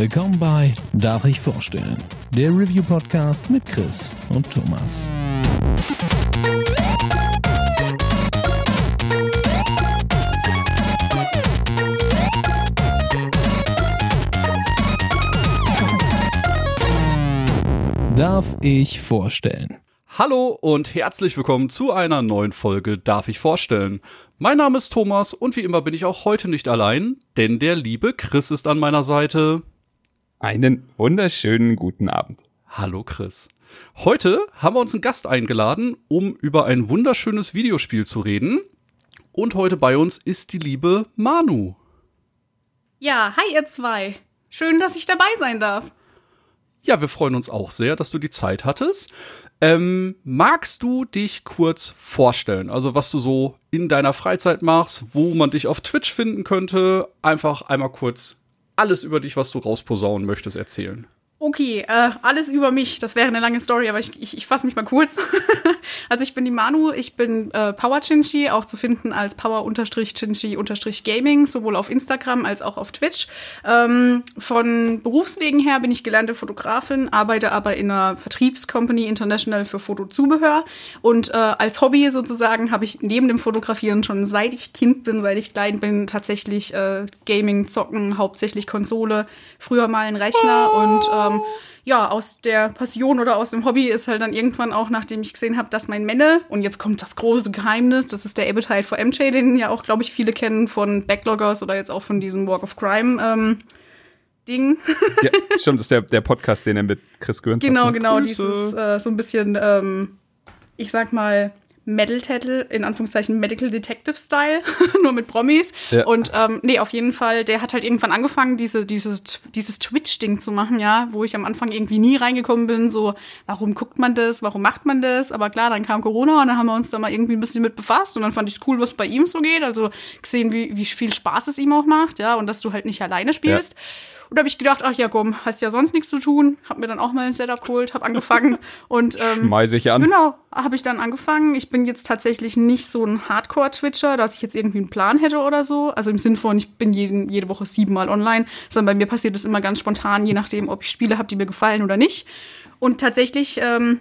Willkommen bei Darf ich vorstellen? Der Review-Podcast mit Chris und Thomas. Darf ich vorstellen? Hallo und herzlich willkommen zu einer neuen Folge Darf ich vorstellen. Mein Name ist Thomas und wie immer bin ich auch heute nicht allein, denn der liebe Chris ist an meiner Seite. Einen wunderschönen guten Abend. Hallo Chris. Heute haben wir uns einen Gast eingeladen, um über ein wunderschönes Videospiel zu reden. Und heute bei uns ist die liebe Manu. Ja, hi ihr zwei. Schön, dass ich dabei sein darf. Ja, wir freuen uns auch sehr, dass du die Zeit hattest. Ähm, magst du dich kurz vorstellen? Also, was du so in deiner Freizeit machst, wo man dich auf Twitch finden könnte? Einfach einmal kurz alles über dich, was du rausposaunen möchtest, erzählen. Okay, äh, alles über mich. Das wäre eine lange Story, aber ich, ich, ich fasse mich mal kurz. also ich bin die Manu, ich bin äh, Power Chinchi, auch zu finden als Power-Chinchi-Gaming, sowohl auf Instagram als auch auf Twitch. Ähm, von Berufswegen her bin ich gelernte Fotografin, arbeite aber in einer Vertriebscompany International für Fotozubehör. Und äh, als Hobby sozusagen habe ich neben dem Fotografieren schon seit ich Kind bin, seit ich klein bin, tatsächlich äh, Gaming, Zocken, hauptsächlich Konsole, früher mal ein Rechner und ähm, ähm, ja, aus der Passion oder aus dem Hobby ist halt dann irgendwann auch, nachdem ich gesehen habe, dass mein Menne, und jetzt kommt das große Geheimnis, das ist der Appetite for MJ, den ja auch, glaube ich, viele kennen von Backloggers oder jetzt auch von diesem Walk of Crime. Ähm, Ding. ja, stimmt, das ist der, der Podcast, den er mit Chris Gürnt Genau, genau, dieses äh, so ein bisschen, ähm, ich sag mal, Metal-Tattle, in Anführungszeichen Medical Detective Style, nur mit Promis. Ja. Und ähm, nee, auf jeden Fall, der hat halt irgendwann angefangen, diese, diese, dieses Twitch-Ding zu machen, ja, wo ich am Anfang irgendwie nie reingekommen bin, so, warum guckt man das, warum macht man das? Aber klar, dann kam Corona und dann haben wir uns da mal irgendwie ein bisschen mit befasst und dann fand ich es cool, was bei ihm so geht. Also gesehen, wie, wie viel Spaß es ihm auch macht, ja, und dass du halt nicht alleine spielst. Ja. Und da habe ich gedacht, ach ja, komm, hast ja sonst nichts zu tun. Hab mir dann auch mal ein Setup geholt, hab angefangen und ähm, Schmeiß ich an. Genau, habe ich dann angefangen. Ich bin jetzt tatsächlich nicht so ein Hardcore-Twitcher, dass ich jetzt irgendwie einen Plan hätte oder so. Also im Sinn von, ich bin jeden, jede Woche siebenmal online, sondern bei mir passiert es immer ganz spontan, je nachdem, ob ich Spiele habe, die mir gefallen oder nicht. Und tatsächlich, ähm,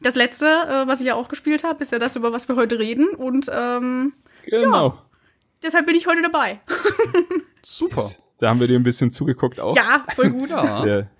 das letzte, äh, was ich ja auch gespielt habe, ist ja das, über was wir heute reden. Und ähm, genau. Ja, deshalb bin ich heute dabei. Super. Da haben wir dir ein bisschen zugeguckt auch. Ja, voll gut. ja. Der,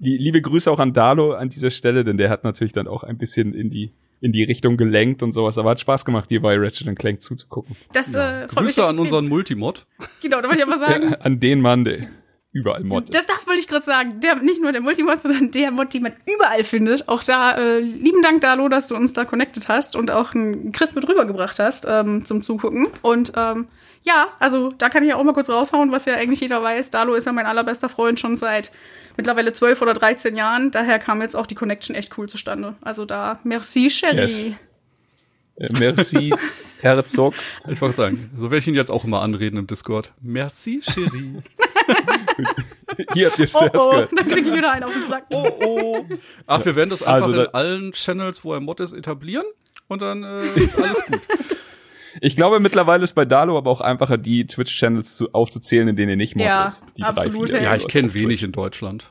die, liebe Grüße auch an Dalo an dieser Stelle, denn der hat natürlich dann auch ein bisschen in die in die Richtung gelenkt und sowas. Aber hat Spaß gemacht, dir bei Ratchet Clank zuzugucken. Das ja. äh, Grüße an unseren Multimod. Genau, da wollte ich aber sagen. Ja, an den Mann, der überall Mod das, das wollte ich gerade sagen. Der, nicht nur der Multimod, sondern der Mod, den man überall findet. Auch da, äh, lieben Dank, Dalo, dass du uns da connected hast und auch einen Chris mit rübergebracht hast ähm, zum Zugucken. Und ähm, ja, also da kann ich ja auch mal kurz raushauen, was ja eigentlich jeder weiß. Dalo ist ja mein allerbester Freund schon seit mittlerweile 12 oder 13 Jahren. Daher kam jetzt auch die Connection echt cool zustande. Also da, merci, Sherry. Yes. Äh, merci, Herzog. Ich wollte sagen, so werde ich ihn jetzt auch immer anreden im Discord. Merci, Cherie. Hier habt ihr es oh, oh, gehört. Dann kriege ich wieder einen auf den Sack. Oh, oh. Ach, wir werden das einfach also, in allen Channels, wo er Mod ist, etablieren und dann äh, ist alles gut. Ich glaube, mittlerweile ist bei Dalo aber auch einfacher, die Twitch-Channels aufzuzählen, in denen ihr nicht Mod ja, ist. Die absolut. Drei, ja, ich kenne wenig in Deutschland.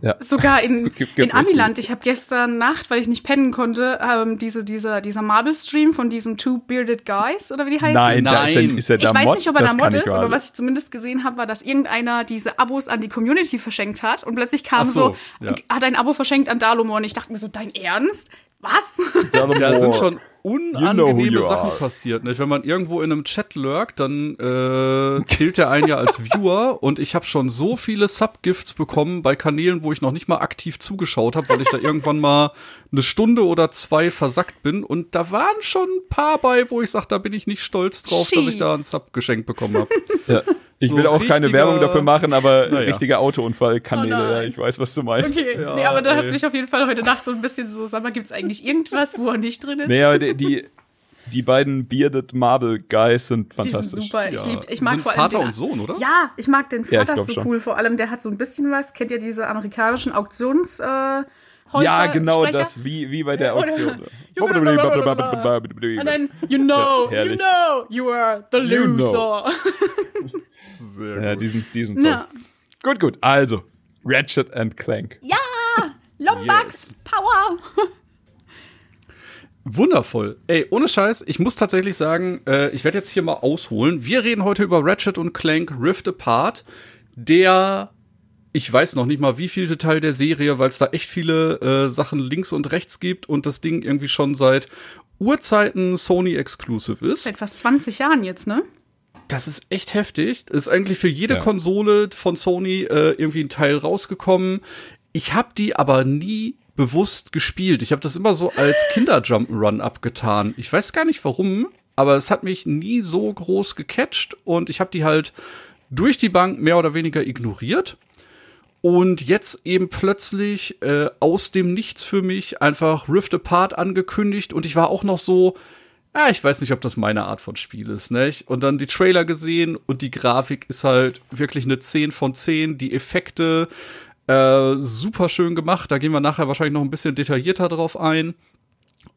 Ja. Sogar in, in Amiland. Ich habe gestern Nacht, weil ich nicht pennen konnte, ähm, diese, dieser, dieser Marble-Stream von diesen Two Bearded Guys, oder wie die heißen? Nein, Nein. Ist, er, ist er Ich weiß Mod? nicht, ob er da Mod ist, aber was ich zumindest gesehen habe, war, dass irgendeiner diese Abos an die Community verschenkt hat und plötzlich kam so, so ja. hat ein Abo verschenkt an Dalomor und ich dachte mir so, dein Ernst? Was? Da sind schon unangenehme you know Sachen passiert. Nicht? Wenn man irgendwo in einem Chat lurkt, dann äh, zählt der einen ja als Viewer und ich habe schon so viele Subgifts bekommen bei Kanälen, wo ich noch nicht mal aktiv zugeschaut habe, weil ich da irgendwann mal eine Stunde oder zwei versackt bin und da waren schon ein paar bei, wo ich sage, da bin ich nicht stolz drauf, Schie. dass ich da ein Sub geschenkt bekommen habe. Ja. Ich so will auch keine Werbung dafür machen, aber naja. richtige Autounfallkanäle, oh ja, ich weiß, was du meinst. Okay, ja, nee, aber da hat es mich auf jeden Fall heute Nacht so ein bisschen so, sag mal, gibt es eigentlich irgendwas, wo er nicht drin ist? Nee, aber die, die, die beiden Bearded Marble Guys sind fantastisch. Die sind super. Ich, lieb, ich mag sind vor allem Vater den, und Sohn, oder? Ja, ich mag den Vater ja, so schon. cool. Vor allem, der hat so ein bisschen was. Kennt ihr diese amerikanischen Auktions? Äh, Häuser, ja, genau Sprecher? das, wie, wie bei der Auktion. And then, you know, ja, you know, you are the loser. You know. Sehr ja, die sind, die sind toll. Ja. Gut, gut. Also, Ratchet and Clank. Ja! Lombax yes. Power! Wundervoll. Ey, ohne Scheiß, ich muss tatsächlich sagen, äh, ich werde jetzt hier mal ausholen. Wir reden heute über Ratchet und Clank Rift Apart, der ich weiß noch nicht mal, wie viel Teil der Serie, weil es da echt viele äh, Sachen links und rechts gibt und das Ding irgendwie schon seit Urzeiten Sony Exclusive ist. Seit fast 20 Jahren jetzt, ne? Das ist echt heftig. Ist eigentlich für jede ja. Konsole von Sony äh, irgendwie ein Teil rausgekommen. Ich habe die aber nie bewusst gespielt. Ich habe das immer so als Kinder-Jump'n'Run abgetan. Ich weiß gar nicht warum, aber es hat mich nie so groß gecatcht und ich habe die halt durch die Bank mehr oder weniger ignoriert. Und jetzt eben plötzlich äh, aus dem Nichts für mich einfach Rift Apart angekündigt und ich war auch noch so, ja, ich weiß nicht, ob das meine Art von Spiel ist, ne? Und dann die Trailer gesehen und die Grafik ist halt wirklich eine 10 von 10, die Effekte äh, super schön gemacht. Da gehen wir nachher wahrscheinlich noch ein bisschen detaillierter drauf ein.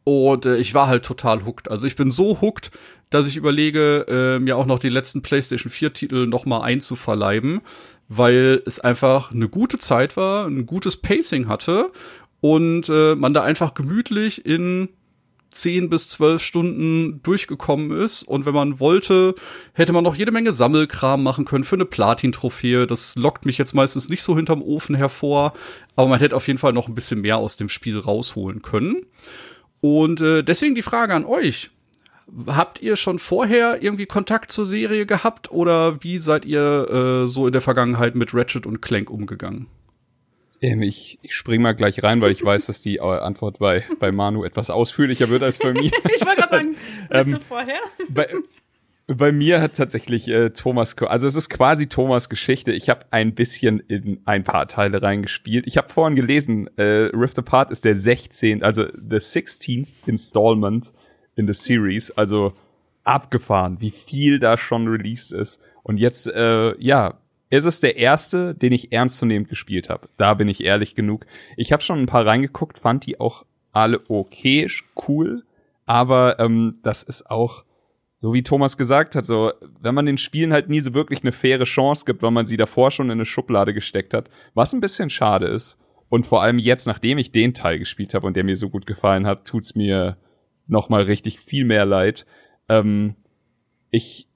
Und äh, ich war halt total hooked. Also ich bin so hooked, dass ich überlege, äh, mir auch noch die letzten PlayStation 4 Titel noch mal einzuverleiben, weil es einfach eine gute Zeit war, ein gutes Pacing hatte und äh, man da einfach gemütlich in 10 bis 12 Stunden durchgekommen ist. Und wenn man wollte, hätte man noch jede Menge Sammelkram machen können für eine Platin-Trophäe. Das lockt mich jetzt meistens nicht so hinterm Ofen hervor. Aber man hätte auf jeden Fall noch ein bisschen mehr aus dem Spiel rausholen können. Und äh, deswegen die Frage an euch. Habt ihr schon vorher irgendwie Kontakt zur Serie gehabt oder wie seid ihr äh, so in der Vergangenheit mit Ratchet und Clank umgegangen? Ähm, ich, ich spring mal gleich rein, weil ich weiß, dass die äh, Antwort bei, bei Manu etwas ausführlicher wird als bei mir. ich wollte gerade sagen, ähm, vorher? Bei, bei mir hat tatsächlich äh, Thomas, also es ist quasi Thomas Geschichte. Ich habe ein bisschen in ein paar Teile reingespielt. Ich habe vorhin gelesen, äh, Rift Apart ist der 16., also the 16th Installment in the Series, also abgefahren, wie viel da schon released ist. Und jetzt, äh, ja, ist es der erste, den ich ernstzunehmend gespielt habe. Da bin ich ehrlich genug. Ich habe schon ein paar reingeguckt, fand die auch alle okay, cool, aber ähm, das ist auch so wie Thomas gesagt hat, so wenn man den Spielen halt nie so wirklich eine faire Chance gibt, weil man sie davor schon in eine Schublade gesteckt hat, was ein bisschen schade ist. Und vor allem jetzt, nachdem ich den Teil gespielt habe und der mir so gut gefallen hat, tut's mir noch mal richtig viel mehr leid. Ähm, ich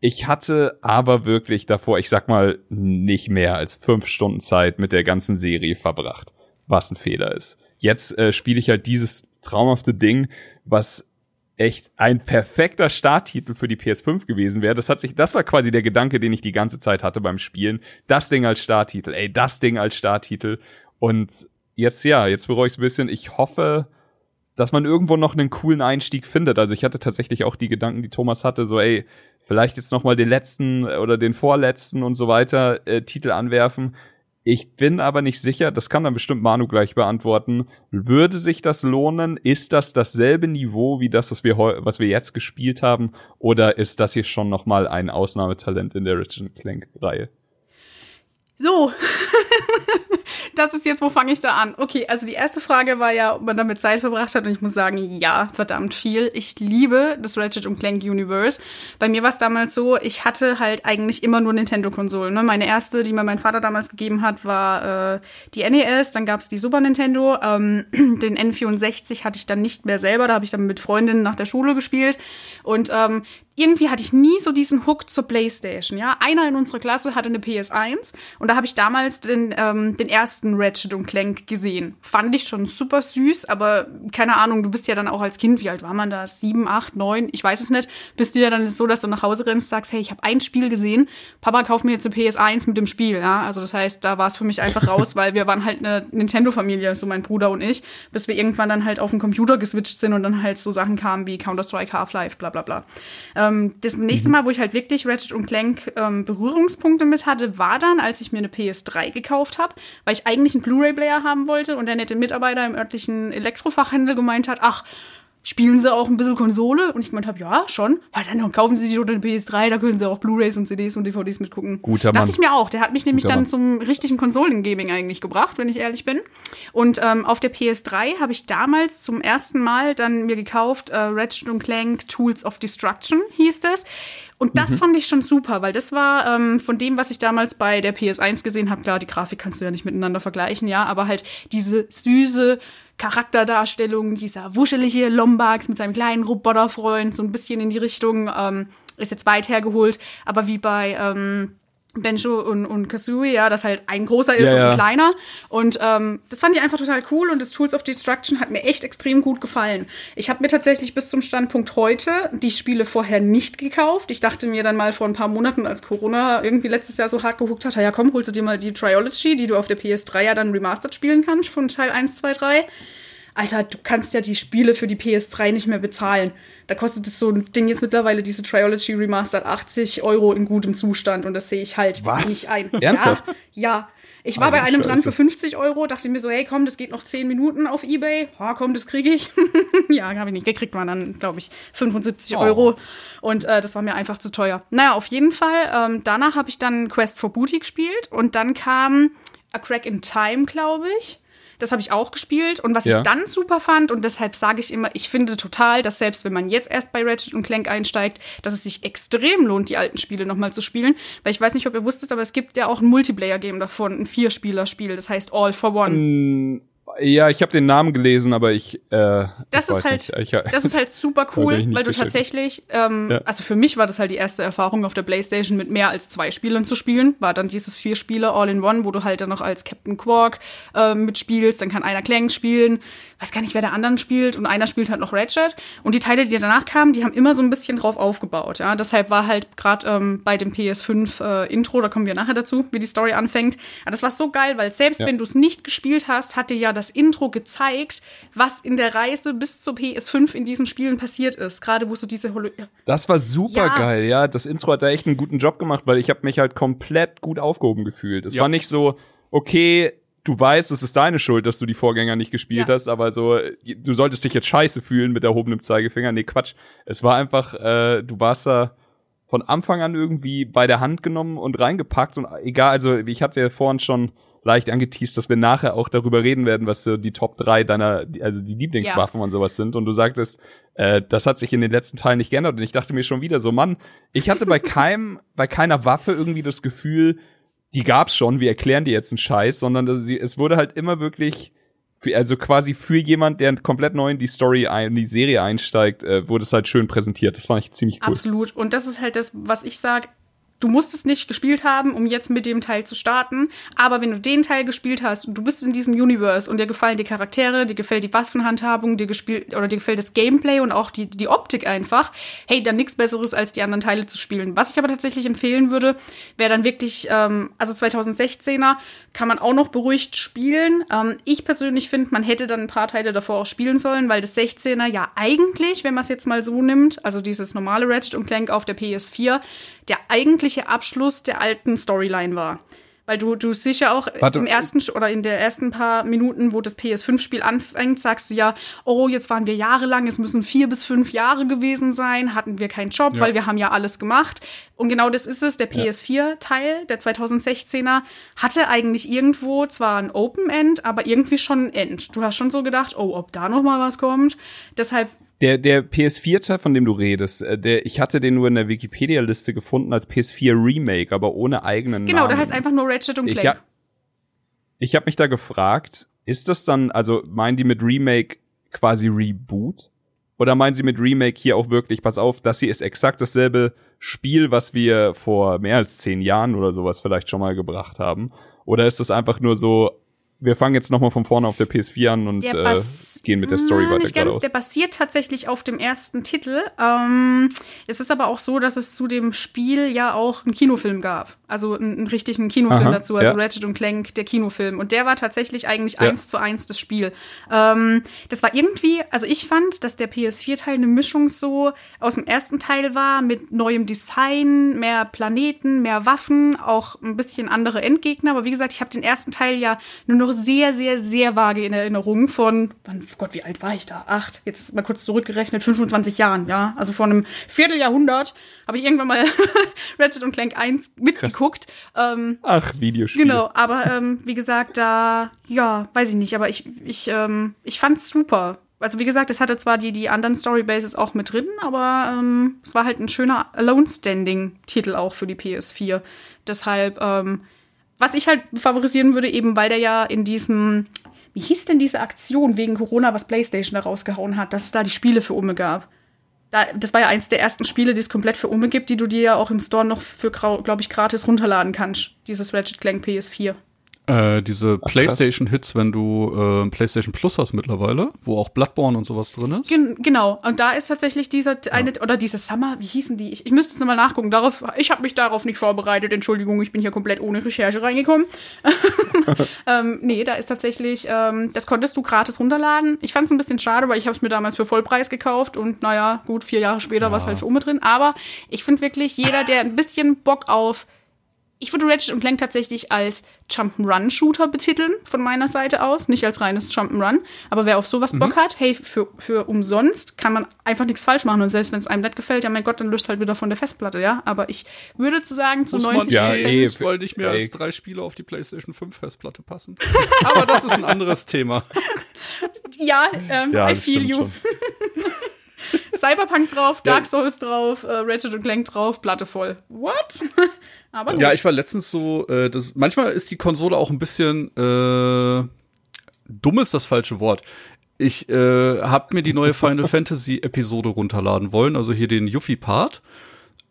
ich hatte aber wirklich davor, ich sag mal, nicht mehr als fünf Stunden Zeit mit der ganzen Serie verbracht, was ein Fehler ist. Jetzt äh, spiele ich halt dieses traumhafte Ding, was echt ein perfekter Starttitel für die PS5 gewesen wäre. Das hat sich, das war quasi der Gedanke, den ich die ganze Zeit hatte beim Spielen. Das Ding als Starttitel, ey, das Ding als Starttitel. Und jetzt ja, jetzt bereue ich es ein bisschen. Ich hoffe, dass man irgendwo noch einen coolen Einstieg findet. Also ich hatte tatsächlich auch die Gedanken, die Thomas hatte, so ey, vielleicht jetzt noch mal den letzten oder den vorletzten und so weiter äh, Titel anwerfen. Ich bin aber nicht sicher, das kann dann bestimmt Manu gleich beantworten. Würde sich das lohnen? Ist das dasselbe Niveau wie das, was wir was wir jetzt gespielt haben, oder ist das hier schon noch mal ein Ausnahmetalent in der Richard Clank Reihe? So, das ist jetzt, wo fange ich da an? Okay, also die erste Frage war ja, ob man damit Zeit verbracht hat und ich muss sagen, ja, verdammt viel. Ich liebe das Ratchet und Clank Universe. Bei mir war es damals so, ich hatte halt eigentlich immer nur Nintendo-Konsolen. Ne? Meine erste, die mir mein Vater damals gegeben hat, war äh, die NES, dann gab es die Super Nintendo. Ähm, den N64 hatte ich dann nicht mehr selber, da habe ich dann mit Freundinnen nach der Schule gespielt. Und ähm, irgendwie hatte ich nie so diesen Hook zur Playstation. Ja, einer in unserer Klasse hatte eine PS1 und da habe ich damals den, ähm, den ersten Ratchet und Clank gesehen. Fand ich schon super süß, aber keine Ahnung, du bist ja dann auch als Kind, wie alt war man da? Sieben, acht, neun, ich weiß es nicht. Bist du ja dann so, dass du nach Hause rennst, sagst, hey, ich habe ein Spiel gesehen, Papa kauft mir jetzt eine PS1 mit dem Spiel. Ja, also das heißt, da war es für mich einfach raus, weil wir waren halt eine Nintendo-Familie, so mein Bruder und ich, bis wir irgendwann dann halt auf den Computer geswitcht sind und dann halt so Sachen kamen wie Counter-Strike, Half-Life, bla bla bla. Ähm, ähm, das nächste mhm. Mal, wo ich halt wirklich Ratchet und Clank ähm, Berührungspunkte mit hatte, war dann, als ich mir eine PS3 gekauft habe, weil ich eigentlich einen Blu-ray-Player haben wollte und der nette Mitarbeiter im örtlichen Elektrofachhandel gemeint hat, ach, spielen sie auch ein bisschen Konsole? Und ich gemeint habe, ja, schon. Ja, dann kaufen sie sich doch eine PS3, da können sie auch Blu-Rays und CDs und DVDs mitgucken. Guter Mann. Dachte ich mir auch. Der hat mich nämlich Guter dann Mann. zum richtigen Konsolengaming eigentlich gebracht, wenn ich ehrlich bin. Und ähm, auf der PS3 habe ich damals zum ersten Mal dann mir gekauft, äh, Ratchet Clank Tools of Destruction hieß das. Und das mhm. fand ich schon super, weil das war ähm, von dem, was ich damals bei der PS1 gesehen habe, klar, die Grafik kannst du ja nicht miteinander vergleichen, ja, aber halt diese süße Charakterdarstellung, dieser wuschelige Lombax mit seinem kleinen Roboterfreund, so ein bisschen in die Richtung, ähm, ist jetzt weit hergeholt, aber wie bei ähm, Benjo und, und Kazooie, ja, das halt ein großer ist ja, und ein kleiner. Und ähm, das fand ich einfach total cool und das Tools of Destruction hat mir echt extrem gut gefallen. Ich habe mir tatsächlich bis zum Standpunkt heute die Spiele vorher nicht gekauft. Ich dachte mir dann mal vor ein paar Monaten, als Corona irgendwie letztes Jahr so hart gehuckt hat, ja komm, holst du dir mal die Triology, die du auf der PS3 ja dann remastered spielen kannst von Teil 1, 2, 3. Alter, du kannst ja die Spiele für die PS3 nicht mehr bezahlen. Da kostet es so ein Ding jetzt mittlerweile, diese Triology Remastered, 80 Euro in gutem Zustand und das sehe ich halt Was? nicht ein. Ernsthaft? Ja, ja. Ich war oh, bei einem Scheiße. dran für 50 Euro, dachte mir so, hey, komm, das geht noch 10 Minuten auf Ebay. Ha, komm, das kriege ich. ja, habe ich nicht gekriegt, waren dann, glaube ich, 75 oh. Euro. Und äh, das war mir einfach zu teuer. Naja, auf jeden Fall. Ähm, danach habe ich dann Quest for Booty gespielt und dann kam A Crack in Time, glaube ich. Das habe ich auch gespielt. Und was ja. ich dann super fand, und deshalb sage ich immer, ich finde total, dass selbst wenn man jetzt erst bei Ratchet und Clank einsteigt, dass es sich extrem lohnt, die alten Spiele nochmal zu spielen. Weil ich weiß nicht, ob ihr wusstet, aber es gibt ja auch ein Multiplayer-Game davon, ein Vierspieler-Spiel, das heißt All for One. Mm, ja, ich habe den Namen gelesen, aber ich. Äh, das ich ist halt, ich, das ist halt super cool, weil du tatsächlich, ähm, ja. also für mich war das halt die erste Erfahrung auf der PlayStation mit mehr als zwei Spielern zu spielen. War dann dieses vier Spieler All in One, wo du halt dann noch als Captain Quark äh, mitspielst, dann kann einer Clank spielen, weiß gar nicht, wer der anderen spielt und einer spielt halt noch Ratchet. Und die Teile, die danach kamen, die haben immer so ein bisschen drauf aufgebaut. Ja, deshalb war halt gerade ähm, bei dem PS5 äh, Intro, da kommen wir nachher dazu, wie die Story anfängt. Aber das war so geil, weil selbst ja. wenn du es nicht gespielt hast, hat dir ja das Intro gezeigt, was in der Reise bis zur PS5 in diesen Spielen passiert ist. Gerade wo so diese Holo Das war super ja. geil, ja. Das Intro hat da echt einen guten Job gemacht, weil ich habe mich halt komplett gut aufgehoben gefühlt. Es ja. war nicht so, okay, du weißt, es ist deine Schuld, dass du die Vorgänger nicht gespielt ja. hast, aber so, du solltest dich jetzt scheiße fühlen mit erhobenem Zeigefinger. Nee, Quatsch. Es war einfach, äh, du warst da von Anfang an irgendwie bei der Hand genommen und reingepackt und egal, also ich hatte ja vorhin schon leicht angeteased, dass wir nachher auch darüber reden werden, was so die Top 3 deiner, also die Lieblingswaffen ja. und sowas sind. Und du sagtest, äh, das hat sich in den letzten Teilen nicht geändert. Und ich dachte mir schon wieder so, Mann, ich hatte bei keinem, bei keiner Waffe irgendwie das Gefühl, die gab's schon, wir erklären dir jetzt einen Scheiß, sondern das, es wurde halt immer wirklich, für, also quasi für jemand, der komplett neu in die Story, in die Serie einsteigt, äh, wurde es halt schön präsentiert. Das fand ich ziemlich cool. Absolut. Und das ist halt das, was ich sag du musst es nicht gespielt haben, um jetzt mit dem Teil zu starten. Aber wenn du den Teil gespielt hast und du bist in diesem Universe und dir gefallen die Charaktere, dir gefällt die Waffenhandhabung, dir gespielt oder dir gefällt das Gameplay und auch die, die Optik einfach, hey, dann nichts Besseres als die anderen Teile zu spielen. Was ich aber tatsächlich empfehlen würde, wäre dann wirklich, ähm, also 2016er kann man auch noch beruhigt spielen. Ähm, ich persönlich finde, man hätte dann ein paar Teile davor auch spielen sollen, weil das 16er ja eigentlich, wenn man es jetzt mal so nimmt, also dieses normale Ratchet und Clank auf der PS4, der eigentliche Abschluss der alten Storyline war. Weil du, du sicher auch Warte. im ersten oder in der ersten paar Minuten, wo das PS5-Spiel anfängt, sagst du ja, oh, jetzt waren wir jahrelang, es müssen vier bis fünf Jahre gewesen sein, hatten wir keinen Job, ja. weil wir haben ja alles gemacht. Und genau das ist es. Der PS4-Teil, der 2016er, hatte eigentlich irgendwo zwar ein Open End, aber irgendwie schon ein End. Du hast schon so gedacht, oh, ob da noch mal was kommt. Deshalb der, der PS4-Teil, von dem du redest, äh, der, ich hatte den nur in der Wikipedia-Liste gefunden als PS4 Remake, aber ohne eigenen genau, Namen. Genau, der heißt einfach nur Ratchet und Clank. Ich, ha ich habe mich da gefragt, ist das dann, also meinen die mit Remake quasi Reboot? Oder meinen sie mit Remake hier auch wirklich, pass auf, das hier ist exakt dasselbe Spiel, was wir vor mehr als zehn Jahren oder sowas vielleicht schon mal gebracht haben? Oder ist das einfach nur so, wir fangen jetzt nochmal von vorne auf der PS4 an und äh, gehen mit der Story weiter. Nicht ganz, der basiert tatsächlich auf dem ersten Titel. Ähm, es ist aber auch so, dass es zu dem Spiel ja auch einen Kinofilm gab. Also einen, einen richtigen Kinofilm Aha, dazu, also ja. Ratchet und Clank, der Kinofilm. Und der war tatsächlich eigentlich ja. eins zu eins das Spiel. Ähm, das war irgendwie, also ich fand, dass der PS4-Teil eine Mischung so aus dem ersten Teil war, mit neuem Design, mehr Planeten, mehr Waffen, auch ein bisschen andere Endgegner. Aber wie gesagt, ich habe den ersten Teil ja nur noch sehr, sehr, sehr vage in Erinnerung von, wann, Gott, wie alt war ich da? Acht, jetzt mal kurz zurückgerechnet, 25 Jahren, ja. Also vor einem Vierteljahrhundert habe ich irgendwann mal Ratchet und Clank 1 mitgeguckt. Ähm, Ach, Videospiele. Genau, aber ähm, wie gesagt, da, ja, weiß ich nicht, aber ich, ich, ähm, ich fand's super. also wie gesagt, es hatte zwar die, die anderen Storybases auch mit drin, aber ähm, es war halt ein schöner Alone-Standing-Titel auch für die PS4. Deshalb, ähm, was ich halt favorisieren würde, eben weil der ja in diesem, wie hieß denn diese Aktion wegen Corona, was PlayStation da rausgehauen hat, dass es da die Spiele für Umme gab. Da, das war ja eins der ersten Spiele, die es komplett für Umme gibt, die du dir ja auch im Store noch für, glaube ich, gratis runterladen kannst. Dieses Ratchet Clank PS4. Äh, diese PlayStation-Hits, wenn du äh, PlayStation Plus hast mittlerweile, wo auch Bloodborne und sowas drin ist. Gen genau. Und da ist tatsächlich dieser eine ja. oder diese Summer, wie hießen die? Ich, ich müsste jetzt nochmal nachgucken. Darauf, ich habe mich darauf nicht vorbereitet. Entschuldigung, ich bin hier komplett ohne Recherche reingekommen. ähm, nee, da ist tatsächlich, ähm, das konntest du gratis runterladen. Ich fand es ein bisschen schade, weil ich habe es mir damals für Vollpreis gekauft und naja, gut, vier Jahre später ja. war es halt für Ume drin. Aber ich finde wirklich, jeder, der ein bisschen Bock auf ich würde Ratchet und Clank tatsächlich als Jump'n'Run-Shooter betiteln, von meiner Seite aus. Nicht als reines Jump'n'Run. Aber wer auf sowas mhm. Bock hat, hey, für, für umsonst kann man einfach nichts falsch machen. Und selbst wenn es einem nicht gefällt, ja mein Gott, dann löst halt wieder von der Festplatte, ja. Aber ich würde zu sagen, zu Muss 90 ja, ey, weil nicht mehr ey. als drei Spiele auf die PlayStation 5 Festplatte passen. Aber das ist ein anderes Thema. ja, ähm, ja, I feel you. Cyberpunk drauf, Dark Souls drauf, äh, Ratchet und Clank drauf, Platte voll. What? Aber gut. Ja, ich war letztens so, äh, das, manchmal ist die Konsole auch ein bisschen äh, dumm ist das falsche Wort. Ich äh, habe mir die neue Final Fantasy Episode runterladen wollen, also hier den Yuffie-Part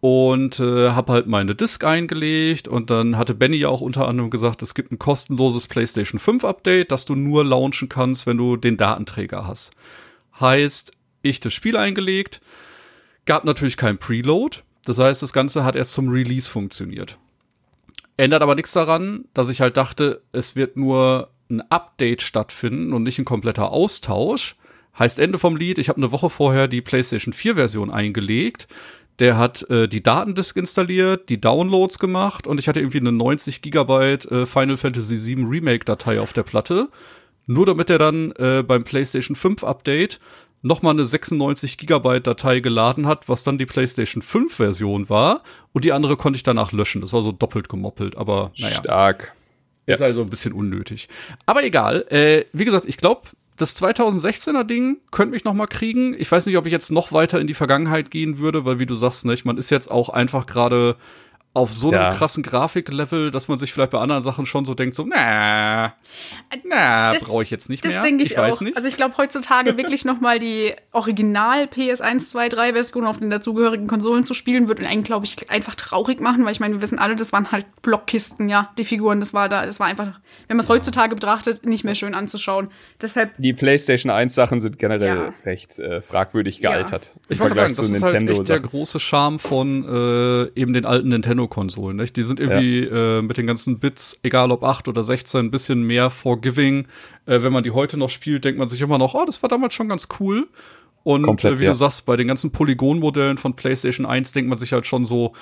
und äh, habe halt meine Disk eingelegt und dann hatte Benny ja auch unter anderem gesagt, es gibt ein kostenloses PlayStation 5 Update, das du nur launchen kannst, wenn du den Datenträger hast. Heißt, ich das Spiel eingelegt, gab natürlich kein Preload, das heißt, das Ganze hat erst zum Release funktioniert. Ändert aber nichts daran, dass ich halt dachte, es wird nur ein Update stattfinden und nicht ein kompletter Austausch. Heißt Ende vom Lied, ich habe eine Woche vorher die PlayStation 4 Version eingelegt. Der hat äh, die Datendisk installiert, die Downloads gemacht und ich hatte irgendwie eine 90 Gigabyte äh, Final Fantasy VII Remake Datei auf der Platte. Nur damit er dann äh, beim PlayStation 5 Update nochmal eine 96 Gigabyte Datei geladen hat, was dann die PlayStation 5 Version war. Und die andere konnte ich danach löschen. Das war so doppelt gemoppelt, aber naja. Stark. Ist also ein bisschen unnötig. Aber egal. Äh, wie gesagt, ich glaube, das 2016er Ding könnte mich noch mal kriegen. Ich weiß nicht, ob ich jetzt noch weiter in die Vergangenheit gehen würde, weil wie du sagst, nicht, man ist jetzt auch einfach gerade auf so einem ja. krassen Grafiklevel, dass man sich vielleicht bei anderen Sachen schon so denkt, so, na, na, brauche ich jetzt nicht das mehr. Das denke ich, ich auch. Nicht. Also ich glaube heutzutage wirklich noch mal die Original PS1, 2, 3 Version auf den dazugehörigen Konsolen zu spielen, würde einen, glaube ich, einfach traurig machen, weil ich meine, wir wissen alle, das waren halt Blockkisten, ja, die Figuren, das war da, das war einfach, wenn man es heutzutage betrachtet, nicht mehr schön anzuschauen. Deshalb. Die PlayStation 1 Sachen sind generell ja. recht äh, fragwürdig gealtert. Ja. Ich wollte sagen, das ist halt echt der große Charme von äh, eben den alten Nintendo Nintendo-Konsolen. Nicht? Die sind irgendwie ja. äh, mit den ganzen Bits, egal ob 8 oder 16, ein bisschen mehr forgiving. Äh, wenn man die heute noch spielt, denkt man sich immer noch, oh, das war damals schon ganz cool. Und Komplett, äh, wie ja. du sagst, bei den ganzen Polygon-Modellen von PlayStation 1 denkt man sich halt schon so,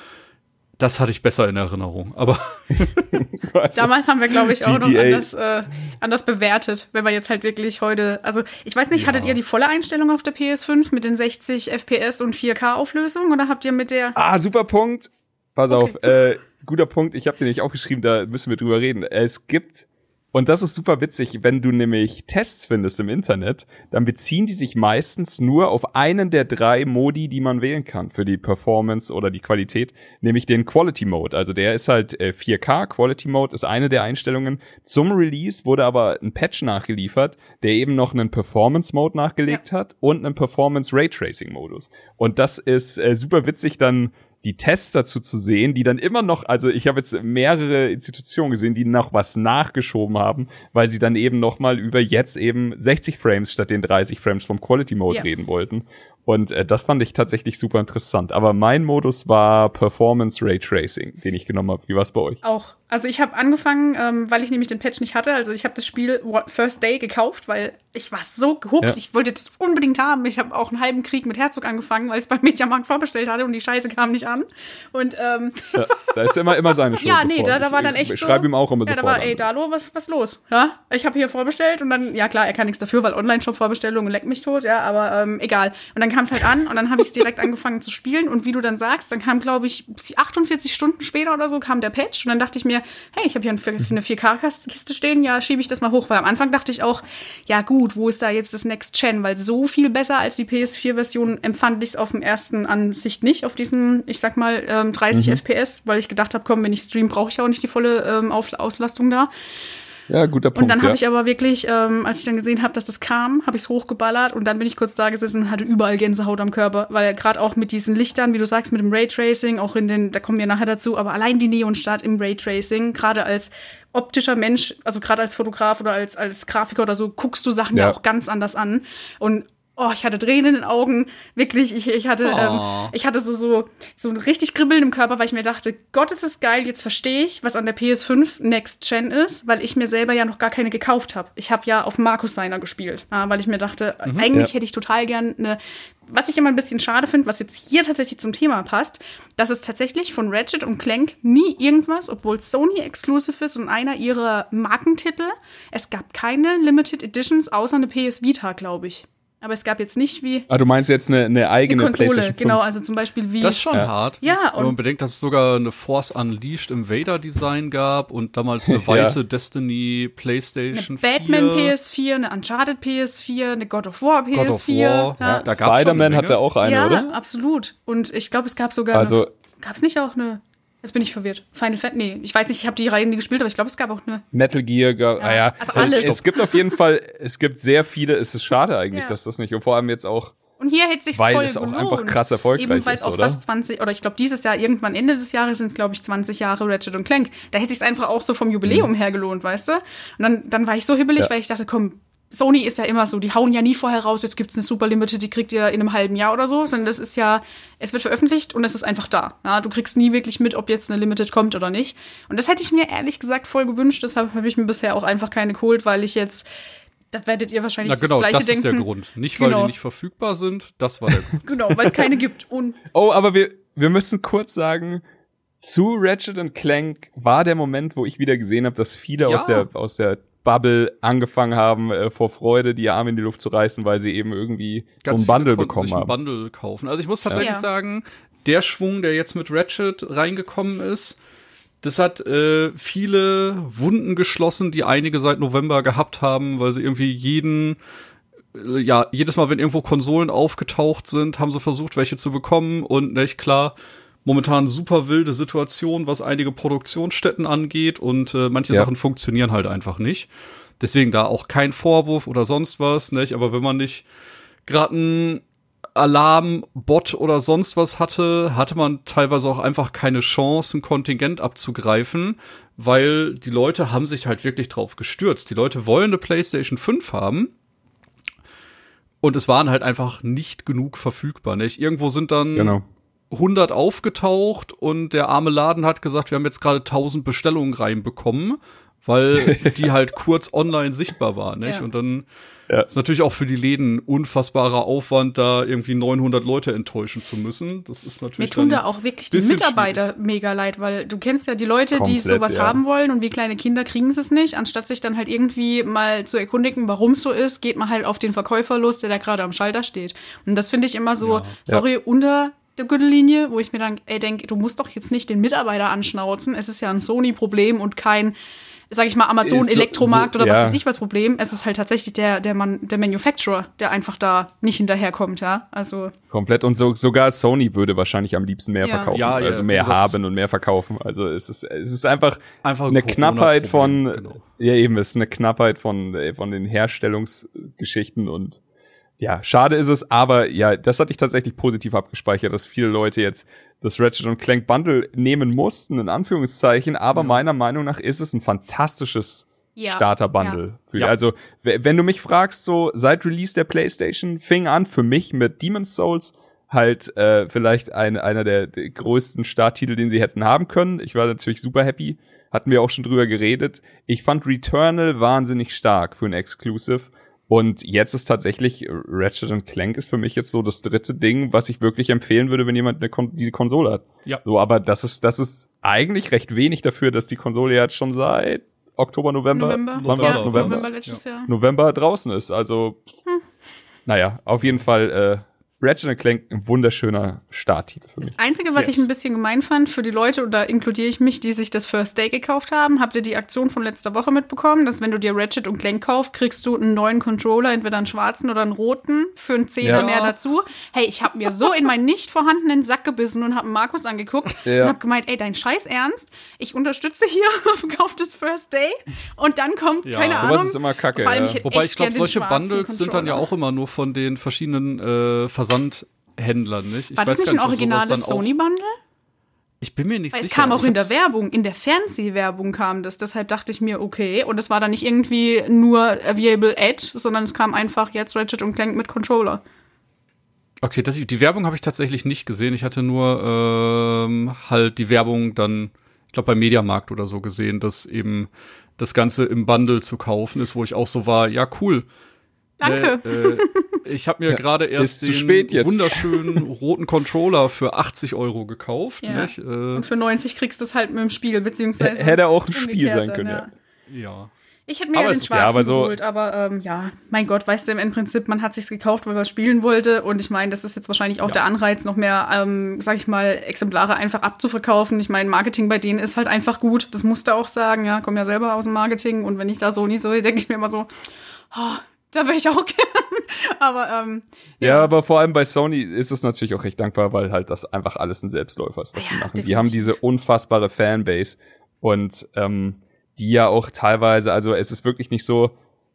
das hatte ich besser in Erinnerung. Aber damals haben wir, glaube ich, auch GTA. noch anders, äh, anders bewertet, wenn wir jetzt halt wirklich heute. Also, ich weiß nicht, ja. hattet ihr die volle Einstellung auf der PS5 mit den 60 FPS und 4K-Auflösung oder habt ihr mit der. Ah, super Punkt. Pass okay. auf, äh, guter Punkt, ich habe dir nicht auch geschrieben, da müssen wir drüber reden. Es gibt, und das ist super witzig, wenn du nämlich Tests findest im Internet, dann beziehen die sich meistens nur auf einen der drei Modi, die man wählen kann für die Performance oder die Qualität, nämlich den Quality Mode. Also der ist halt äh, 4K, Quality Mode ist eine der Einstellungen. Zum Release wurde aber ein Patch nachgeliefert, der eben noch einen Performance Mode nachgelegt ja. hat und einen Performance Raytracing Modus. Und das ist äh, super witzig dann die Tests dazu zu sehen, die dann immer noch, also ich habe jetzt mehrere Institutionen gesehen, die noch was nachgeschoben haben, weil sie dann eben noch mal über jetzt eben 60 Frames statt den 30 Frames vom Quality Mode ja. reden wollten. Und äh, das fand ich tatsächlich super interessant. Aber mein Modus war Performance Ray Tracing, den ich genommen habe. Wie war es bei euch? Auch. Also ich habe angefangen, ähm, weil ich nämlich den Patch nicht hatte. Also ich habe das Spiel First Day gekauft, weil ich war so gehuckt. Ja. Ich wollte das unbedingt haben. Ich habe auch einen halben Krieg mit Herzog angefangen, weil ich es beim Mediamarkt vorbestellt hatte und die Scheiße kam nicht an. Und ähm, ja, da ist immer immer seine Schuld. ja, nee, da, da war dann echt ich, ich schreibe ihm auch immer ja, sofort. Ja, da war, ey, Dalo, was was los? Ja, ich habe hier vorbestellt und dann, ja klar, er kann nichts dafür, weil Online-Shop-Vorbestellungen leckt mich tot, ja, aber ähm, egal. Und dann kam es halt an und dann habe ich es direkt angefangen zu spielen. Und wie du dann sagst, dann kam, glaube ich, 48 Stunden später oder so kam der Patch. Und dann dachte ich mir, hey, ich habe hier eine 4K-Kiste stehen, ja, schiebe ich das mal hoch. Weil am Anfang dachte ich auch, ja gut, wo ist da jetzt das Next Gen? Weil so viel besser als die PS4-Version empfand ich es auf dem ersten Ansicht nicht, auf diesem, ich sag mal, ähm, 30 mhm. FPS, weil ich gedacht habe, komm, wenn ich stream, brauche ich auch nicht die volle ähm, Auslastung da. Ja, guter Punkt. Und dann ja. habe ich aber wirklich, ähm, als ich dann gesehen habe, dass das kam, habe ich es hochgeballert und dann bin ich kurz da gesessen und hatte überall Gänsehaut am Körper, weil gerade auch mit diesen Lichtern, wie du sagst, mit dem Raytracing, auch in den, da kommen wir nachher dazu, aber allein die Neonstadt im Raytracing, gerade als optischer Mensch, also gerade als Fotograf oder als, als Grafiker oder so, guckst du Sachen ja. ja auch ganz anders an. Und oh, ich hatte Tränen in den Augen. Wirklich, ich, ich hatte, oh. ähm, ich hatte so, so, so ein richtig Kribbeln im Körper, weil ich mir dachte, Gott, ist es geil, jetzt verstehe ich, was an der PS5 Next Gen ist, weil ich mir selber ja noch gar keine gekauft habe. Ich habe ja auf Markus Seiner gespielt, weil ich mir dachte, mhm, eigentlich ja. hätte ich total gern eine was ich immer ein bisschen schade finde, was jetzt hier tatsächlich zum Thema passt, dass es tatsächlich von Ratchet und Clank nie irgendwas, obwohl Sony exclusive ist und einer ihrer Markentitel, es gab keine Limited Editions außer eine PS Vita, glaube ich. Aber es gab jetzt nicht wie. Ah, du meinst jetzt eine, eine eigene eine Konsole, PlayStation 5. genau, also zum Beispiel wie. Das ist schon ja. hart. Ja, und Wenn man bedenkt, dass es sogar eine Force Unleashed im Vader-Design gab und damals eine weiße ja. Destiny PlayStation eine Batman 4. PS4, eine Uncharted PS4, eine God of War PS4. God of War. Ja. Ja, Spider-Man hatte auch eine, ja, oder? Ja, absolut. Und ich glaube, es gab sogar. Also. Gab es nicht auch eine Jetzt bin ich verwirrt. Final Fantasy, nee, ich weiß nicht, ich habe die Reihe nie gespielt, aber ich glaube, es gab auch nur. Metal Gear, ja, ah, ja. Also alles. Es gibt auf jeden Fall, es gibt sehr viele, es ist schade eigentlich, ja. dass das nicht, und vor allem jetzt auch. Und hier hätte sich weil voll es auch einfach krass erfolgreich Eben, weil es auch fast 20, oder ich glaube, dieses Jahr, irgendwann Ende des Jahres sind es, glaube ich, 20 Jahre Ratchet und Clank. Da hätte sich einfach auch so vom Jubiläum mhm. her gelohnt, weißt du? Und dann, dann war ich so hibbelig, ja. weil ich dachte, komm, Sony ist ja immer so, die hauen ja nie vorher raus, jetzt gibt's eine Super Limited, die kriegt ihr in einem halben Jahr oder so, sondern das ist ja, es wird veröffentlicht und es ist einfach da. Ja, du kriegst nie wirklich mit, ob jetzt eine Limited kommt oder nicht. Und das hätte ich mir ehrlich gesagt voll gewünscht, deshalb habe ich mir bisher auch einfach keine geholt, weil ich jetzt da werdet ihr wahrscheinlich Na genau, das Gleiche das denken. ist der Grund. Nicht, weil genau. die nicht verfügbar sind, das war der Grund. genau, weil es keine gibt. Und oh, aber wir, wir müssen kurz sagen, zu Ratchet Clank war der Moment, wo ich wieder gesehen habe, dass viele ja. aus der aus der Bubble angefangen haben, äh, vor Freude die Arme in die Luft zu reißen, weil sie eben irgendwie Ganz so ein Bundle bekommen haben. Bundle kaufen. Also ich muss tatsächlich ja. sagen, der Schwung, der jetzt mit Ratchet reingekommen ist, das hat äh, viele Wunden geschlossen, die einige seit November gehabt haben, weil sie irgendwie jeden äh, ja, jedes Mal, wenn irgendwo Konsolen aufgetaucht sind, haben sie versucht, welche zu bekommen und nicht klar, momentan super wilde Situation, was einige Produktionsstätten angeht und äh, manche ja. Sachen funktionieren halt einfach nicht. Deswegen da auch kein Vorwurf oder sonst was, nicht? Aber wenn man nicht gerade einen Alarmbot oder sonst was hatte, hatte man teilweise auch einfach keine Chance, ein Kontingent abzugreifen, weil die Leute haben sich halt wirklich drauf gestürzt. Die Leute wollen eine PlayStation 5 haben. Und es waren halt einfach nicht genug verfügbar. Nicht? Irgendwo sind dann genau 100 aufgetaucht und der arme Laden hat gesagt, wir haben jetzt gerade 1000 Bestellungen reinbekommen, weil die halt kurz online sichtbar waren, nicht? Ja. Und dann ja. ist natürlich auch für die Läden unfassbarer Aufwand, da irgendwie 900 Leute enttäuschen zu müssen. Das ist natürlich Mir tun da auch wirklich die Mitarbeiter schwierig. mega leid, weil du kennst ja die Leute, Komplett, die sowas ja. haben wollen und wie kleine Kinder kriegen sie es nicht. Anstatt sich dann halt irgendwie mal zu erkundigen, warum es so ist, geht man halt auf den Verkäufer los, der da gerade am Schalter steht. Und das finde ich immer so, sorry, unter der Gürtellinie, wo ich mir dann ey, denke, du musst doch jetzt nicht den Mitarbeiter anschnauzen. Es ist ja ein Sony-Problem und kein, sag ich mal, Amazon-Elektromarkt so, so, oder was ja. weiß ich was Problem. Es ist halt tatsächlich der, der, Man der Manufacturer, der einfach da nicht hinterherkommt, ja. Also. Komplett. Und so, sogar Sony würde wahrscheinlich am liebsten mehr ja. verkaufen. Ja, also mehr haben und mehr verkaufen. Also es ist, es ist einfach, einfach eine Knappheit von, genau. ja eben, es ist eine Knappheit von, von den Herstellungsgeschichten und ja, schade ist es, aber ja, das hatte ich tatsächlich positiv abgespeichert, dass viele Leute jetzt das Ratchet Clank Bundle nehmen mussten, in Anführungszeichen, aber ja. meiner Meinung nach ist es ein fantastisches ja. Starter-Bundle. Ja. Also, wenn du mich fragst, so seit Release der PlayStation fing an für mich mit Demon's Souls halt äh, vielleicht ein, einer der, der größten Starttitel, den sie hätten haben können. Ich war natürlich super happy. Hatten wir auch schon drüber geredet. Ich fand Returnal wahnsinnig stark für ein Exclusive. Und jetzt ist tatsächlich Ratchet Clank ist für mich jetzt so das dritte Ding, was ich wirklich empfehlen würde, wenn jemand eine Kon diese Konsole hat. Ja. So, aber das ist, das ist eigentlich recht wenig dafür, dass die Konsole jetzt schon seit Oktober, November, November. wann war es? November? November letztes Jahr. November draußen ist. Also, hm. naja, auf jeden Fall, äh, Ratchet Clank ein wunderschöner Starttitel für mich. Das Einzige, was yes. ich ein bisschen gemein fand für die Leute, und da inkludiere ich mich, die sich das First Day gekauft haben, habt ihr die Aktion von letzter Woche mitbekommen, dass wenn du dir Ratchet und Clank kaufst, kriegst du einen neuen Controller, entweder einen schwarzen oder einen roten, für einen Zehner ja. mehr dazu. Hey, ich habe mir so in meinen nicht vorhandenen Sack gebissen und habe Markus angeguckt ja. und habe gemeint, ey, dein Scheiß Ernst, ich unterstütze hier, kauf das First Day und dann kommt, ja. keine Ahnung. ist immer kacke. Vor allem, ich Wobei ich glaube, solche Bundles sind dann ja auch immer nur von den verschiedenen äh, Händlern, nicht? Ich War das nicht ein originales Sony-Bundle? Ich bin mir nicht Weil sicher. Es kam auch in der Werbung, in der Fernsehwerbung kam das. Deshalb dachte ich mir, okay. Und es war dann nicht irgendwie nur Available Ad, sondern es kam einfach jetzt Ratchet und Clank mit Controller. Okay, das, die Werbung habe ich tatsächlich nicht gesehen. Ich hatte nur ähm, halt die Werbung dann, ich glaube, beim Mediamarkt oder so gesehen, dass eben das Ganze im Bundle zu kaufen ist, wo ich auch so war, ja, cool. Danke. Äh, äh, ich habe mir ja, gerade erst den wunderschönen roten Controller für 80 Euro gekauft. Ja. Nicht? Äh, Und für 90 kriegst du es halt mit dem Spiel, beziehungsweise. Hätte auch ein Spiel sein können, ja. ja. Ich hätte mir aber ja den schwarzen ja, aber so geholt, aber ähm, ja, mein Gott, weißt du, im Prinzip, man hat sich's gekauft, weil man spielen wollte. Und ich meine, das ist jetzt wahrscheinlich auch ja. der Anreiz, noch mehr, ähm, sag ich mal, Exemplare einfach abzuverkaufen. Ich meine, Marketing bei denen ist halt einfach gut. Das musst du auch sagen, ja, komm ja selber aus dem Marketing. Und wenn ich da so nie so, denke ich mir immer so, oh, da wäre ich auch gern. aber ähm, ja. ja. aber vor allem bei Sony ist es natürlich auch recht dankbar, weil halt das einfach alles ein Selbstläufer ist, was ja, sie machen. Definitiv. Die haben diese unfassbare Fanbase und ähm, die ja auch teilweise, also es ist wirklich nicht so,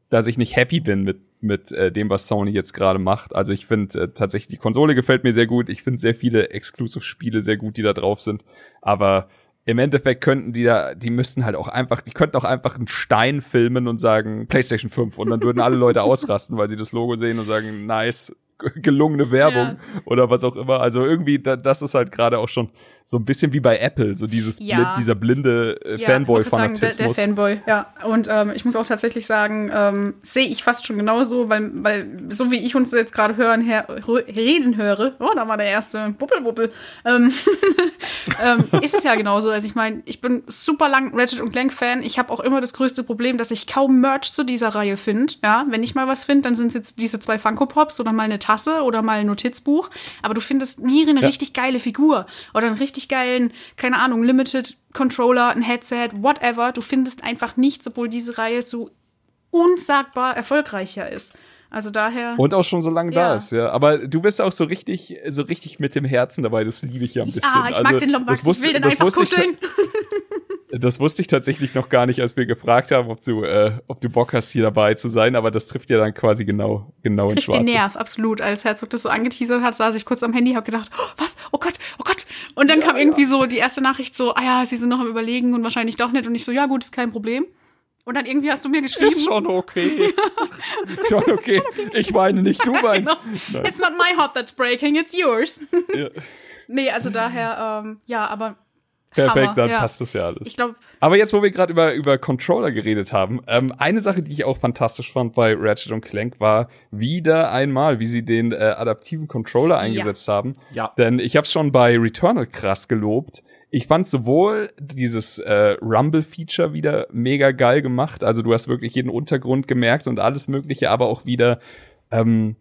dass ich nicht happy bin mit mit äh, dem, was Sony jetzt gerade macht. Also ich finde äh, tatsächlich die Konsole gefällt mir sehr gut. Ich finde sehr viele Exclusive-Spiele sehr gut, die da drauf sind. Aber im Endeffekt könnten die da, die müssten halt auch einfach, die könnten auch einfach einen Stein filmen und sagen PlayStation 5 und dann würden alle Leute ausrasten, weil sie das Logo sehen und sagen, nice, gelungene Werbung ja. oder was auch immer. Also irgendwie, da, das ist halt gerade auch schon so ein bisschen wie bei Apple, so dieses ja. Dieser blinde äh, ja, Fanboy-Fanatismus. Der, der, Fanboy, ja. Und ähm, ich muss auch tatsächlich sagen, ähm, sehe ich fast schon genauso, weil, weil so wie ich uns jetzt gerade hören, her, reden höre, oh, da war der erste Buppelbuppel, ähm, ähm, ist es ja genauso. Also ich meine, ich bin super lang Ratchet und Clank-Fan. Ich habe auch immer das größte Problem, dass ich kaum Merch zu dieser Reihe finde. Ja, wenn ich mal was finde, dann sind es jetzt diese zwei Funko Pops oder mal eine Tasse oder mal ein Notizbuch. Aber du findest nie eine ja. richtig geile Figur oder ein richtig richtig geilen, keine Ahnung, Limited Controller, ein Headset, whatever. Du findest einfach nichts, obwohl diese Reihe so unsagbar erfolgreicher ist. Also daher. Und auch schon so lange ja. da ist, ja. Aber du bist auch so richtig, so richtig mit dem Herzen dabei. Das liebe ich ja ein bisschen. Ah, ich also, mag den Lombax. ich will den einfach kuscheln. Das wusste ich tatsächlich noch gar nicht, als wir gefragt haben, ob du, äh, ob du Bock hast, hier dabei zu sein, aber das trifft ja dann quasi genau, genau das trifft den Nerv, absolut. Als Herzog das so angeteasert hat, saß ich kurz am Handy, hab gedacht, oh, was? Oh Gott, oh Gott. Und dann ja, kam irgendwie ja. so die erste Nachricht so, ah ja, sie sind noch am überlegen und wahrscheinlich doch nicht. Und ich so, ja gut, ist kein Problem. Und dann irgendwie hast du mir geschrieben. Ist schon okay. schon, okay. schon okay. Ich weine nicht, du weinst. genau. It's not my heart that's breaking, it's yours. ja. Nee, also daher, ähm, ja, aber Perfekt, Hammer, dann ja. passt das ja alles. Ich glaub, Aber jetzt, wo wir gerade über, über Controller geredet haben, ähm, eine Sache, die ich auch fantastisch fand bei Ratchet und Clank, war wieder einmal, wie sie den äh, adaptiven Controller eingesetzt ja. haben. Ja. Denn ich habe es schon bei Returnal krass gelobt. Ich fand sowohl dieses äh, Rumble-Feature wieder mega geil gemacht, also du hast wirklich jeden Untergrund gemerkt und alles Mögliche, aber auch wieder ähm,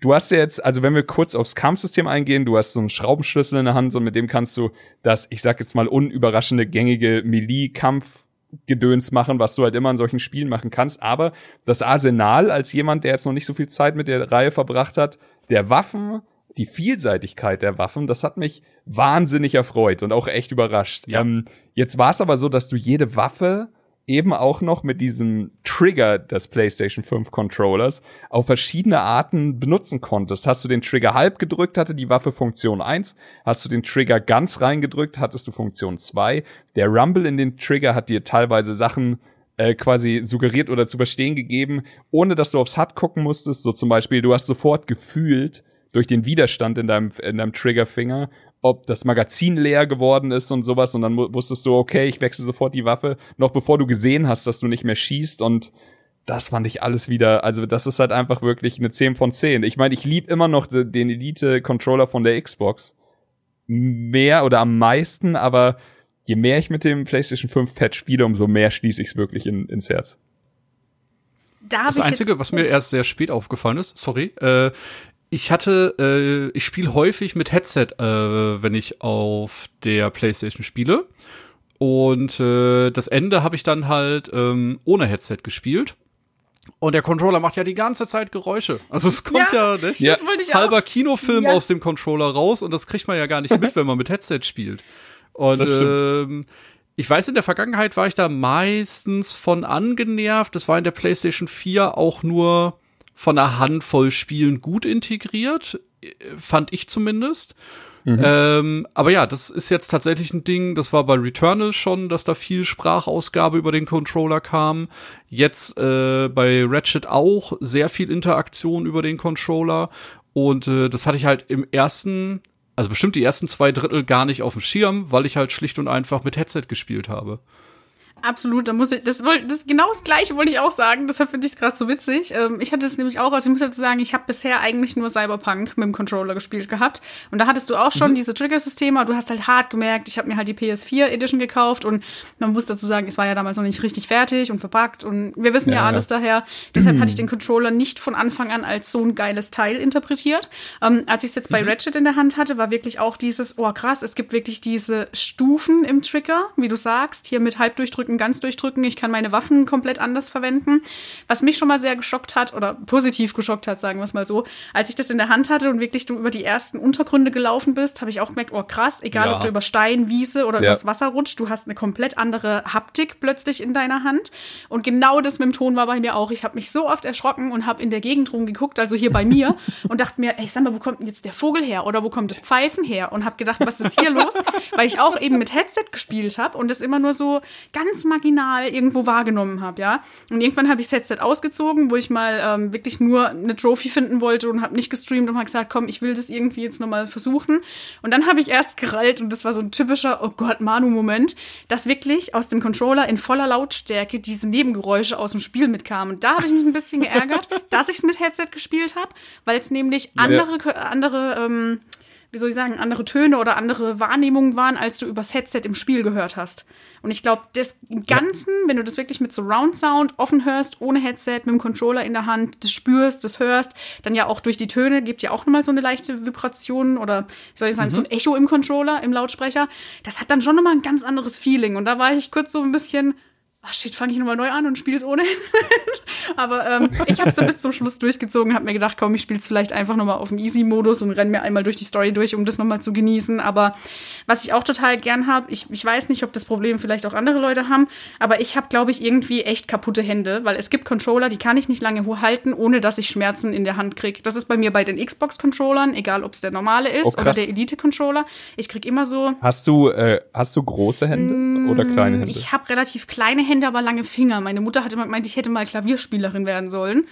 du hast ja jetzt, also wenn wir kurz aufs Kampfsystem eingehen, du hast so einen Schraubenschlüssel in der Hand und mit dem kannst du das, ich sag jetzt mal, unüberraschende, gängige Melee-Kampf Gedöns machen, was du halt immer in solchen Spielen machen kannst. Aber das Arsenal, als jemand, der jetzt noch nicht so viel Zeit mit der Reihe verbracht hat, der Waffen, die Vielseitigkeit der Waffen, das hat mich wahnsinnig erfreut und auch echt überrascht. Ja. Ähm, jetzt war es aber so, dass du jede Waffe eben auch noch mit diesem Trigger des PlayStation 5 Controllers auf verschiedene Arten benutzen konntest. Hast du den Trigger halb gedrückt, hatte die Waffe Funktion 1. Hast du den Trigger ganz reingedrückt, hattest du Funktion 2. Der Rumble in den Trigger hat dir teilweise Sachen äh, quasi suggeriert oder zu verstehen gegeben, ohne dass du aufs HUD gucken musstest. So zum Beispiel, du hast sofort gefühlt, durch den Widerstand in deinem, in deinem Triggerfinger, ob das Magazin leer geworden ist und sowas und dann wusstest du, okay, ich wechsle sofort die Waffe, noch bevor du gesehen hast, dass du nicht mehr schießt und das fand ich alles wieder, also das ist halt einfach wirklich eine 10 von 10. Ich meine, ich lieb immer noch den Elite-Controller von der Xbox. Mehr oder am meisten, aber je mehr ich mit dem PlayStation 5 Pad spiele, umso mehr schließe ich es wirklich in, ins Herz. Da das Einzige, was mir erst sehr spät aufgefallen ist, sorry, äh, ich hatte, äh, ich spiele häufig mit Headset, äh, wenn ich auf der PlayStation spiele. Und äh, das Ende habe ich dann halt ähm, ohne Headset gespielt. Und der Controller macht ja die ganze Zeit Geräusche. Also es kommt ja, ja nicht Ja. ja. halber Kinofilm Ja. aus dem Controller raus und das kriegt man ja gar nicht mit, wenn man mit Headset spielt. Und ähm, ich weiß, in der Vergangenheit war ich da meistens von angenervt. Das war in der PlayStation 4 auch nur von einer Handvoll Spielen gut integriert, fand ich zumindest. Ähm, aber ja, das ist jetzt tatsächlich ein Ding, das war bei Returnal schon, dass da viel Sprachausgabe über den Controller kam. Jetzt äh, bei Ratchet auch sehr viel Interaktion über den Controller. Und äh, das hatte ich halt im ersten, also bestimmt die ersten zwei Drittel gar nicht auf dem Schirm, weil ich halt schlicht und einfach mit Headset gespielt habe. Absolut, da muss ich, das, das genau das Gleiche wollte ich auch sagen, deshalb finde ich es gerade so witzig. Ähm, ich hatte es nämlich auch, also ich muss dazu sagen, ich habe bisher eigentlich nur Cyberpunk mit dem Controller gespielt gehabt. Und da hattest du auch schon diese Trigger-Systeme, aber du hast halt hart gemerkt, ich habe mir halt die PS4 Edition gekauft und man muss dazu sagen, es war ja damals noch nicht richtig fertig und verpackt und wir wissen ja, Ja. alles daher. Deshalb hatte ich den Controller nicht von Anfang an als so ein geiles Teil interpretiert. Ähm, als ich es jetzt bei Ratchet in der Hand hatte, war wirklich auch dieses, oh krass, es gibt wirklich diese Stufen im Trigger, wie du sagst, hier mit halb durchdrücken, ganz durchdrücken. Ich kann meine Waffen komplett anders verwenden. Was mich schon mal sehr geschockt hat oder positiv geschockt hat, sagen wir es mal so, als ich das in der Hand hatte und wirklich du über die ersten Untergründe gelaufen bist, habe ich auch gemerkt, oh krass, egal Ja. ob du über Stein, Wiese oder Ja. übers Wasser rutscht, du hast eine komplett andere Haptik plötzlich in deiner Hand. Und genau das mit dem Ton war bei mir auch. Ich habe mich so oft erschrocken und habe in der Gegend rumgeguckt, also hier bei mir, und dachte mir, ey, sag mal, wo kommt denn jetzt der Vogel her oder wo kommt das Pfeifen her? Und habe gedacht, was ist hier los? Weil ich auch eben mit Headset gespielt habe und das immer nur so ganz marginal irgendwo wahrgenommen habe, ja. Und irgendwann habe ich das Headset ausgezogen, wo ich mal ähm, wirklich nur eine Trophy finden wollte und habe nicht gestreamt und habe gesagt, komm, ich will das irgendwie jetzt nochmal versuchen. Und dann habe ich erst gerallt und das war so ein typischer, oh Gott, Manu-Moment, dass wirklich aus dem Controller in voller Lautstärke diese Nebengeräusche aus dem Spiel mitkamen. Und da habe ich mich ein bisschen geärgert, dass ich es mit Headset gespielt habe, weil es nämlich andere, andere ähm, wie soll ich sagen, andere Töne oder andere Wahrnehmungen waren, als du übers Headset im Spiel gehört hast. Und ich glaube, das im Ganzen, wenn du das wirklich mit Surround Sound offen hörst, ohne Headset, mit dem Controller in der Hand, das spürst, das hörst, dann ja auch durch die Töne, gibt ja auch nochmal so eine leichte Vibration oder, wie soll ich sagen, so ein Echo im Controller, im Lautsprecher. Das hat dann schon nochmal ein ganz anderes Feeling. Und da war ich kurz so ein bisschen, ach shit, fange ich nochmal neu an und spiele es ohne Headset. Aber ähm, ich habe es dann bis zum Schluss durchgezogen, habe mir gedacht, komm, ich spiele es vielleicht einfach nochmal auf dem Easy-Modus und renne mir einmal durch die Story durch, um das nochmal zu genießen. Aber was ich auch total gern habe, ich, ich weiß nicht, ob das Problem vielleicht auch andere Leute haben, aber ich habe, glaube ich, irgendwie echt kaputte Hände, weil es gibt Controller, die kann ich nicht lange halten, ohne dass ich Schmerzen in der Hand kriege. Das ist bei mir bei den Xbox-Controllern, egal ob es der normale ist Oh, oder der Elite-Controller. Ich krieg immer so Hast du, äh, hast du große Hände oder kleine Hände? ich habe relativ kleine Hände, aber lange Finger. Meine Mutter hat immer gemeint, ich hätte mal Klavierspielerin werden sollen.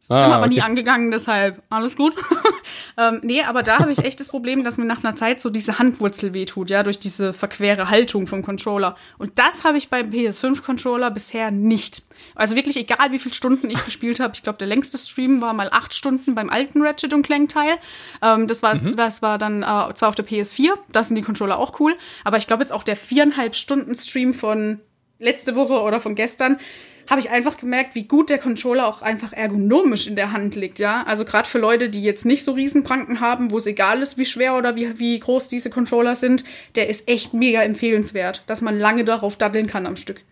Das Ah, ist mir aber nie okay. angegangen, deshalb alles gut. ähm, nee, aber da habe ich echt das Problem, dass mir nach einer Zeit so diese Handwurzel wehtut, ja, durch diese verquere Haltung vom Controller. Und das habe ich beim PS5-Controller bisher nicht. Also wirklich, egal wie viele Stunden ich gespielt habe, ich glaube, der längste Stream war mal acht Stunden beim alten Ratchet und Clank-Teil. Ähm, das, war, das war dann äh, zwar auf der PS4, da sind die Controller auch cool, aber ich glaube jetzt auch der viereinhalb Stunden Stream von letzte Woche oder von gestern habe ich einfach gemerkt, wie gut der Controller auch einfach ergonomisch in der Hand liegt, ja. Also gerade für Leute, die jetzt nicht so Riesenpranken haben, wo es egal ist, wie schwer oder wie, wie groß diese Controller sind, der ist echt mega empfehlenswert, dass man lange darauf daddeln kann am Stück.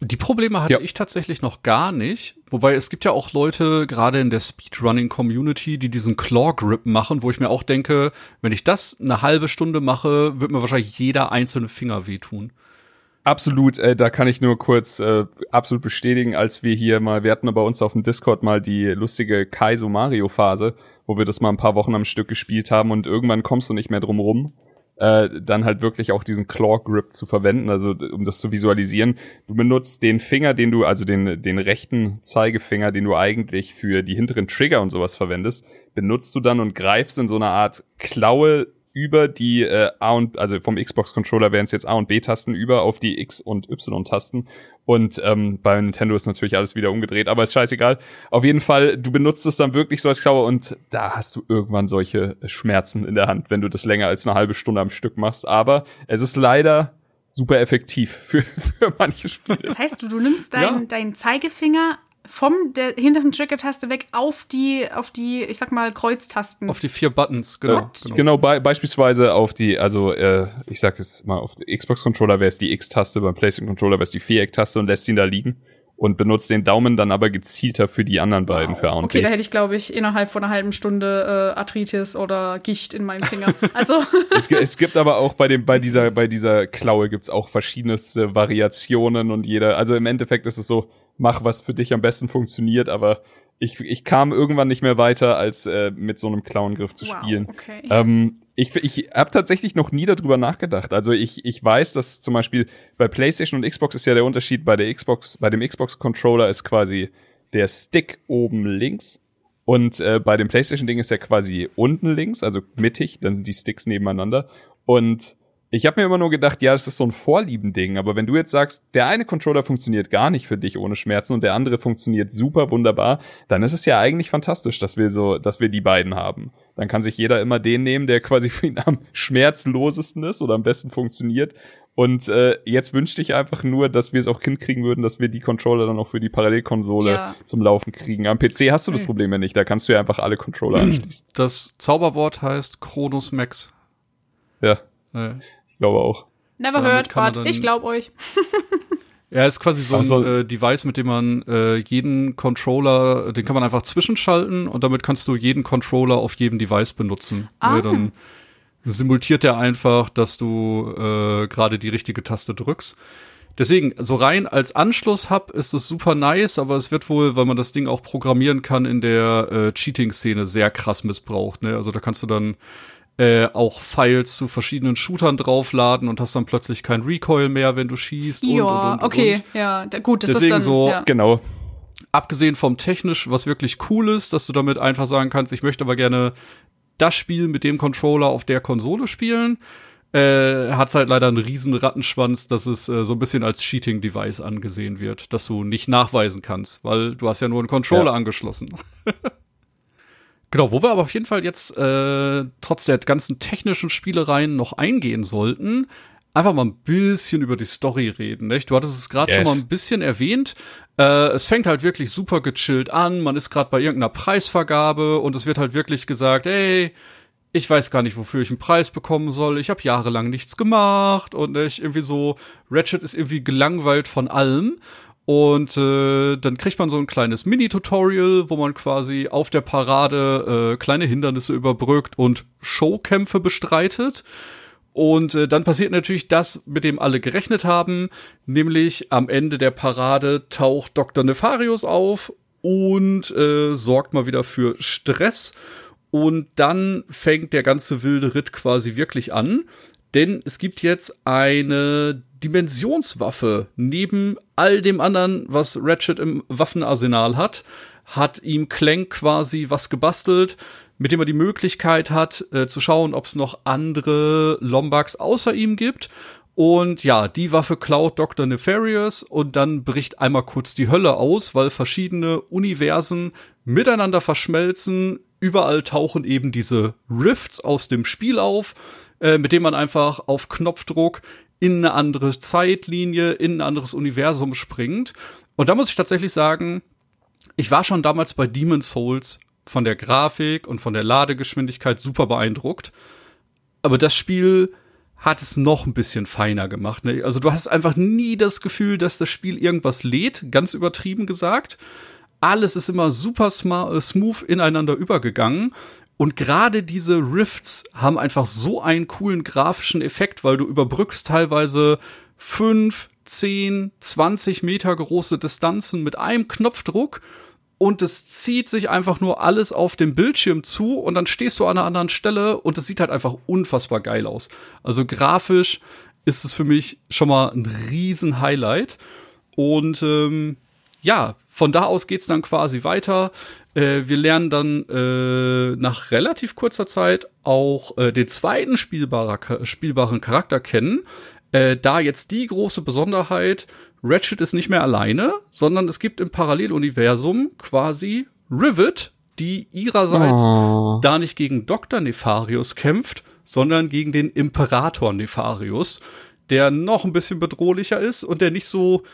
Die Probleme hatte Ja. ich tatsächlich noch gar nicht. Wobei es gibt ja auch Leute, gerade in der Speedrunning-Community, die diesen Claw-Grip machen, wo ich mir auch denke, wenn ich das eine halbe Stunde mache, wird mir wahrscheinlich jeder einzelne Finger wehtun. Absolut, äh, da kann ich nur kurz äh, absolut bestätigen, als wir hier mal, wir hatten bei uns auf dem Discord mal die lustige Kaizo Mario Phase, wo wir das mal ein paar Wochen am Stück gespielt haben und irgendwann kommst du nicht mehr drum rum, äh, dann halt wirklich auch diesen Claw Grip zu verwenden, also um das zu visualisieren. Du benutzt den Finger, den du, also den, den rechten Zeigefinger, den du eigentlich für die hinteren Trigger und sowas verwendest, benutzt du dann und greifst in so einer Art Klaue über die äh, A und also vom Xbox Controller wären es jetzt A und B Tasten über auf die X und Y Tasten und ähm, bei Nintendo ist natürlich alles wieder umgedreht, aber ist scheißegal. Auf jeden Fall, du benutzt es dann wirklich so als Klaue und da hast du irgendwann solche Schmerzen in der Hand, wenn du das länger als eine halbe Stunde am Stück machst. Aber es ist leider super effektiv für, für manche Spiele. Das heißt, du, du nimmst deinen Ja. deinen Zeigefinger vom der hinteren Trigger-Taste weg auf die, auf die, ich sag mal, Kreuztasten. Auf die vier Buttons, genau. Genau, genau be beispielsweise auf die, also äh, ich sag jetzt mal, auf die Xbox-Controller wäre es die X-Taste, beim PlayStation-Controller wäre es die Viereck-Taste und lässt ihn da liegen und benutzt den Daumen dann aber gezielter für die anderen beiden, wow. für A und Okay, B. da hätte ich, glaube ich, innerhalb von einer halben Stunde äh, Arthritis oder Gicht in meinem Finger. Also. es, es, gibt aber auch bei dem, bei dieser, bei dieser Klaue gibt's auch verschiedenste Variationen und jeder, also im Endeffekt ist es so, mach was für dich am besten funktioniert, aber ich, ich kam irgendwann nicht mehr weiter, als äh, mit so einem Klauengriff zu wow, spielen. Okay. Ähm, ich ich habe tatsächlich noch nie darüber nachgedacht. Also ich, ich weiß, dass zum Beispiel bei PlayStation und Xbox ist ja der Unterschied bei der Xbox, bei dem Xbox-Controller ist quasi der Stick oben links und äh, bei dem PlayStation-Ding ist er quasi unten links, also mittig, dann sind die Sticks nebeneinander. Und ich habe mir immer nur gedacht, ja, das ist so ein Vorliebending, aber wenn du jetzt sagst, der eine Controller funktioniert gar nicht für dich ohne Schmerzen und der andere funktioniert super wunderbar, dann ist es ja eigentlich fantastisch, dass wir so, dass wir die beiden haben. Dann kann sich jeder immer den nehmen, der quasi für ihn am schmerzlosesten ist oder am besten funktioniert. Und äh, jetzt wünschte ich einfach nur, dass wir es auch hinkriegen würden, dass wir die Controller dann auch für die Parallelkonsole ja. zum Laufen kriegen. Am PC hast du das Problem ja nicht, da kannst du ja einfach alle Controller anschließen. Das Zauberwort heißt Chronos Max. Ja. ja glaube auch. Never Damit heard, but ich glaube euch. Ja, ist quasi so ein also, äh, Device, mit dem man äh, jeden Controller, den kann man einfach zwischenschalten und damit kannst du jeden Controller auf jedem Device benutzen. Ah. Ja, dann simultiert er einfach, dass du äh, gerade die richtige Taste drückst. Deswegen, so rein als Anschluss-Hub ist es super nice, aber es wird wohl, weil man das Ding auch programmieren kann, in der äh, Cheating-Szene sehr krass missbraucht. Ne? Also da kannst du dann äh, auch Files zu verschiedenen Shootern draufladen und hast dann plötzlich kein Recoil mehr, wenn du schießt. Ja, und, und, und, okay, und. ja, gut, das Deswegen ist dann, so, ja. genau. Abgesehen vom technisch, was wirklich cool ist, dass du damit einfach sagen kannst, ich möchte aber gerne das Spiel mit dem Controller auf der Konsole spielen, äh, hat halt leider einen riesen Rattenschwanz, dass es äh, so ein bisschen als Cheating-Device angesehen wird, dass du nicht nachweisen kannst, weil du hast ja nur einen Controller ja. angeschlossen. Genau, wo wir aber auf jeden Fall jetzt äh, trotz der ganzen technischen Spielereien noch eingehen sollten, einfach mal ein bisschen über die Story reden. Nicht? Du hattest es gerade yes. schon mal ein bisschen erwähnt. Äh, es fängt halt wirklich super gechillt an. Man ist gerade bei irgendeiner Preisvergabe und es wird halt wirklich gesagt, ey, ich weiß gar nicht, wofür ich einen Preis bekommen soll. Ich habe jahrelang nichts gemacht und ich irgendwie so, Ratchet ist irgendwie gelangweilt von allem. Und äh, dann kriegt man so ein kleines Mini-Tutorial, wo man quasi auf der Parade äh, kleine Hindernisse überbrückt und Showkämpfe bestreitet. Und äh, dann passiert natürlich das, mit dem alle gerechnet haben, nämlich am Ende der Parade taucht Dr. Nefarius auf und äh, sorgt mal wieder für Stress. Und dann fängt der ganze wilde Ritt quasi wirklich an. Denn es gibt jetzt eine Dimensionswaffe. Neben all dem anderen, was Ratchet im Waffenarsenal hat, hat ihm Clank quasi was gebastelt, mit dem er die Möglichkeit hat, äh, zu schauen, ob es noch andere Lombax außer ihm gibt. Und ja, die Waffe klaut Dr. Nefarious und dann bricht einmal kurz die Hölle aus, weil verschiedene Universen miteinander verschmelzen. Überall tauchen eben diese Rifts aus dem Spiel auf, äh, mit dem man einfach auf Knopfdruck in eine andere Zeitlinie, in ein anderes Universum springt. Und da muss ich tatsächlich sagen, ich war schon damals bei Demon's Souls von der Grafik und von der Ladegeschwindigkeit super beeindruckt. Aber das Spiel hat es noch ein bisschen feiner gemacht. Ne? Also du hast einfach nie das Gefühl, dass das Spiel irgendwas lädt, ganz übertrieben gesagt. Alles ist immer super smooth ineinander übergegangen. Und gerade diese Rifts haben einfach so einen coolen grafischen Effekt, weil du überbrückst teilweise fünf, zehn, zwanzig Meter große Distanzen mit einem Knopfdruck und es zieht sich einfach nur alles auf dem Bildschirm zu und dann stehst du an einer anderen Stelle und es sieht halt einfach unfassbar geil aus. Also grafisch ist es für mich schon mal ein riesen Highlight. Und ähm, ja, von da aus geht's dann quasi weiter. Äh, wir lernen dann äh, nach relativ kurzer Zeit auch äh, den zweiten spielbarer, spielbaren Charakter kennen. Äh, da jetzt die große Besonderheit, Ratchet ist nicht mehr alleine, sondern es gibt im Paralleluniversum quasi Rivet, die ihrerseits oh. da nicht gegen Dr. Nefarius kämpft, sondern gegen den Imperator Nefarius, der noch ein bisschen bedrohlicher ist und der nicht so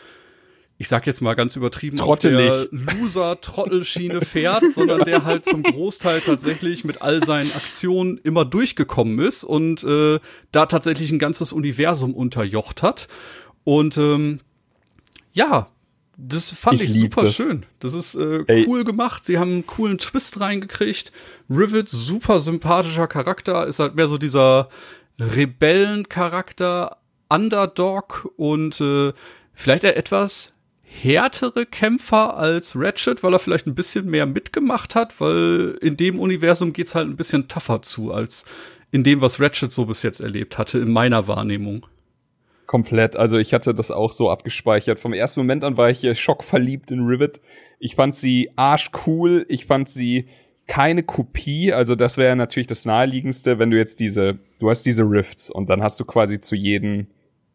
ich sag jetzt mal ganz übertrieben, Trottelig. auf der Loser-Trottelschiene fährt, sondern der halt zum Großteil tatsächlich mit all seinen Aktionen immer durchgekommen ist und äh, da tatsächlich ein ganzes Universum unterjocht hat. Und ähm, ja, das fand ich, ich super das. schön. Das ist äh, cool gemacht. Sie haben einen coolen Twist reingekriegt. Rivet, super sympathischer Charakter, ist halt mehr so dieser Rebellencharakter, Underdog und äh, vielleicht etwas härtere Kämpfer als Ratchet, weil er vielleicht ein bisschen mehr mitgemacht hat, weil in dem Universum geht's halt ein bisschen tougher zu als in dem, was Ratchet so bis jetzt erlebt hatte, in meiner Wahrnehmung. Komplett. Also ich hatte das auch so abgespeichert. Vom ersten Moment an war ich hier schockverliebt in Rivet. Ich fand sie arschcool. Ich fand sie keine Kopie. Also das wäre natürlich das naheliegendste, wenn du jetzt diese, du hast diese Rifts und dann hast du quasi zu jedem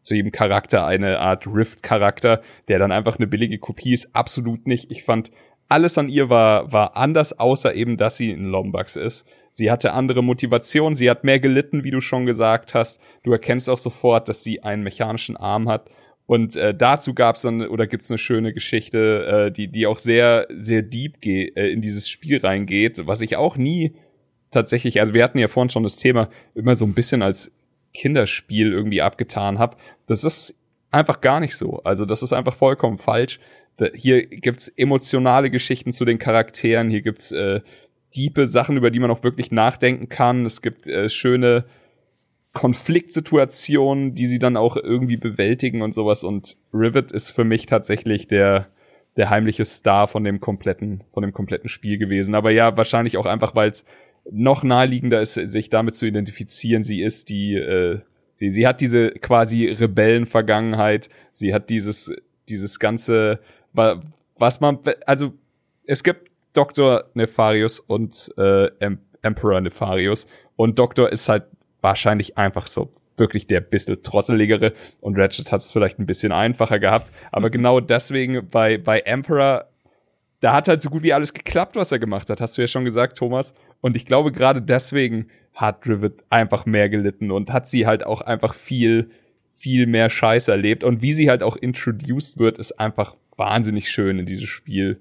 zu jedem Charakter eine Art Rift-Charakter, der dann einfach eine billige Kopie ist. Absolut nicht. Ich fand, alles an ihr war, war anders, außer eben, dass sie ein Lombax ist. Sie hatte andere Motivation, sie hat mehr gelitten, wie du schon gesagt hast. Du erkennst auch sofort, dass sie einen mechanischen Arm hat. Und äh, dazu gab's dann oder gibt's eine schöne Geschichte, äh, die die auch sehr sehr deep äh, in dieses Spiel reingeht, was ich auch nie tatsächlich, also wir hatten ja vorhin schon das Thema immer so ein bisschen als Kinderspiel irgendwie abgetan habe. Das ist einfach gar nicht so. Also das ist einfach vollkommen falsch. Da, hier gibt's emotionale Geschichten zu den Charakteren, hier gibt's äh, diepe Sachen, über die man auch wirklich nachdenken kann. Es gibt äh, schöne Konfliktsituationen, die sie dann auch irgendwie bewältigen und sowas. Und Rivet ist für mich tatsächlich der der heimliche Star von dem kompletten von dem kompletten Spiel gewesen. Aber ja, wahrscheinlich auch einfach, weil es noch naheliegender ist, sich damit zu identifizieren. Sie ist die, äh, sie, sie hat diese quasi Rebellenvergangenheit. Sie hat dieses, dieses ganze, was man, also es gibt Dr. Nefarius und äh, Emperor Nefarius und Doktor ist halt wahrscheinlich einfach so wirklich der bisschen trotteligere und Ratchet hat es vielleicht ein bisschen einfacher gehabt, aber genau deswegen bei bei Emperor da hat halt so gut wie alles geklappt, was er gemacht hat, hast du ja schon gesagt, Thomas. Und ich glaube, gerade deswegen hat Rivet einfach mehr gelitten und hat sie halt auch einfach viel, viel mehr Scheiß erlebt. Und wie sie halt auch introduced wird, ist einfach wahnsinnig schön in dieses Spiel.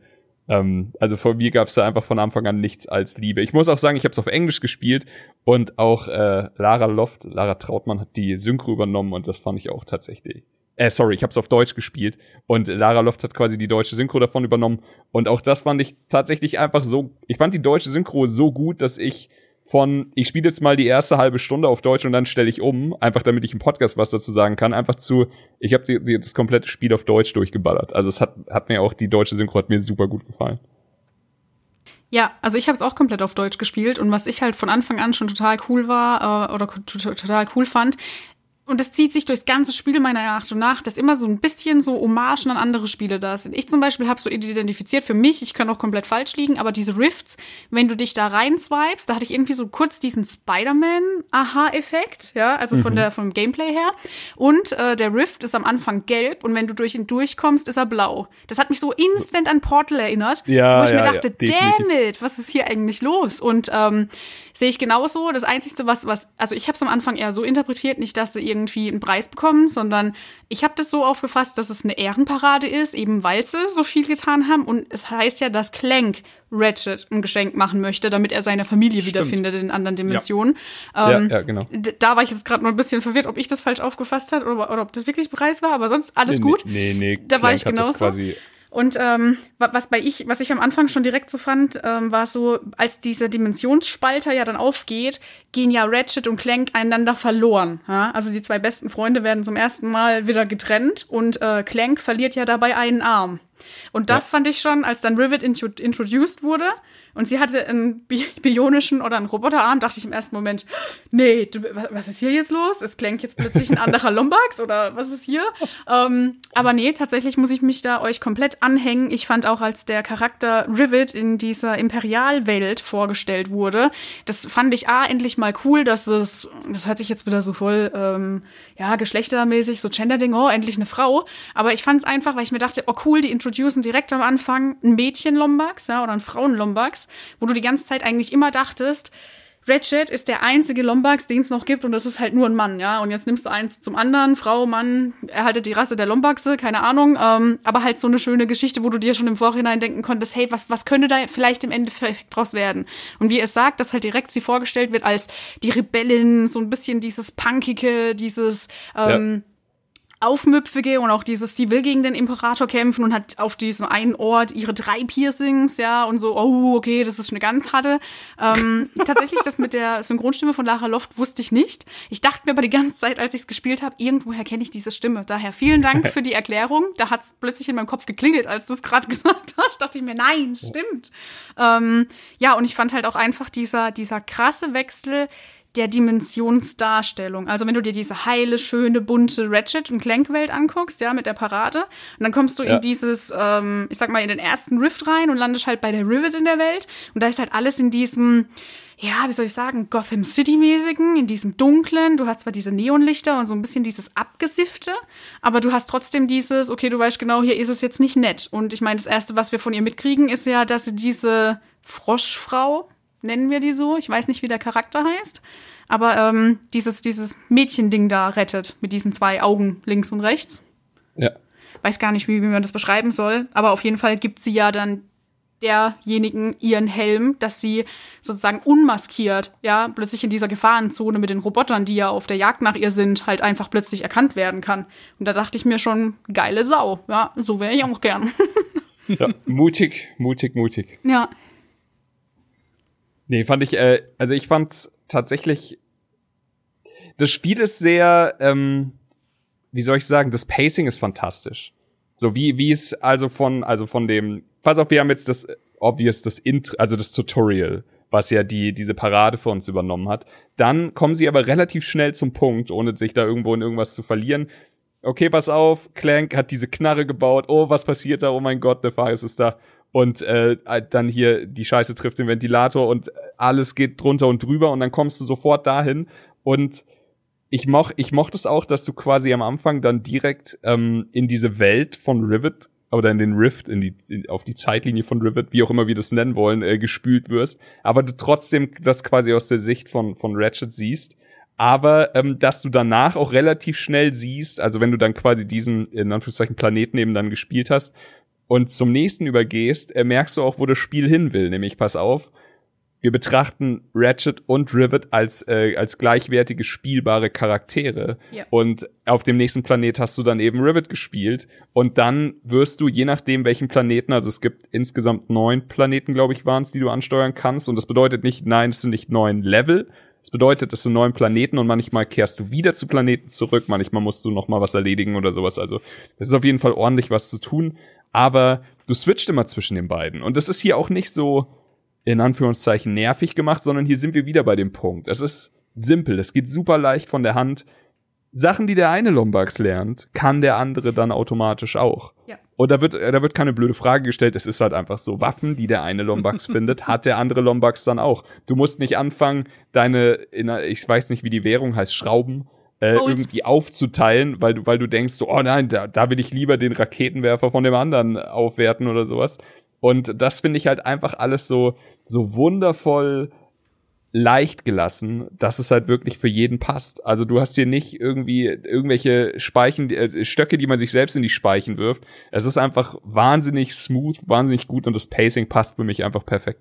Ähm, also von mir gab es da einfach von Anfang an nichts als Liebe. Ich muss auch sagen, ich habe es auf Englisch gespielt und auch äh, Lara Loft, Lara Trautmann hat die Synchro übernommen und das fand ich auch tatsächlich äh, sorry, ich habe es auf Deutsch gespielt und Lara Loft hat quasi die deutsche Synchro davon übernommen und auch das fand ich tatsächlich einfach so, ich fand die deutsche Synchro so gut, dass ich von, ich spiele jetzt mal die erste halbe Stunde auf Deutsch und dann stelle ich um, einfach damit ich im Podcast was dazu sagen kann, einfach zu, ich habe das komplette Spiel auf Deutsch durchgeballert. Also es hat, hat mir auch, die deutsche Synchro hat mir super gut gefallen. Ja, also ich habe es auch komplett auf Deutsch gespielt und was ich halt von Anfang an schon total cool war äh, oder total cool fand, und das zieht sich durchs ganze Spiel meiner Achtung nach, dass immer so ein bisschen so Hommagen an andere Spiele da sind. Ich zum Beispiel habe so identifiziert für mich, ich kann auch komplett falsch liegen, aber diese Rifts, wenn du dich da rein swipes, da hatte ich irgendwie so kurz diesen Spider-Man-Aha-Effekt, ja, also mhm. von der, vom Gameplay her. Und äh, der Rift ist am Anfang gelb und wenn du durch ihn durchkommst, ist er blau. Das hat mich so instant an Portal erinnert, ja, wo ich ja, mir dachte, ja, damn it, was ist hier eigentlich los? Und ähm, sehe ich genauso. Das Einzige, was, was, also ich habe es am Anfang eher so interpretiert, nicht, dass sie irgendwie einen Preis bekommen, sondern ich habe das so aufgefasst, dass es eine Ehrenparade ist, eben weil sie so viel getan haben. Und es heißt ja, dass Clank Ratchet ein Geschenk machen möchte, damit er seine Familie Stimmt. wiederfindet in anderen Dimensionen. Ja, ähm, ja, ja genau. Da war ich jetzt gerade nur ein bisschen verwirrt, ob ich das falsch aufgefasst habe oder, oder ob das wirklich Preis war, aber sonst alles nee, gut. Nee, nee, da Clank war ich genauso. Und ähm, was bei ich, was ich am Anfang schon direkt so fand, ähm, war so, als dieser Dimensionsspalter ja dann aufgeht, gehen ja Ratchet und Clank einander verloren. Ja? Also die zwei besten Freunde werden zum ersten Mal wieder getrennt und äh, Clank verliert ja dabei einen Arm. Und da ja. fand ich schon, als dann Rivet introduced wurde, und sie hatte einen bionischen oder einen Roboterarm, dachte ich im ersten Moment, nee, du, was ist hier jetzt los? Es klingt jetzt plötzlich ein anderer Lombax oder was ist hier? ähm, aber nee, tatsächlich muss ich mich da euch komplett anhängen. Ich fand auch, als der Charakter Rivet in dieser Imperialwelt vorgestellt wurde, das fand ich A, endlich mal cool, dass es, das hört sich jetzt wieder so voll, ähm, ja, geschlechtermäßig, so Gender-Ding, oh, endlich eine Frau. Aber ich fand es einfach, weil ich mir dachte, oh cool, die introducen direkt am Anfang ein Mädchen-Lombax, ja, oder ein Frauen-Lombax wo du die ganze Zeit eigentlich immer dachtest, Ratchet ist der einzige Lombax, den es noch gibt und das ist halt nur ein Mann, ja. Und jetzt nimmst du eins zum anderen, Frau, Mann, erhaltet die Rasse der Lombaxe, keine Ahnung. Ähm, aber halt so eine schöne Geschichte, wo du dir schon im Vorhinein denken konntest, hey, was, was könnte da vielleicht im Endeffekt draus werden? Und wie es sagt, dass halt direkt sie vorgestellt wird als die Rebellin, so ein bisschen dieses Punkige, dieses ähm, ja Aufmüpfige und auch dieses, sie will gegen den Imperator kämpfen und hat auf diesem einen Ort ihre drei Piercings, ja, und so, oh, okay, das ist eine ganz harte. Ähm, tatsächlich, das mit der Synchronstimme von Lara Loft wusste ich nicht. Ich dachte mir aber die ganze Zeit, als ich es gespielt habe, irgendwoher kenne ich diese Stimme. Daher vielen Dank für die Erklärung. Da hat es plötzlich in meinem Kopf geklingelt, als du es gerade gesagt hast. Dachte ich mir, nein, stimmt. Ähm, ja, und ich fand halt auch einfach dieser, dieser krasse Wechsel der Dimensionsdarstellung. Also wenn du dir diese heile, schöne, bunte Ratchet- und Clank-Welt anguckst, ja, mit der Parade, und dann kommst du ja. in dieses, ähm, ich sag mal, in den ersten Rift rein und landest halt bei der Rivet in der Welt. Und da ist halt alles in diesem, ja, wie soll ich sagen, Gotham City-mäßigen, in diesem dunklen. Du hast zwar diese Neonlichter und so ein bisschen dieses Abgesiffte, aber du hast trotzdem dieses, okay, du weißt genau, hier ist es jetzt nicht nett. Und ich meine, das Erste, was wir von ihr mitkriegen, ist ja, dass sie diese Froschfrau, nennen wir die so. Ich weiß nicht, wie der Charakter heißt. Aber ähm, dieses, dieses Mädchending da rettet mit diesen zwei Augen links und rechts. Ja. Weiß gar nicht, wie, wie man das beschreiben soll. Aber auf jeden Fall gibt sie ja dann derjenigen ihren Helm, dass sie sozusagen unmaskiert, ja, plötzlich in dieser Gefahrenzone mit den Robotern, die ja auf der Jagd nach ihr sind, halt einfach plötzlich erkannt werden kann. Und da dachte ich mir schon, geile Sau. Ja, so wäre ich auch gern. ja, mutig, mutig, mutig. Ja. Nee, fand ich, äh, also ich fand tatsächlich, das Spiel ist sehr, ähm, wie soll ich sagen, das Pacing ist fantastisch. So wie, wie es also von, also von dem, pass auf, wir haben jetzt das, obvious, das Int, also das Tutorial, was ja die, diese Parade für uns übernommen hat. Dann kommen sie aber relativ schnell zum Punkt, ohne sich da irgendwo in irgendwas zu verlieren. Okay, pass auf, Clank hat diese Knarre gebaut. Oh, was passiert da? Oh mein Gott, der Fahrrad ist da und äh, dann hier die Scheiße trifft den Ventilator und alles geht drunter und drüber und dann kommst du sofort dahin und ich moch ich mochte es auch, dass du quasi am Anfang dann direkt ähm, in diese Welt von Rivet oder in den Rift, in die, in, auf die Zeitlinie von Rivet, wie auch immer wir das nennen wollen, äh, gespült wirst, aber du trotzdem das quasi aus der Sicht von, von Ratchet siehst. Aber ähm, dass du danach auch relativ schnell siehst, also wenn du dann quasi diesen, in Anführungszeichen, Planeten eben dann gespielt hast, und zum nächsten übergehst, äh, merkst du auch, wo das Spiel hin will. Nämlich, pass auf, wir betrachten Ratchet und Rivet als, äh, als gleichwertige spielbare Charaktere. Ja. Und auf dem nächsten Planet hast du dann eben Rivet gespielt. Und dann wirst du, je nachdem welchen Planeten, also es gibt insgesamt neun Planeten, glaube ich, waren es, die du ansteuern kannst. Und das bedeutet nicht, nein, es sind nicht neun Level. Das bedeutet, es sind neun Planeten und manchmal kehrst du wieder zu Planeten zurück, manchmal musst du noch mal was erledigen oder sowas. Also es ist auf jeden Fall ordentlich was zu tun aber du switcht immer zwischen den beiden. Und das ist hier auch nicht so, in Anführungszeichen, nervig gemacht, sondern hier sind wir wieder bei dem Punkt. Es ist simpel, es geht super leicht von der Hand. Sachen, die der eine Lombax lernt, kann der andere dann automatisch auch. Ja. Und da wird, da wird keine blöde Frage gestellt, es ist halt einfach so, Waffen, die der eine Lombax findet, hat der andere Lombax dann auch. Du musst nicht anfangen, deine, ich weiß nicht, wie die Währung heißt, Schrauben äh, irgendwie aufzuteilen, weil du, weil du denkst, so, oh nein, da, da will ich lieber den Raketenwerfer von dem anderen aufwerten oder sowas. Und das finde ich halt einfach alles so, so wundervoll leicht gelassen, dass es halt wirklich für jeden passt. Also du hast hier nicht irgendwie irgendwelche Speichen, äh, Stöcke, die man sich selbst in die Speichen wirft. Es ist einfach wahnsinnig smooth, wahnsinnig gut und das Pacing passt für mich einfach perfekt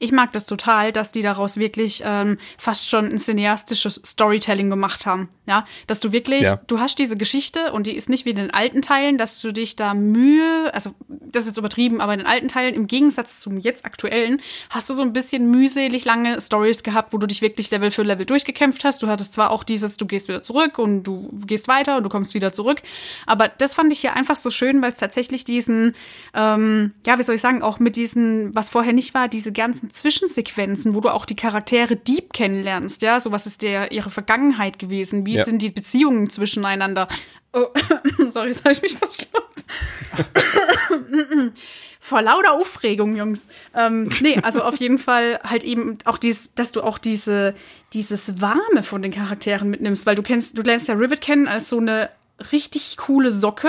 ich mag das total, dass die daraus wirklich ähm, fast schon ein cineastisches Storytelling gemacht haben. Ja, dass du wirklich, ja. du hast diese Geschichte und die ist nicht wie in den alten Teilen, dass du dich da Mühe, also das ist jetzt übertrieben, aber in den alten Teilen im Gegensatz zum jetzt aktuellen hast du so ein bisschen mühselig lange Stories gehabt, wo du dich wirklich Level für Level durchgekämpft hast. Du hattest zwar auch dieses, du gehst wieder zurück und du gehst weiter und du kommst wieder zurück, aber das fand ich hier einfach so schön, weil es tatsächlich diesen, ähm, ja, wie soll ich sagen, auch mit diesen, was vorher nicht war, diese ganzen Zwischensequenzen, wo du auch die Charaktere deep kennenlernst, ja, so was ist der ihre Vergangenheit gewesen, wie ja. Sind die Beziehungen zwischeneinander. Oh, sorry, jetzt habe ich mich verschluckt. Vor lauter Aufregung, Jungs. Ähm, nee, also auf jeden Fall halt eben auch dies, dass du auch diese, dieses Warme von den Charakteren mitnimmst, weil du kennst, du lernst ja Rivet kennen als so eine richtig coole Socke.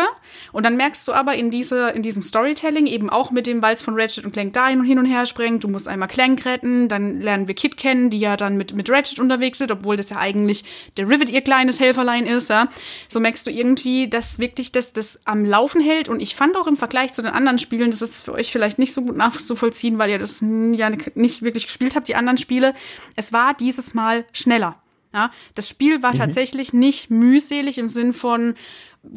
Und dann merkst du aber in, diese, in diesem Storytelling eben auch mit dem, es von Ratchet und Clank da hin und her springt, du musst einmal Clank retten, dann lernen wir Kit kennen, die ja dann mit, mit Ratchet unterwegs sind, obwohl das ja eigentlich der Rivet ihr kleines Helferlein ist. Ja. So merkst du irgendwie, dass wirklich das, das am Laufen hält. Und ich fand auch im Vergleich zu den anderen Spielen, das ist für euch vielleicht nicht so gut nachzuvollziehen, weil ihr das ja nicht wirklich gespielt habt, die anderen Spiele. Es war dieses Mal schneller. Ja, das Spiel war mhm. tatsächlich nicht mühselig im Sinn von,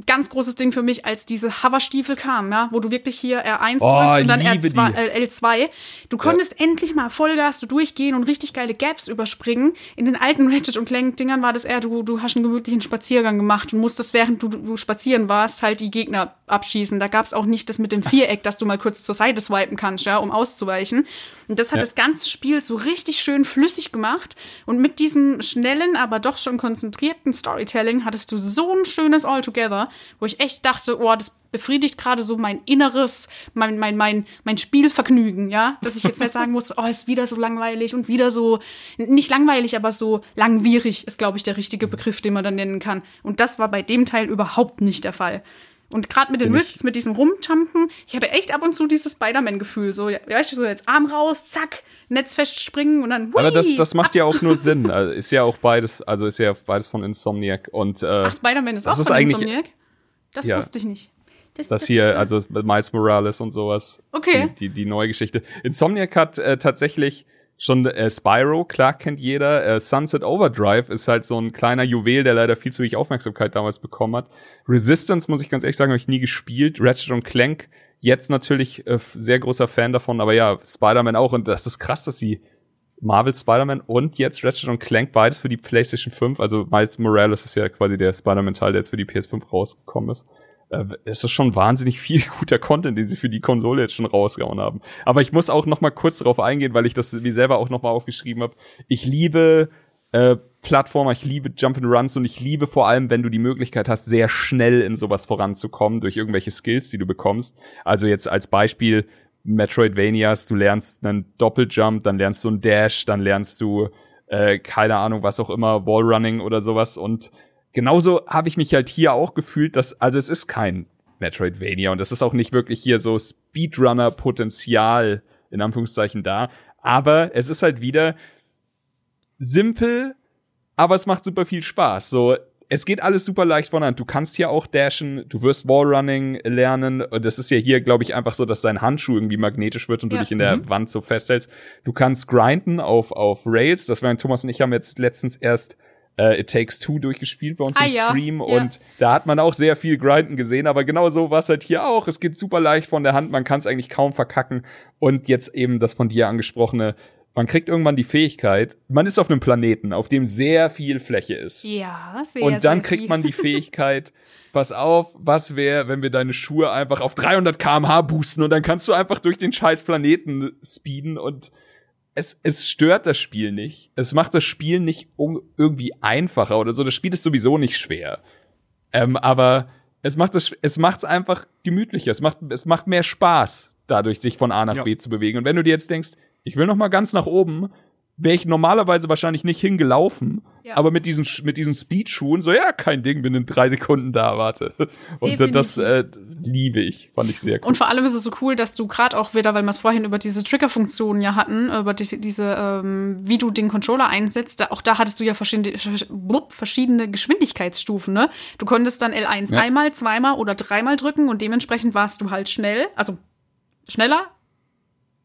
ganz großes Ding für mich, als diese Hoverstiefel kamen, ja, wo du wirklich hier R1 oh, drückst und dann R2, äh, L2. Du konntest ja. endlich mal Vollgas durchgehen und richtig geile Gaps überspringen. In den alten Ratchet und Clank Dingern war das eher, du, du hast einen gemütlichen Spaziergang gemacht und musstest, während du, du spazieren warst, halt die Gegner abschießen. Da gab es auch nicht das mit dem Viereck, dass du mal kurz zur Seite swipen kannst, ja, um auszuweichen. Und das hat ja. das ganze Spiel so richtig schön flüssig gemacht. Und mit diesem schnellen, aber doch schon konzentrierten Storytelling hattest du so ein schönes Altogether Server, wo ich echt dachte, oh, das befriedigt gerade so mein inneres, mein, mein, mein, mein Spielvergnügen, ja, dass ich jetzt nicht sagen muss, oh, ist wieder so langweilig und wieder so, nicht langweilig, aber so langwierig ist, glaube ich, der richtige Begriff, den man dann nennen kann. Und das war bei dem Teil überhaupt nicht der Fall. Und gerade mit den Bin Rifts, mit diesem Rumjumpen, ich hatte echt ab und zu dieses Spider-Man-Gefühl. So, weißt du, so jetzt Arm raus, zack, Netz festspringen und dann. Hui, Aber das, das macht ja auch nur Sinn. Also ist ja auch beides, also ist ja beides von Insomniac. Und, äh, Ach, Spider-Man ist auch ist von Insomniac? Das ja, wusste ich nicht. Das, das, das hier, also Miles Morales und sowas. Okay. Die, die, die neue Geschichte. Insomniac hat äh, tatsächlich schon äh, Spyro, klar kennt jeder. Äh, Sunset Overdrive ist halt so ein kleiner Juwel, der leider viel zu wenig Aufmerksamkeit damals bekommen hat. Resistance, muss ich ganz ehrlich sagen, habe ich nie gespielt. Ratchet und Clank, jetzt natürlich äh, sehr großer Fan davon, aber ja, Spider-Man auch. Und das ist krass, dass sie Marvel Spider-Man und jetzt Ratchet und Clank beides für die PlayStation 5. Also Miles Morales ist ja quasi der Spider-Man-Teil, der jetzt für die PS5 rausgekommen ist äh, es ist schon wahnsinnig viel guter Content, den sie für die Konsole jetzt schon rausgehauen haben. Aber ich muss auch noch mal kurz darauf eingehen, weil ich das mir selber auch noch mal aufgeschrieben habe. Ich liebe äh, Plattformer, ich liebe Jump'n'Runs und ich liebe vor allem, wenn du die Möglichkeit hast, sehr schnell in sowas voranzukommen durch irgendwelche Skills, die du bekommst. Also jetzt als Beispiel Metroidvanias, du lernst einen Doppeljump, dann lernst du einen Dash, dann lernst du äh, keine Ahnung, was auch immer, Wallrunning oder sowas und genauso habe ich mich halt hier auch gefühlt, dass, also es ist kein Metroidvania und es ist auch nicht wirklich hier so Speedrunner-Potenzial in Anführungszeichen da. Aber es ist halt wieder simpel, aber es macht super viel Spaß. So, es geht alles super leicht von Hand. Du kannst hier auch dashen, du wirst Wallrunning lernen. Und das ist ja hier, glaube ich, einfach so, dass dein Handschuh irgendwie magnetisch wird und ja. du dich in der mhm. Wand so festhältst. Du kannst grinden auf, auf Rails. Das war Thomas und ich haben jetzt letztens erst äh, It Takes Two durchgespielt bei uns ah, im Stream ja. und ja. da hat man auch sehr viel Grinden gesehen, aber genau so war es halt hier auch. Es geht super leicht von der Hand, man kann es eigentlich kaum verkacken und jetzt eben das von dir angesprochene man kriegt irgendwann die Fähigkeit, man ist auf einem Planeten, auf dem sehr viel Fläche ist. Ja, sehr Und dann sehr kriegt man die Fähigkeit, pass auf, was wäre, wenn wir deine Schuhe einfach auf 300 kmh boosten und dann kannst du einfach durch den scheiß Planeten speeden und es, es stört das Spiel nicht. Es macht das Spiel nicht irgendwie einfacher oder so. Das Spiel ist sowieso nicht schwer. Ähm, aber es macht es, es macht's einfach gemütlicher. Es macht, es macht mehr Spaß, dadurch sich von A nach ja. B zu bewegen. Und wenn du dir jetzt denkst, ich will noch mal ganz nach oben, wäre ich normalerweise wahrscheinlich nicht hingelaufen. Ja. Aber mit diesen, mit diesen Speedschuhen, so, ja, kein Ding, bin in drei Sekunden da, warte. Und Definitiv. das äh, liebe ich, fand ich sehr cool. Und vor allem ist es so cool, dass du gerade auch wieder, weil wir es vorhin über diese Trigger-Funktionen ja hatten, über diese, diese ähm, wie du den Controller einsetzt, da, auch da hattest du ja verschiedene, verschiedene Geschwindigkeitsstufen, ne? Du konntest dann L1 ja. einmal, zweimal oder dreimal drücken und dementsprechend warst du halt schnell, also schneller,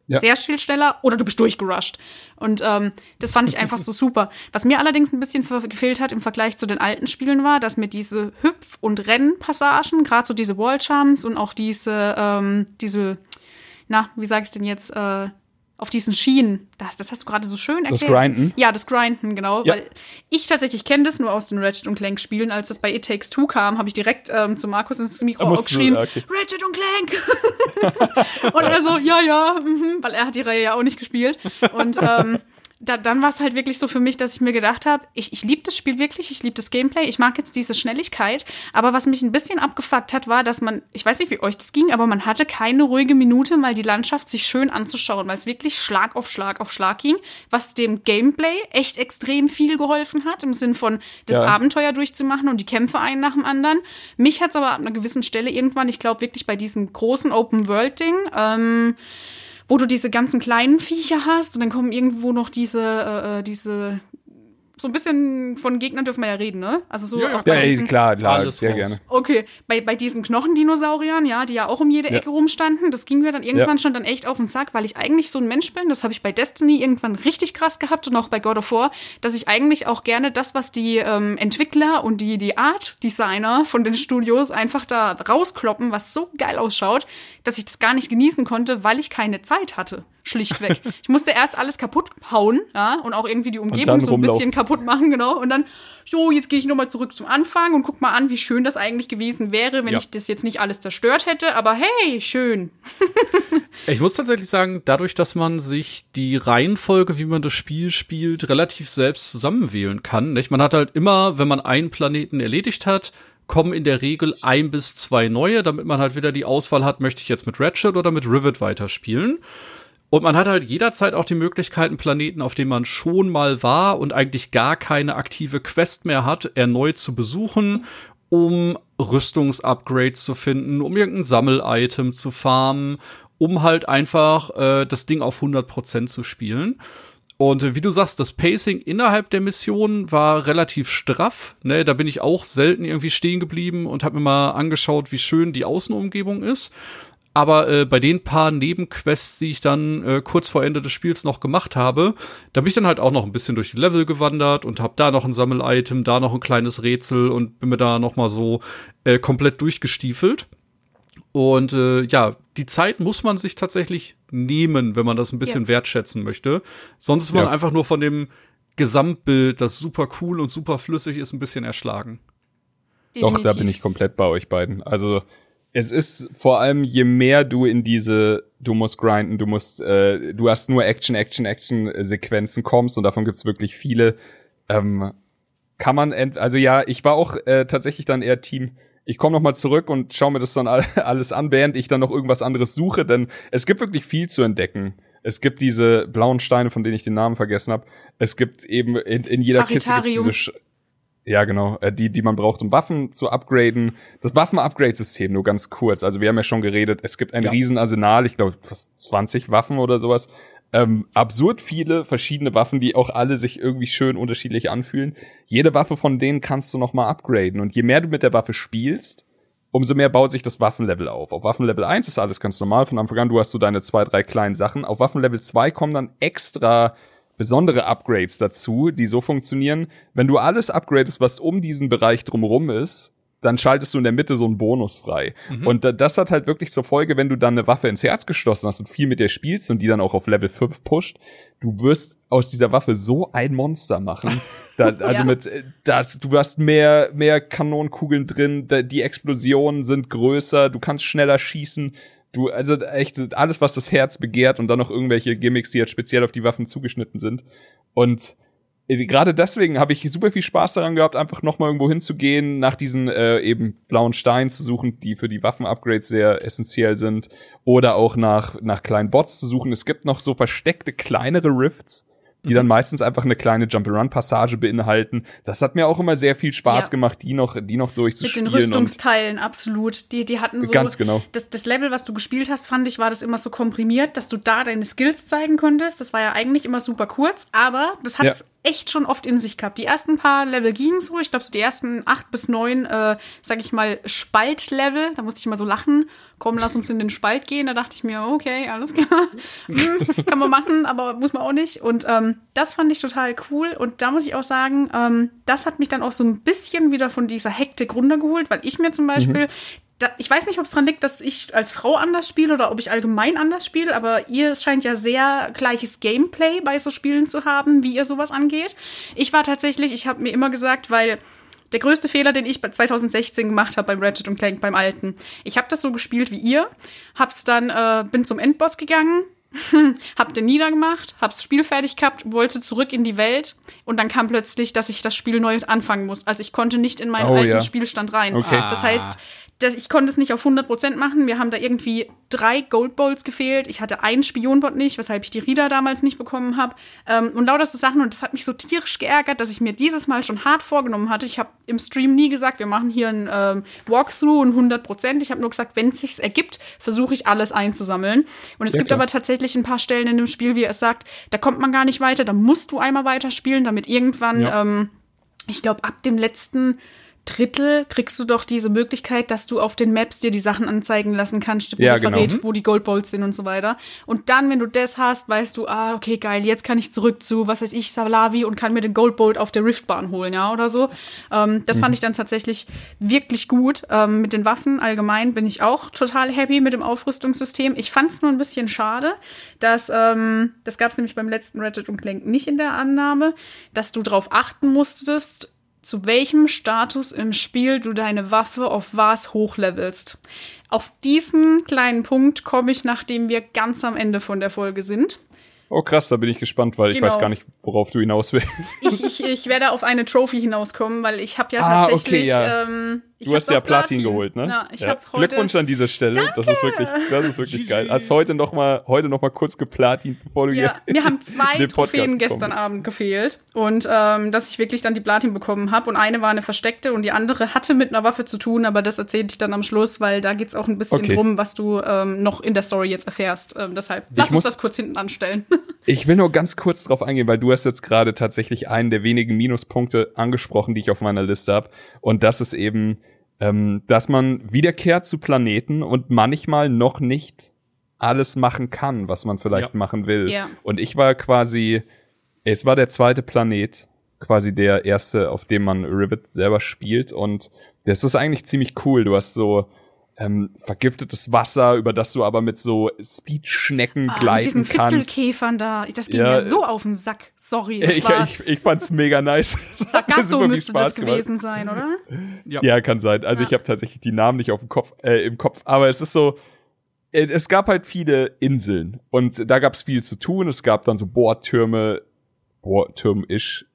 ja. sehr viel schneller oder du bist durchgerusht. Und ähm, das fand ich einfach so super. Was mir allerdings ein bisschen gefehlt hat im Vergleich zu den alten Spielen war, dass mir diese Hüpf- und Rennpassagen, gerade so diese Walljumps und auch diese, ähm, diese, na, wie sag ich denn jetzt, äh, auf diesen Schienen. Das, das hast du gerade so schön erklärt. Das Grinden? Ja, das Grinden, genau. Ja. Weil ich tatsächlich kenne das nur aus den Ratchet und Clank Spielen. Als das bei It Takes Two kam, habe ich direkt ähm, zu Markus ins Mikro geschrien, okay. Ratchet und Clank! und er so, ja, ja, mhm, weil er hat die Reihe ja auch nicht gespielt. Und ähm, da, dann war es halt wirklich so für mich, dass ich mir gedacht habe, ich, ich liebe das Spiel wirklich, ich liebe das Gameplay, ich mag jetzt diese Schnelligkeit, aber was mich ein bisschen abgefuckt hat, war, dass man, ich weiß nicht, wie euch das ging, aber man hatte keine ruhige Minute, mal die Landschaft sich schön anzuschauen, weil es wirklich Schlag auf Schlag auf Schlag ging, was dem Gameplay echt extrem viel geholfen hat, im Sinn von das ja. Abenteuer durchzumachen und die Kämpfe einen nach dem anderen. Mich hat es aber ab einer gewissen Stelle irgendwann, ich glaube wirklich bei diesem großen Open-World-Ding, ähm, wo du diese ganzen kleinen Viecher hast und dann kommen irgendwo noch diese, äh, äh diese so ein bisschen von Gegnern dürfen wir ja reden, ne? Also so ja, ja, diesen, klar, klar, sehr raus. gerne. Okay, bei, bei diesen Knochendinosauriern, ja, die ja auch um jede ja. Ecke rumstanden, das ging mir dann irgendwann ja. schon dann echt auf den Sack, weil ich eigentlich so ein Mensch bin, das habe ich bei Destiny irgendwann richtig krass gehabt und auch bei God of War, dass ich eigentlich auch gerne das, was die ähm, Entwickler und die, die Art-Designer von den Studios einfach da rauskloppen, was so geil ausschaut, dass ich das gar nicht genießen konnte, weil ich keine Zeit hatte. Schlichtweg. ich musste erst alles kaputt hauen, ja, und auch irgendwie die Umgebung so ein bisschen kaputt machen, genau. Und dann, so, jetzt gehe ich nochmal zurück zum Anfang und guck mal an, wie schön das eigentlich gewesen wäre, wenn ja. ich das jetzt nicht alles zerstört hätte. Aber hey, schön. ich muss tatsächlich sagen, dadurch, dass man sich die Reihenfolge, wie man das Spiel spielt, relativ selbst zusammenwählen kann. Nicht? Man hat halt immer, wenn man einen Planeten erledigt hat, kommen in der Regel ein bis zwei neue, damit man halt wieder die Auswahl hat, möchte ich jetzt mit Ratchet oder mit Rivet weiterspielen. Und man hat halt jederzeit auch die Möglichkeit, einen Planeten, auf dem man schon mal war und eigentlich gar keine aktive Quest mehr hat, erneut zu besuchen, um Rüstungsupgrades zu finden, um irgendein Sammelitem zu farmen, um halt einfach äh, das Ding auf 100% zu spielen. Und wie du sagst, das Pacing innerhalb der Mission war relativ straff. Ne, da bin ich auch selten irgendwie stehen geblieben und habe mir mal angeschaut, wie schön die Außenumgebung ist. Aber äh, bei den paar Nebenquests, die ich dann äh, kurz vor Ende des Spiels noch gemacht habe, da bin ich dann halt auch noch ein bisschen durch die Level gewandert und habe da noch ein Sammelitem, da noch ein kleines Rätsel und bin mir da noch mal so äh, komplett durchgestiefelt. Und äh, ja, die Zeit muss man sich tatsächlich nehmen, wenn man das ein bisschen ja. wertschätzen möchte. Sonst ist man ja. einfach nur von dem Gesamtbild, das super cool und super flüssig ist, ein bisschen erschlagen. Definitiv. Doch, da bin ich komplett bei euch beiden. Also es ist vor allem, je mehr du in diese, du musst grinden, du musst, äh, du hast nur Action, Action, Action-Sequenzen kommst und davon gibt's wirklich viele. Ähm, kann man, also ja, ich war auch äh, tatsächlich dann eher Team. Ich komme noch mal zurück und schaue mir das dann alles an, während ich dann noch irgendwas anderes suche, denn es gibt wirklich viel zu entdecken. Es gibt diese blauen Steine, von denen ich den Namen vergessen habe. Es gibt eben in, in jeder Kiste diese ja, genau. Äh, die, die man braucht, um Waffen zu upgraden. Das Waffen-Upgrade-System, nur ganz kurz. Also wir haben ja schon geredet, es gibt ein ja. Riesenarsenal, ich glaube fast 20 Waffen oder sowas. Ähm, absurd viele verschiedene Waffen, die auch alle sich irgendwie schön unterschiedlich anfühlen. Jede Waffe von denen kannst du noch mal upgraden. Und je mehr du mit der Waffe spielst, umso mehr baut sich das Waffenlevel auf. Auf Waffenlevel 1 ist alles ganz normal von Anfang an. Du hast so deine zwei, drei kleinen Sachen. Auf Waffenlevel 2 kommen dann extra besondere Upgrades dazu, die so funktionieren, wenn du alles upgradest, was um diesen Bereich drumherum ist, dann schaltest du in der Mitte so einen Bonus frei. Mhm. Und das hat halt wirklich zur Folge, wenn du dann eine Waffe ins Herz geschlossen hast und viel mit der spielst und die dann auch auf Level 5 pusht, du wirst aus dieser Waffe so ein Monster machen. Da, also ja. mit das, du hast mehr, mehr Kanonenkugeln drin, die Explosionen sind größer, du kannst schneller schießen, Du, also echt alles, was das Herz begehrt und dann noch irgendwelche Gimmicks, die jetzt speziell auf die Waffen zugeschnitten sind. Und gerade deswegen habe ich super viel Spaß daran gehabt, einfach nochmal irgendwo hinzugehen, nach diesen äh, eben blauen Steinen zu suchen, die für die Waffen-Upgrades sehr essentiell sind. Oder auch nach, nach kleinen Bots zu suchen. Es gibt noch so versteckte kleinere Rifts, die dann mhm. meistens einfach eine kleine Jump-and-Run-Passage beinhalten. Das hat mir auch immer sehr viel Spaß ja. gemacht, die noch, die noch durchzuspielen. Mit den Rüstungsteilen, absolut. Die, die hatten so. Ganz genau. Das, das Level, was du gespielt hast, fand ich, war das immer so komprimiert, dass du da deine Skills zeigen konntest. Das war ja eigentlich immer super kurz, aber das hat ja echt schon oft in sich gehabt. Die ersten paar Level gingen so. Ich glaube, so die ersten acht bis neun, äh, sag ich mal, Spaltlevel. Da musste ich immer so lachen. Komm, lass uns in den Spalt gehen. Da dachte ich mir, okay, alles klar. hm, kann man machen, aber muss man auch nicht. Und ähm, das fand ich total cool. Und da muss ich auch sagen, ähm, das hat mich dann auch so ein bisschen wieder von dieser Hektik runtergeholt, weil ich mir zum Beispiel mhm da, ich weiß nicht, ob es daran liegt, dass ich als Frau anders spiele oder ob ich allgemein anders spiele, aber ihr scheint ja sehr gleiches Gameplay bei so Spielen zu haben, wie ihr sowas angeht. Ich war tatsächlich, ich habe mir immer gesagt, weil der größte Fehler, den ich bei 2016 gemacht habe beim Ratchet Clank, beim alten. Ich habe das so gespielt wie ihr, hab's dann, äh, bin zum Endboss gegangen, hab den niedergemacht, hab's Spiel fertig gehabt, wollte zurück in die Welt und dann kam plötzlich, dass ich das Spiel neu anfangen muss. Also ich konnte nicht in meinen Oh, alten ja. Spielstand rein. Okay. Das heißt, das, ich konnte es nicht auf 100% machen. Wir haben da irgendwie drei Gold Bowls gefehlt. Ich hatte einen Spionbot nicht, weshalb ich die Reader damals nicht bekommen habe. Ähm, und lauter so Sachen. Und das hat mich so tierisch geärgert, dass ich mir dieses Mal schon hart vorgenommen hatte. Ich habe im Stream nie gesagt, wir machen hier ein ähm, Walkthrough und 100%. Ich habe nur gesagt, wenn es sich ergibt, versuche ich alles einzusammeln. Und es Ja, gibt klar. aber tatsächlich ein paar Stellen in dem Spiel, wie er es sagt, da kommt man gar nicht weiter. Da musst du einmal weiterspielen, damit irgendwann Ja. ähm, ich glaube, ab dem letzten Drittel kriegst du doch diese Möglichkeit, dass du auf den Maps dir die Sachen anzeigen lassen kannst, wo Ja, genau. verrät, wo die Goldbolts sind und so weiter. Und dann, wenn du das hast, weißt du, ah, okay, geil, jetzt kann ich zurück zu, was weiß ich, Salavi und kann mir den Goldbolt auf der Riftbahn holen, ja, oder so. Ähm, das Mhm. fand ich dann tatsächlich wirklich gut. Ähm, mit den Waffen allgemein bin ich auch total happy mit dem Aufrüstungssystem. Ich fand es nur ein bisschen schade, dass, ähm, das gab es nämlich beim letzten Ratchet und Clank nicht in der Annahme, dass du darauf achten musstest, zu welchem Status im Spiel du deine Waffe auf was hochlevelst. Auf diesen kleinen Punkt komme ich, nachdem wir ganz am Ende von der Folge sind. Oh krass, da bin ich gespannt, weil ich Genau. weiß gar nicht, worauf du hinaus willst. Ich, ich, ich werde auf eine Trophy hinauskommen, weil ich habe ja Ah, okay, tatsächlich. ja. Ähm, ich Du hast ja auf Platin, geholt, ne? Ja, ich Ja. habe heute. Glückwunsch an dieser Stelle. Das ist wirklich, das ist wirklich geil. Hast heute noch mal, heute noch mal kurz geplatin, bevor du Ja, hier mir haben in zwei Trophäen gestern bist. Abend gefehlt. Und ähm, dass ich wirklich dann die Platin bekommen habe. Und eine war eine versteckte und die andere hatte mit einer Waffe zu tun, aber das erzähle ich dann am Schluss, weil da geht's auch ein bisschen Okay. drum, was du ähm, noch in der Story jetzt erfährst. Ähm, deshalb, lass uns muss- das kurz hinten anstellen. Ich will nur ganz kurz drauf eingehen, weil du hast jetzt gerade tatsächlich einen der wenigen Minuspunkte angesprochen, die ich auf meiner Liste habe. Und das ist eben, ähm, dass man wiederkehrt zu Planeten und manchmal noch nicht alles machen kann, was man vielleicht Ja. machen will. Ja. Und ich war quasi, es war der zweite Planet, quasi der erste, auf dem man Rivet selber spielt. Und das ist eigentlich ziemlich cool. Du hast so ähm, vergiftetes Wasser, über das du aber mit so Speedschnecken Ah, mit gleiten diesen kannst. Fitzelkäfern da. Das ging Ja, mir so auf den Sack. Sorry. Das Ich, war ich, ich fand's mega nice. Sargasso viel müsste Spaß das gemacht. gewesen sein, oder? Ja, kann sein. Also Ja. ich habe tatsächlich die Namen nicht auf dem Kopf, äh, im Kopf, aber es ist so, äh, es gab halt viele Inseln und da gab es viel zu tun. Es gab dann so Bohrtürme, Bohrturm-ish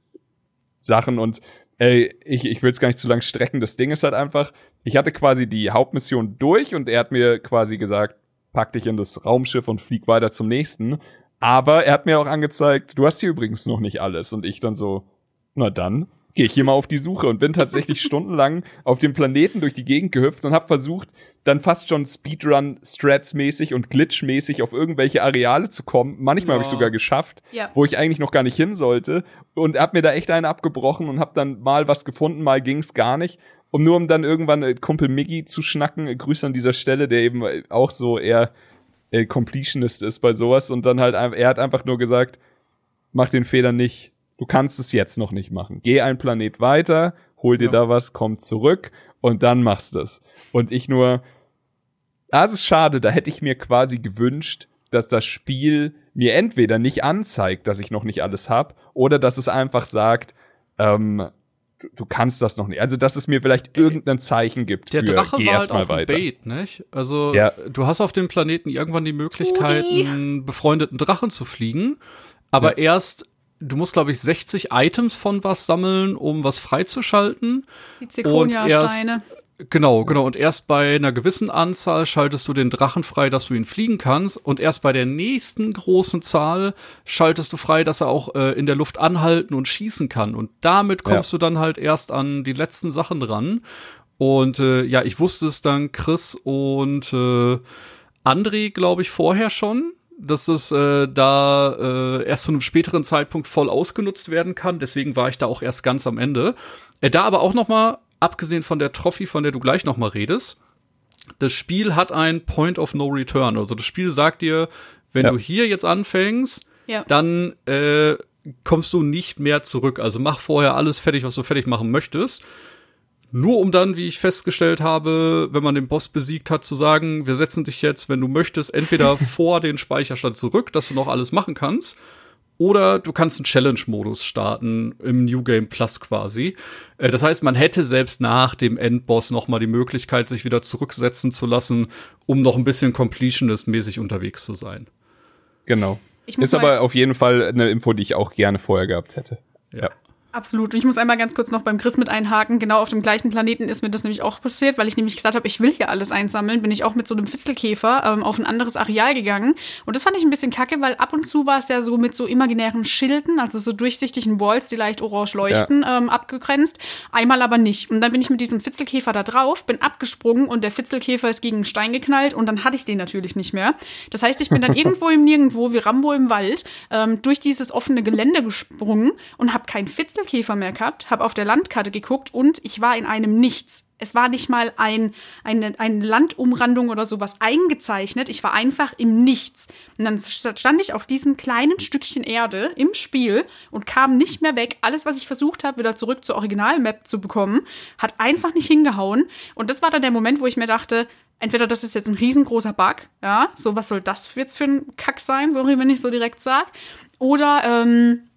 Sachen und ey, ich, ich will es gar nicht zu lang strecken. Das Ding ist halt einfach, ich hatte quasi die Hauptmission durch und er hat mir quasi gesagt, pack dich in das Raumschiff und flieg weiter zum nächsten. Aber er hat mir auch angezeigt, du hast hier übrigens noch nicht alles. Und ich dann so, na dann gehe ich hier mal auf die Suche und bin tatsächlich stundenlang auf dem Planeten durch die Gegend gehüpft und habe versucht, dann fast schon Speedrun-Strats-mäßig und Glitch-mäßig auf irgendwelche Areale zu kommen. Manchmal habe ich Ja. sogar geschafft, Ja. wo ich eigentlich noch gar nicht hin sollte und hab mir da echt einen abgebrochen und hab dann mal was gefunden, mal ging's gar nicht. Um nur um dann irgendwann äh, Kumpel Miggy zu schnacken, äh, Grüße an dieser Stelle, der eben äh, auch so eher äh, Completionist ist bei sowas und dann halt, er hat einfach nur gesagt, mach den Fehler nicht. Du kannst es jetzt noch nicht machen. Geh einen Planet weiter, hol dir Ja. da was, komm zurück und dann machst du es. Und ich nur, ah, es ist schade, da hätte ich mir quasi gewünscht, dass das Spiel mir entweder nicht anzeigt, dass ich noch nicht alles hab, oder dass es einfach sagt, ähm, du, du kannst das noch nicht. Also, dass es mir vielleicht irgendein Zeichen gibt Der für, Drache geh war halt erst mal auch ein weiter. Bait, nicht? Also, Ja. du hast auf dem Planeten irgendwann die Möglichkeit, einen befreundeten Drachen zu fliegen, aber erst, du musst, glaube ich, 60 Items von was sammeln, um was freizuschalten. Die Und Zirkonia-Steine. Genau, genau. Und erst bei einer gewissen Anzahl schaltest du den Drachen frei, dass du ihn fliegen kannst. Und erst bei der nächsten großen Zahl schaltest du frei, dass er auch äh, in der Luft anhalten und schießen kann. Und damit kommst du dann halt erst an die letzten Sachen ran. Und äh, ja, ich wusste es dann Chris und äh, André, glaube ich, vorher schon, dass es äh, da äh, erst zu einem späteren Zeitpunkt voll ausgenutzt werden kann. Deswegen war ich da auch erst ganz am Ende. Äh, da aber auch noch mal, abgesehen von der Trophy, von der du gleich noch mal redest, das Spiel hat ein Point of No Return. Also das Spiel sagt dir, wenn Ja. du hier jetzt anfängst, Ja. dann äh, kommst du nicht mehr zurück. Also mach vorher alles fertig, was du fertig machen möchtest. Nur um dann, wie ich festgestellt habe, wenn man den Boss besiegt hat, zu sagen, wir setzen dich jetzt, wenn du möchtest, entweder vor den Speicherstand zurück, dass du noch alles machen kannst, oder du kannst einen Challenge-Modus starten im New Game Plus quasi. Äh, Das heißt, man hätte selbst nach dem Endboss noch mal die Möglichkeit, sich wieder zurücksetzen zu lassen, um noch ein bisschen Completionist-mäßig unterwegs zu sein. Genau. Ist aber auf jeden Fall eine Info, die ich auch gerne vorher gehabt hätte. Ja. Absolut. Und ich muss einmal ganz kurz noch beim Chris mit einhaken. Genau auf dem gleichen Planeten ist mir das nämlich auch passiert, weil ich nämlich gesagt habe, ich will hier alles einsammeln. Bin ich auch mit so einem Fitzelkäfer ähm, auf ein anderes Areal gegangen. Und das fand ich ein bisschen kacke, weil ab und zu war es ja so mit so imaginären Schilden, also so durchsichtigen Walls, die leicht orange leuchten, ja. ähm, abgegrenzt. Einmal aber nicht. Und dann bin ich mit diesem Fitzelkäfer da drauf, bin abgesprungen und der Fitzelkäfer ist gegen einen Stein geknallt und dann hatte ich den natürlich nicht mehr. Das heißt, ich bin dann irgendwo im Nirgendwo, wie Rambo im Wald, ähm, durch dieses offene Gelände gesprungen und habe kein Fitzel Käfer mehr gehabt, habe auf der Landkarte geguckt und ich war in einem Nichts. Es war nicht mal ein, eine, eine Landumrandung oder sowas eingezeichnet. Ich war einfach im Nichts. Und dann stand ich auf diesem kleinen Stückchen Erde im Spiel und kam nicht mehr weg. Alles, was ich versucht habe, wieder zurück zur Originalmap zu bekommen, hat einfach nicht hingehauen. Und das war dann der Moment, wo ich mir dachte, entweder das ist jetzt ein riesengroßer Bug, ja, so was soll das jetzt für ein Kack sein, sorry, wenn ich so direkt sag. Oder ähm,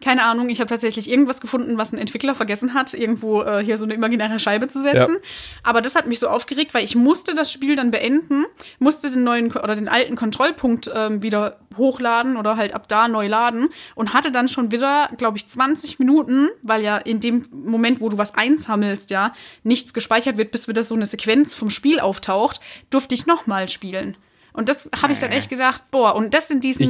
keine Ahnung, ich habe tatsächlich irgendwas gefunden, was ein Entwickler vergessen hat, irgendwo äh, hier so eine imaginäre Scheibe zu setzen. Ja. Aber das hat mich so aufgeregt, weil ich musste das Spiel dann beenden, musste den neuen oder den alten Kontrollpunkt ähm, wieder hochladen oder halt ab da neu laden und hatte dann schon wieder, glaube ich, 20 Minuten, weil ja in dem Moment, wo du was einsammelst, ja, nichts gespeichert wird, bis wieder so eine Sequenz vom Spiel auftaucht, durfte ich nochmal spielen. Und das habe ich dann echt gedacht, boah, und das in diesem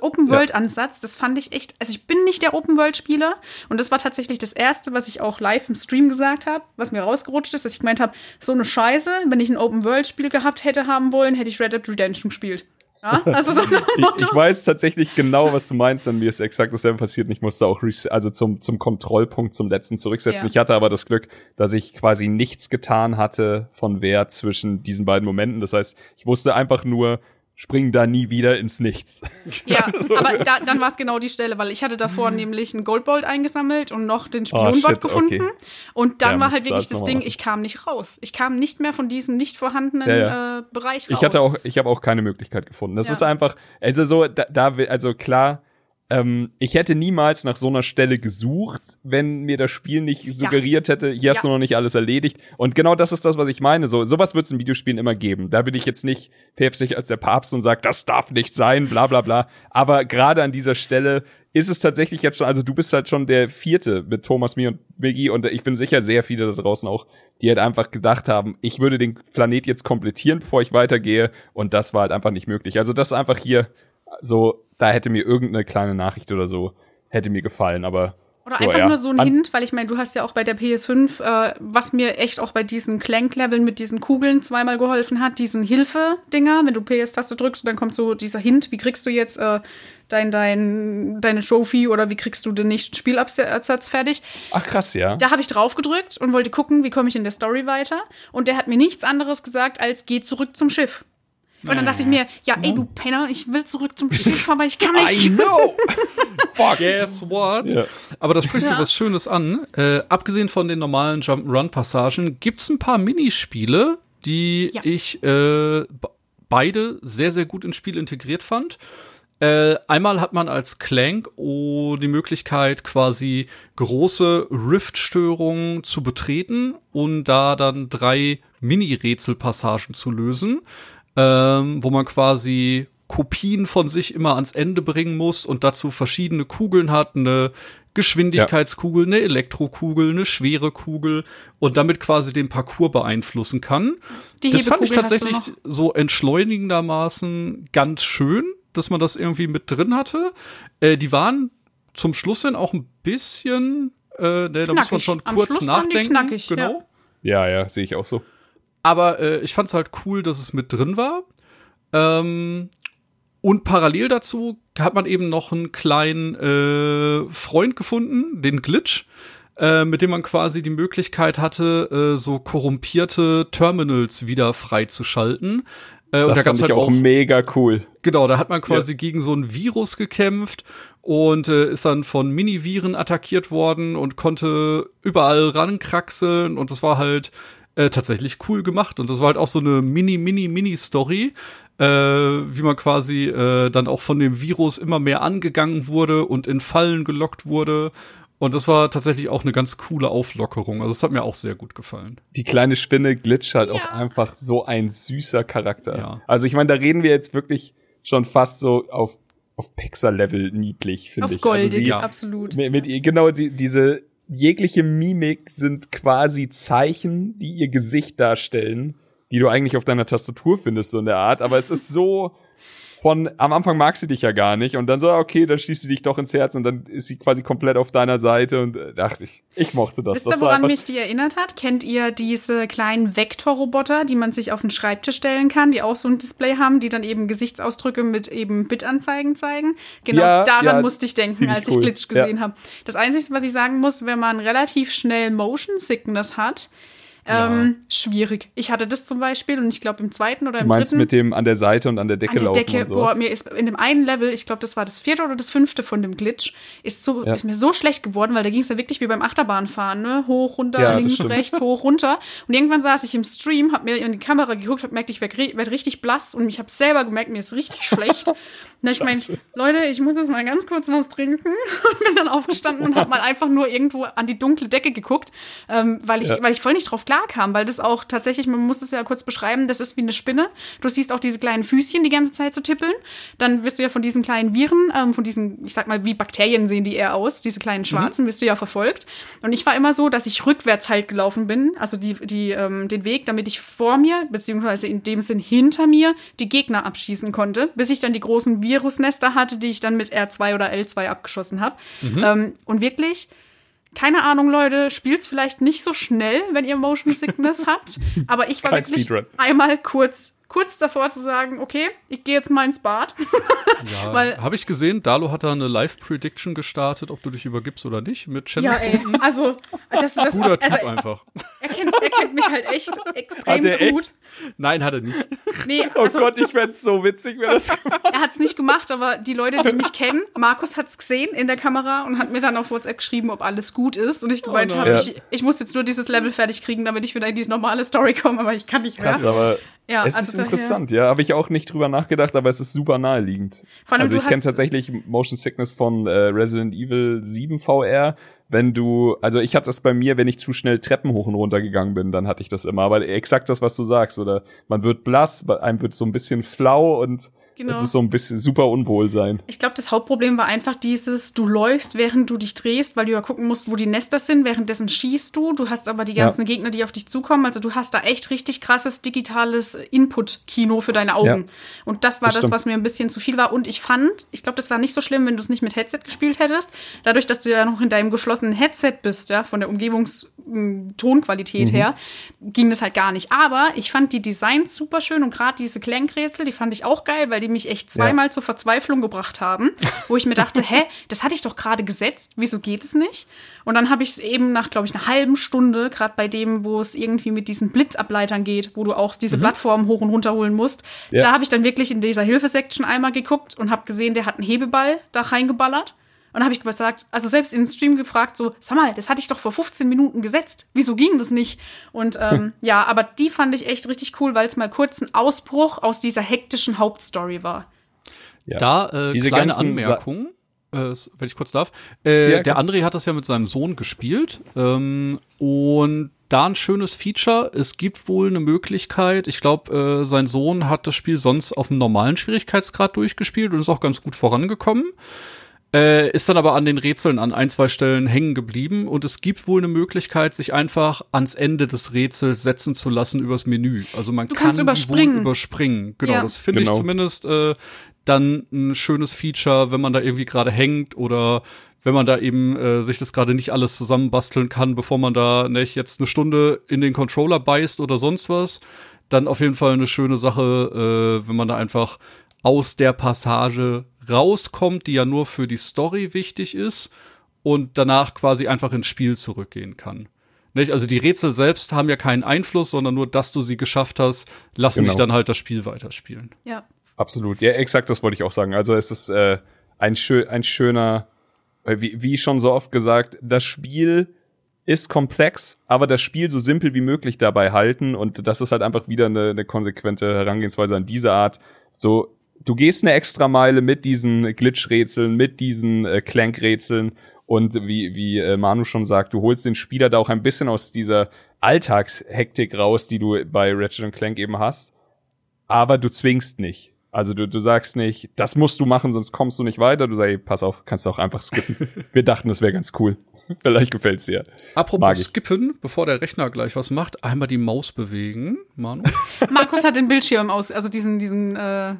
Open-World-Ansatz, das fand ich echt, also ich bin nicht der Open-World-Spieler und das war tatsächlich das Erste, was ich auch live im Stream gesagt habe, was mir rausgerutscht ist, dass ich gemeint habe, so eine Scheiße, wenn ich ein Open-World-Spiel gehabt hätte haben wollen, hätte ich Red Dead Redemption gespielt. Ja, also so ich, ich, weiß tatsächlich genau, was du meinst. An mir ist exakt dasselbe passiert. Und ich musste auch also zum, zum Kontrollpunkt, zum letzten zurücksetzen. Ja. Ich hatte aber das Glück, dass ich quasi nichts getan hatte von Wert zwischen diesen beiden Momenten. Das heißt, ich wusste einfach nur, springen da nie wieder ins Nichts. Ja, so. aber da, dann war es genau die Stelle, weil ich hatte davor nämlich einen Goldbolt eingesammelt und noch den Spionbot oh, gefunden. Okay. Und dann ja, war halt wirklich das Ding, ich kam nicht raus. Ich kam nicht mehr von diesem nicht vorhandenen ja, ja. Äh, Bereich raus. Ich hatte auch, ich habe auch keine Möglichkeit gefunden. Das ist einfach, also so, da, da also klar, ähm, ich hätte niemals nach so einer Stelle gesucht, wenn mir das Spiel nicht suggeriert ja. hätte, hier hast ja. du noch nicht alles erledigt. Und genau das ist das, was ich meine. So, sowas wird es in Videospielen immer geben. Da bin ich jetzt nicht päpstlich als der Papst und sage, das darf nicht sein, bla bla bla. Aber gerade an dieser Stelle ist es tatsächlich jetzt schon, also du bist halt schon der vierte mit Thomas, mir und Biggie und ich bin sicher sehr viele da draußen auch, die halt einfach gedacht haben, ich würde den Planet jetzt komplettieren, bevor ich weitergehe und das war halt einfach nicht möglich. Also das ist einfach hier so, da hätte mir irgendeine kleine Nachricht oder so, hätte mir gefallen, aber. Oder so, einfach ja. nur so ein An Hint, weil ich meine, du hast ja auch bei der PS5, äh, was mir echt auch bei diesen Clank-Leveln mit diesen Kugeln zweimal geholfen hat, diesen Hilfe-Dinger, wenn du PS-Taste drückst, dann kommt so dieser Hint, wie kriegst du jetzt äh, dein, dein, deine Trophy oder wie kriegst du den nächsten Spielabsatz fertig. Ach krass, ja. Da habe ich drauf gedrückt und wollte gucken, wie komme ich in der Story weiter. Und der hat mir nichts anderes gesagt, als geh zurück zum Schiff. Und dann dachte ich mir, ja, ey, du Penner, ich will zurück zum Schiff, aber ich kann nicht. I know. Fuck. Guess what? Ja. Aber da sprichst du ja. was Schönes an. Äh, abgesehen von den normalen Jump-Run-Passagen gibt's ein paar Minispiele, die ja. ich äh, beide sehr, sehr gut ins Spiel integriert fand. Äh, einmal hat man als Clank oh, die Möglichkeit, quasi große Rift-Störungen zu betreten und da dann drei Mini-Rätselpassagen zu lösen ähm, wo man quasi Kopien von sich immer ans Ende bringen muss und dazu verschiedene Kugeln hat, eine Geschwindigkeitskugel, eine Elektrokugel, eine schwere Kugel und damit quasi den Parcours beeinflussen kann. Die das fand ich tatsächlich so entschleunigendermaßen ganz schön, dass man das irgendwie mit drin hatte. Äh, die waren zum Schluss hin auch ein bisschen, äh, ne, da muss man schon Am kurz Schluss nachdenken. Knackig, genau. Ja, ja, ja sehe ich auch so. Aber äh, ich fand es halt cool, dass es mit drin war. Ähm, und parallel dazu hat man eben noch einen kleinen äh, Freund gefunden, den Glitch, äh, mit dem man quasi die Möglichkeit hatte, äh, so korrumpierte Terminals wieder freizuschalten. Äh, das und da fand ich halt auch, mega cool. Genau, da hat man quasi ja. gegen so ein Virus gekämpft und äh, ist dann von Mini-Viren attackiert worden und konnte überall rankraxeln und das war halt äh, tatsächlich cool gemacht. Und das war halt auch so eine Mini, Mini, Mini-Story, äh, wie man quasi äh, dann auch von dem Virus immer mehr angegangen wurde und in Fallen gelockt wurde. Und das war tatsächlich auch eine ganz coole Auflockerung. Also es hat mir auch sehr gut gefallen. Die kleine Spinne Glitch hat ja. auch einfach so ein süßer Charakter. Ja. Also ich meine, da reden wir jetzt wirklich schon fast so auf auf Pixar-Level niedlich, finde ich. Auf goldig, also sie, ja. absolut. Mit, mit, genau, die, diese jegliche Mimik sind quasi Zeichen, die ihr Gesicht darstellen, die du eigentlich auf deiner Tastatur findest, so in der Art. Aber es ist so, von am Anfang mag sie dich ja gar nicht und dann so, okay, dann schließt sie dich doch ins Herz und dann ist sie quasi komplett auf deiner Seite und äh, dachte ich, ich mochte das. Wisst ihr, woran mich die erinnert hat? Kennt ihr diese kleinen Vektorroboter, die man sich auf den Schreibtisch stellen kann, die auch so ein Display haben, die dann eben Gesichtsausdrücke mit eben Bitanzeigen zeigen? Genau Ja, daran ja, musste ich denken, als ich cool. Glitch Ja. gesehen habe. Das Einzige, was ich sagen muss, wenn man relativ schnell Motion Sickness hat, ähm, schwierig. Ich hatte das zum Beispiel und ich glaube im zweiten oder Du im meinst dritten. mit dem an der Seite und an der Decke an der laufen Decke, und sowas. boah, mir ist in dem einen Level, ich glaube, das war das vierte oder das fünfte von dem Glitch, ist, so, Ja. ist mir so schlecht geworden, weil da ging es ja wirklich wie beim Achterbahnfahren, ne? Hoch, runter, Ja, links, rechts, hoch, runter. Und irgendwann saß ich im Stream, hab mir in die Kamera geguckt, hab gemerkt, ich werde werd richtig blass und ich habe selber gemerkt, mir ist richtig schlecht. Und ich meine, Leute, ich muss jetzt mal ganz kurz was trinken und bin dann aufgestanden und habe mal einfach nur irgendwo an die dunkle Decke geguckt, ähm, weil, ich, Ja. weil ich voll nicht drauf klar kam, weil das auch tatsächlich, man muss es ja kurz beschreiben, das ist wie eine Spinne. Du siehst auch diese kleinen Füßchen die ganze Zeit so tippeln. Dann wirst du ja von diesen kleinen Viren, ähm, von diesen, ich sag mal, wie Bakterien sehen die eher aus, diese kleinen schwarzen, wirst du ja verfolgt. Und ich war immer so, dass ich rückwärts halt gelaufen bin, also die, die, ähm, den Weg, damit ich vor mir, beziehungsweise in dem Sinn hinter mir, die Gegner abschießen konnte, bis ich dann die großen Virusnester hatte, die ich dann mit R2 oder L2 abgeschossen habe. Ähm, und wirklich, keine Ahnung, Leute, spielt's vielleicht nicht so schnell, wenn ihr Motion Sickness habt, aber ich war Kein wirklich Speedrun. einmal kurz kurz davor zu sagen, okay, ich gehe jetzt mal ins Bad. Ja, habe ich gesehen, Dalo hat da eine Live-Prediction gestartet, ob du dich übergibst oder nicht, mit Channel. Ja, ey, also das, das Guter Typ also, einfach. er, kennt, er kennt mich halt echt extrem Hat er echt? gut. Nein, hat er nicht. Nee, Oh also, Gott, ich fänd's so witzig, wenn das er hat es nicht gemacht, aber die Leute, die mich kennen, Markus hat es gesehen in der Kamera und hat mir dann auf WhatsApp geschrieben, ob alles gut ist. Und ich gemeint nein. habe, Ja. ich, ich muss jetzt nur dieses Level fertig kriegen, damit ich wieder in diese normale Story komme, aber ich kann nicht mehr. krass, aber Ja, es also ist interessant, ja. Habe ich auch nicht drüber nachgedacht, aber es ist super naheliegend. Also ich kenne tatsächlich Motion Sickness von äh, Resident Evil 7 VR. Wenn du, also ich hatte das bei mir, wenn ich zu schnell Treppen hoch und runter gegangen bin, dann hatte ich das immer. Aber exakt das, was du sagst, oder man wird blass, einem wird so ein bisschen flau und Genau. es ist so ein bisschen super Unwohlsein. Ich glaube, das Hauptproblem war einfach dieses, du läufst, während du dich drehst, weil du ja gucken musst, wo die Nester sind. Währenddessen schießt du. Du hast aber die Ja. ganzen Gegner, die auf dich zukommen. Also du hast da echt richtig krasses digitales Input-Kino für deine Augen. Ja. Und das war Das das, was mir ein bisschen zu viel war. Und ich fand, ich glaube, das war nicht so schlimm, wenn du es nicht mit Headset gespielt hättest. Dadurch, dass du ja noch in deinem geschlossenen Headset bist, ja, von der Umgebungstonqualität her, ging das halt gar nicht. Aber ich fand die Designs super schön und gerade diese Klangrätsel, die fand ich auch geil, weil die mich echt zweimal zur Verzweiflung gebracht haben, wo ich mir dachte, hä, das hatte ich doch gerade gesetzt, wieso geht es nicht? Und dann habe ich es eben nach, glaube ich, einer halben Stunde, gerade bei dem, wo es irgendwie mit diesen Blitzableitern geht, wo du auch diese Plattformen hoch und runter holen musst, Ja. da habe ich dann wirklich in dieser Hilfesection einmal geguckt und habe gesehen, der hat einen Hebeball da reingeballert. Und dann habe ich gesagt, also selbst in den Stream gefragt, so, sag mal, das hatte ich doch vor 15 Minuten gesetzt. Wieso ging das nicht? Und ähm, ja, aber die fand ich echt richtig cool, weil es mal kurz ein Ausbruch aus dieser hektischen Hauptstory war. Ja. Da äh, Diese kleine Anmerkung, äh, wenn ich kurz darf. Äh, Ja, der. André hat das ja mit seinem Sohn gespielt. Ähm, und da ein schönes Feature. Es gibt wohl eine Möglichkeit. Ich glaube, äh, sein Sohn hat das Spiel sonst auf einem normalen Schwierigkeitsgrad durchgespielt und ist auch ganz gut vorangekommen. Äh, ist dann aber an den Rätseln an ein, zwei Stellen hängen geblieben und es gibt wohl eine Möglichkeit, sich einfach ans Ende des Rätsels setzen zu lassen übers Menü. Also man Du kann überspringen. wohl überspringen. Genau, Ja. das finde Genau. ich zumindest äh, dann ein schönes Feature, wenn man da irgendwie gerade hängt oder wenn man da eben äh, sich das gerade nicht alles zusammenbasteln kann, bevor man da nicht jetzt eine Stunde in den Controller beißt oder sonst was, dann auf jeden Fall eine schöne Sache, äh, wenn man da einfach aus der Passage rauskommt, die ja nur für die Story wichtig ist und danach quasi einfach ins Spiel zurückgehen kann. Nicht? Also die Rätsel selbst haben ja keinen Einfluss, sondern nur, dass du sie geschafft hast, lassen Genau. dich dann halt das Spiel weiterspielen. Ja. Absolut. Ja, exakt, das wollte ich auch sagen. Also es ist äh, ein, schö ein schöner, äh, wie, wie schon so oft gesagt, das Spiel ist komplex, aber das Spiel so simpel wie möglich dabei halten und das ist halt einfach wieder eine, eine konsequente Herangehensweise an diese Art. So, du gehst eine extra Meile mit diesen Glitch-Rätseln, mit diesen äh, Clank-Rätseln und wie, wie äh, Manu schon sagt, du holst den Spieler da auch ein bisschen aus dieser Alltagshektik raus, die du bei Ratchet Clank eben hast aber du zwingst nicht. Also du, du sagst nicht, das musst du machen, sonst kommst du nicht weiter. Du sagst, ey, pass auf, kannst du auch einfach skippen. Wir dachten, das wäre ganz cool. Vielleicht gefällt's dir. Apropos skippen, bevor der Rechner gleich was macht, einmal die Maus bewegen, Manu. Markus hat den Bildschirm aus, also diesen, diesen, äh,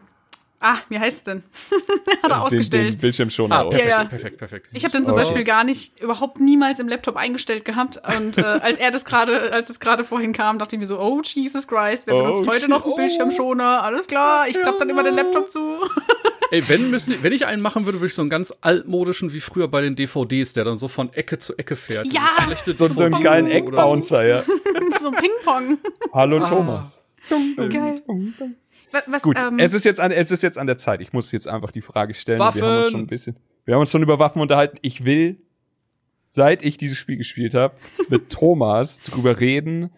ah, wie heißt es denn? hat er ausgestellt. Den, den Bildschirm schon Ah, aus. perfekt, Ja, ja. perfekt, perfekt. Ich habe den zum Oh. Beispiel gar nicht, überhaupt niemals im Laptop eingestellt gehabt. Und äh, als er das gerade, als es gerade vorhin kam, dachte ich mir so, oh Jesus Christ, wer Oh, benutzt heute shit. noch einen Bildschirmschoner? Alles klar, ich klappe dann immer den Laptop zu. Ey, wenn, müsste, wenn ich einen machen würde, würde ich so einen ganz altmodischen wie früher bei den DVDs, der dann so von Ecke zu Ecke fährt. Ja, So, so einen geilen so. Eckbouncer, ja. so Ping-Pong. Hallo Thomas. Geil. Was, Gut, ähm, es ist jetzt an, es ist jetzt an der Zeit. Ich muss jetzt einfach die Frage stellen. Wir haben uns Waffen! schon ein bisschen, wir haben uns schon über Waffen unterhalten. Ich will, seit ich dieses Spiel gespielt habe, mit Thomas drüber reden,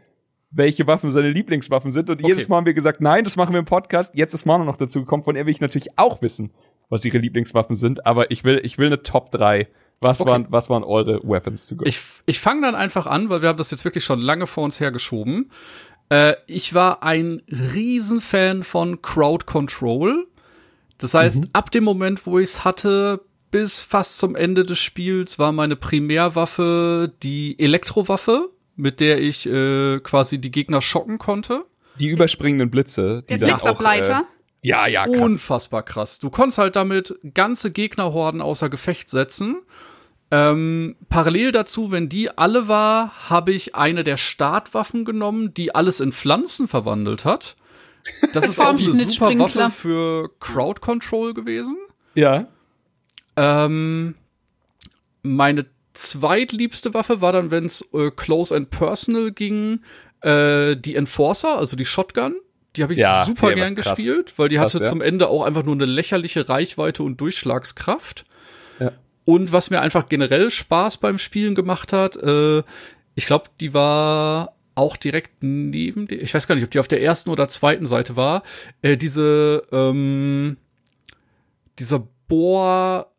welche Waffen seine Lieblingswaffen sind. Und Okay. jedes Mal haben wir gesagt, nein, das machen wir im Podcast. Jetzt ist Manu noch dazu gekommen. Von ihr will ich natürlich auch wissen, was ihre Lieblingswaffen sind. Aber ich will, ich will eine Top 3. Was Okay. waren, was waren eure Weapons to go? Ich, ich fange dann einfach an, weil wir haben das jetzt wirklich schon lange vor uns hergeschoben. Äh, ich war ein Riesenfan von Crowd Control. Das heißt, ab dem Moment, wo ich es hatte, bis fast zum Ende des Spiels, war meine Primärwaffe die Elektrowaffe, mit der ich äh, quasi die Gegner schocken konnte. die überspringenden Blitze, die der dann auch, Blitzableiter. äh, ja, ja, krass. Unfassbar krass. Du konntest halt damit ganze Gegnerhorden außer Gefecht setzen. Ähm, parallel dazu, wenn die alle war, habe ich eine der Startwaffen genommen, die alles in Pflanzen verwandelt hat. Das ist auch eine super. Waffe für Crowd Control gewesen. ja. Ähm, meine zweitliebste Waffe war dann, wenn es äh, Close and Personal ging, äh, die Enforcer, also die Shotgun. Die habe ich Ja, super gern krass. gespielt, weil die Krass, hatte ja. zum Ende auch einfach nur eine lächerliche Reichweite und Durchschlagskraft. Und was mir einfach generell Spaß beim Spielen gemacht hat, äh, ich glaube, die war auch direkt neben der, ich weiß gar nicht, ob die auf der ersten oder zweiten Seite war, äh, diese, ähm, dieser Bohr,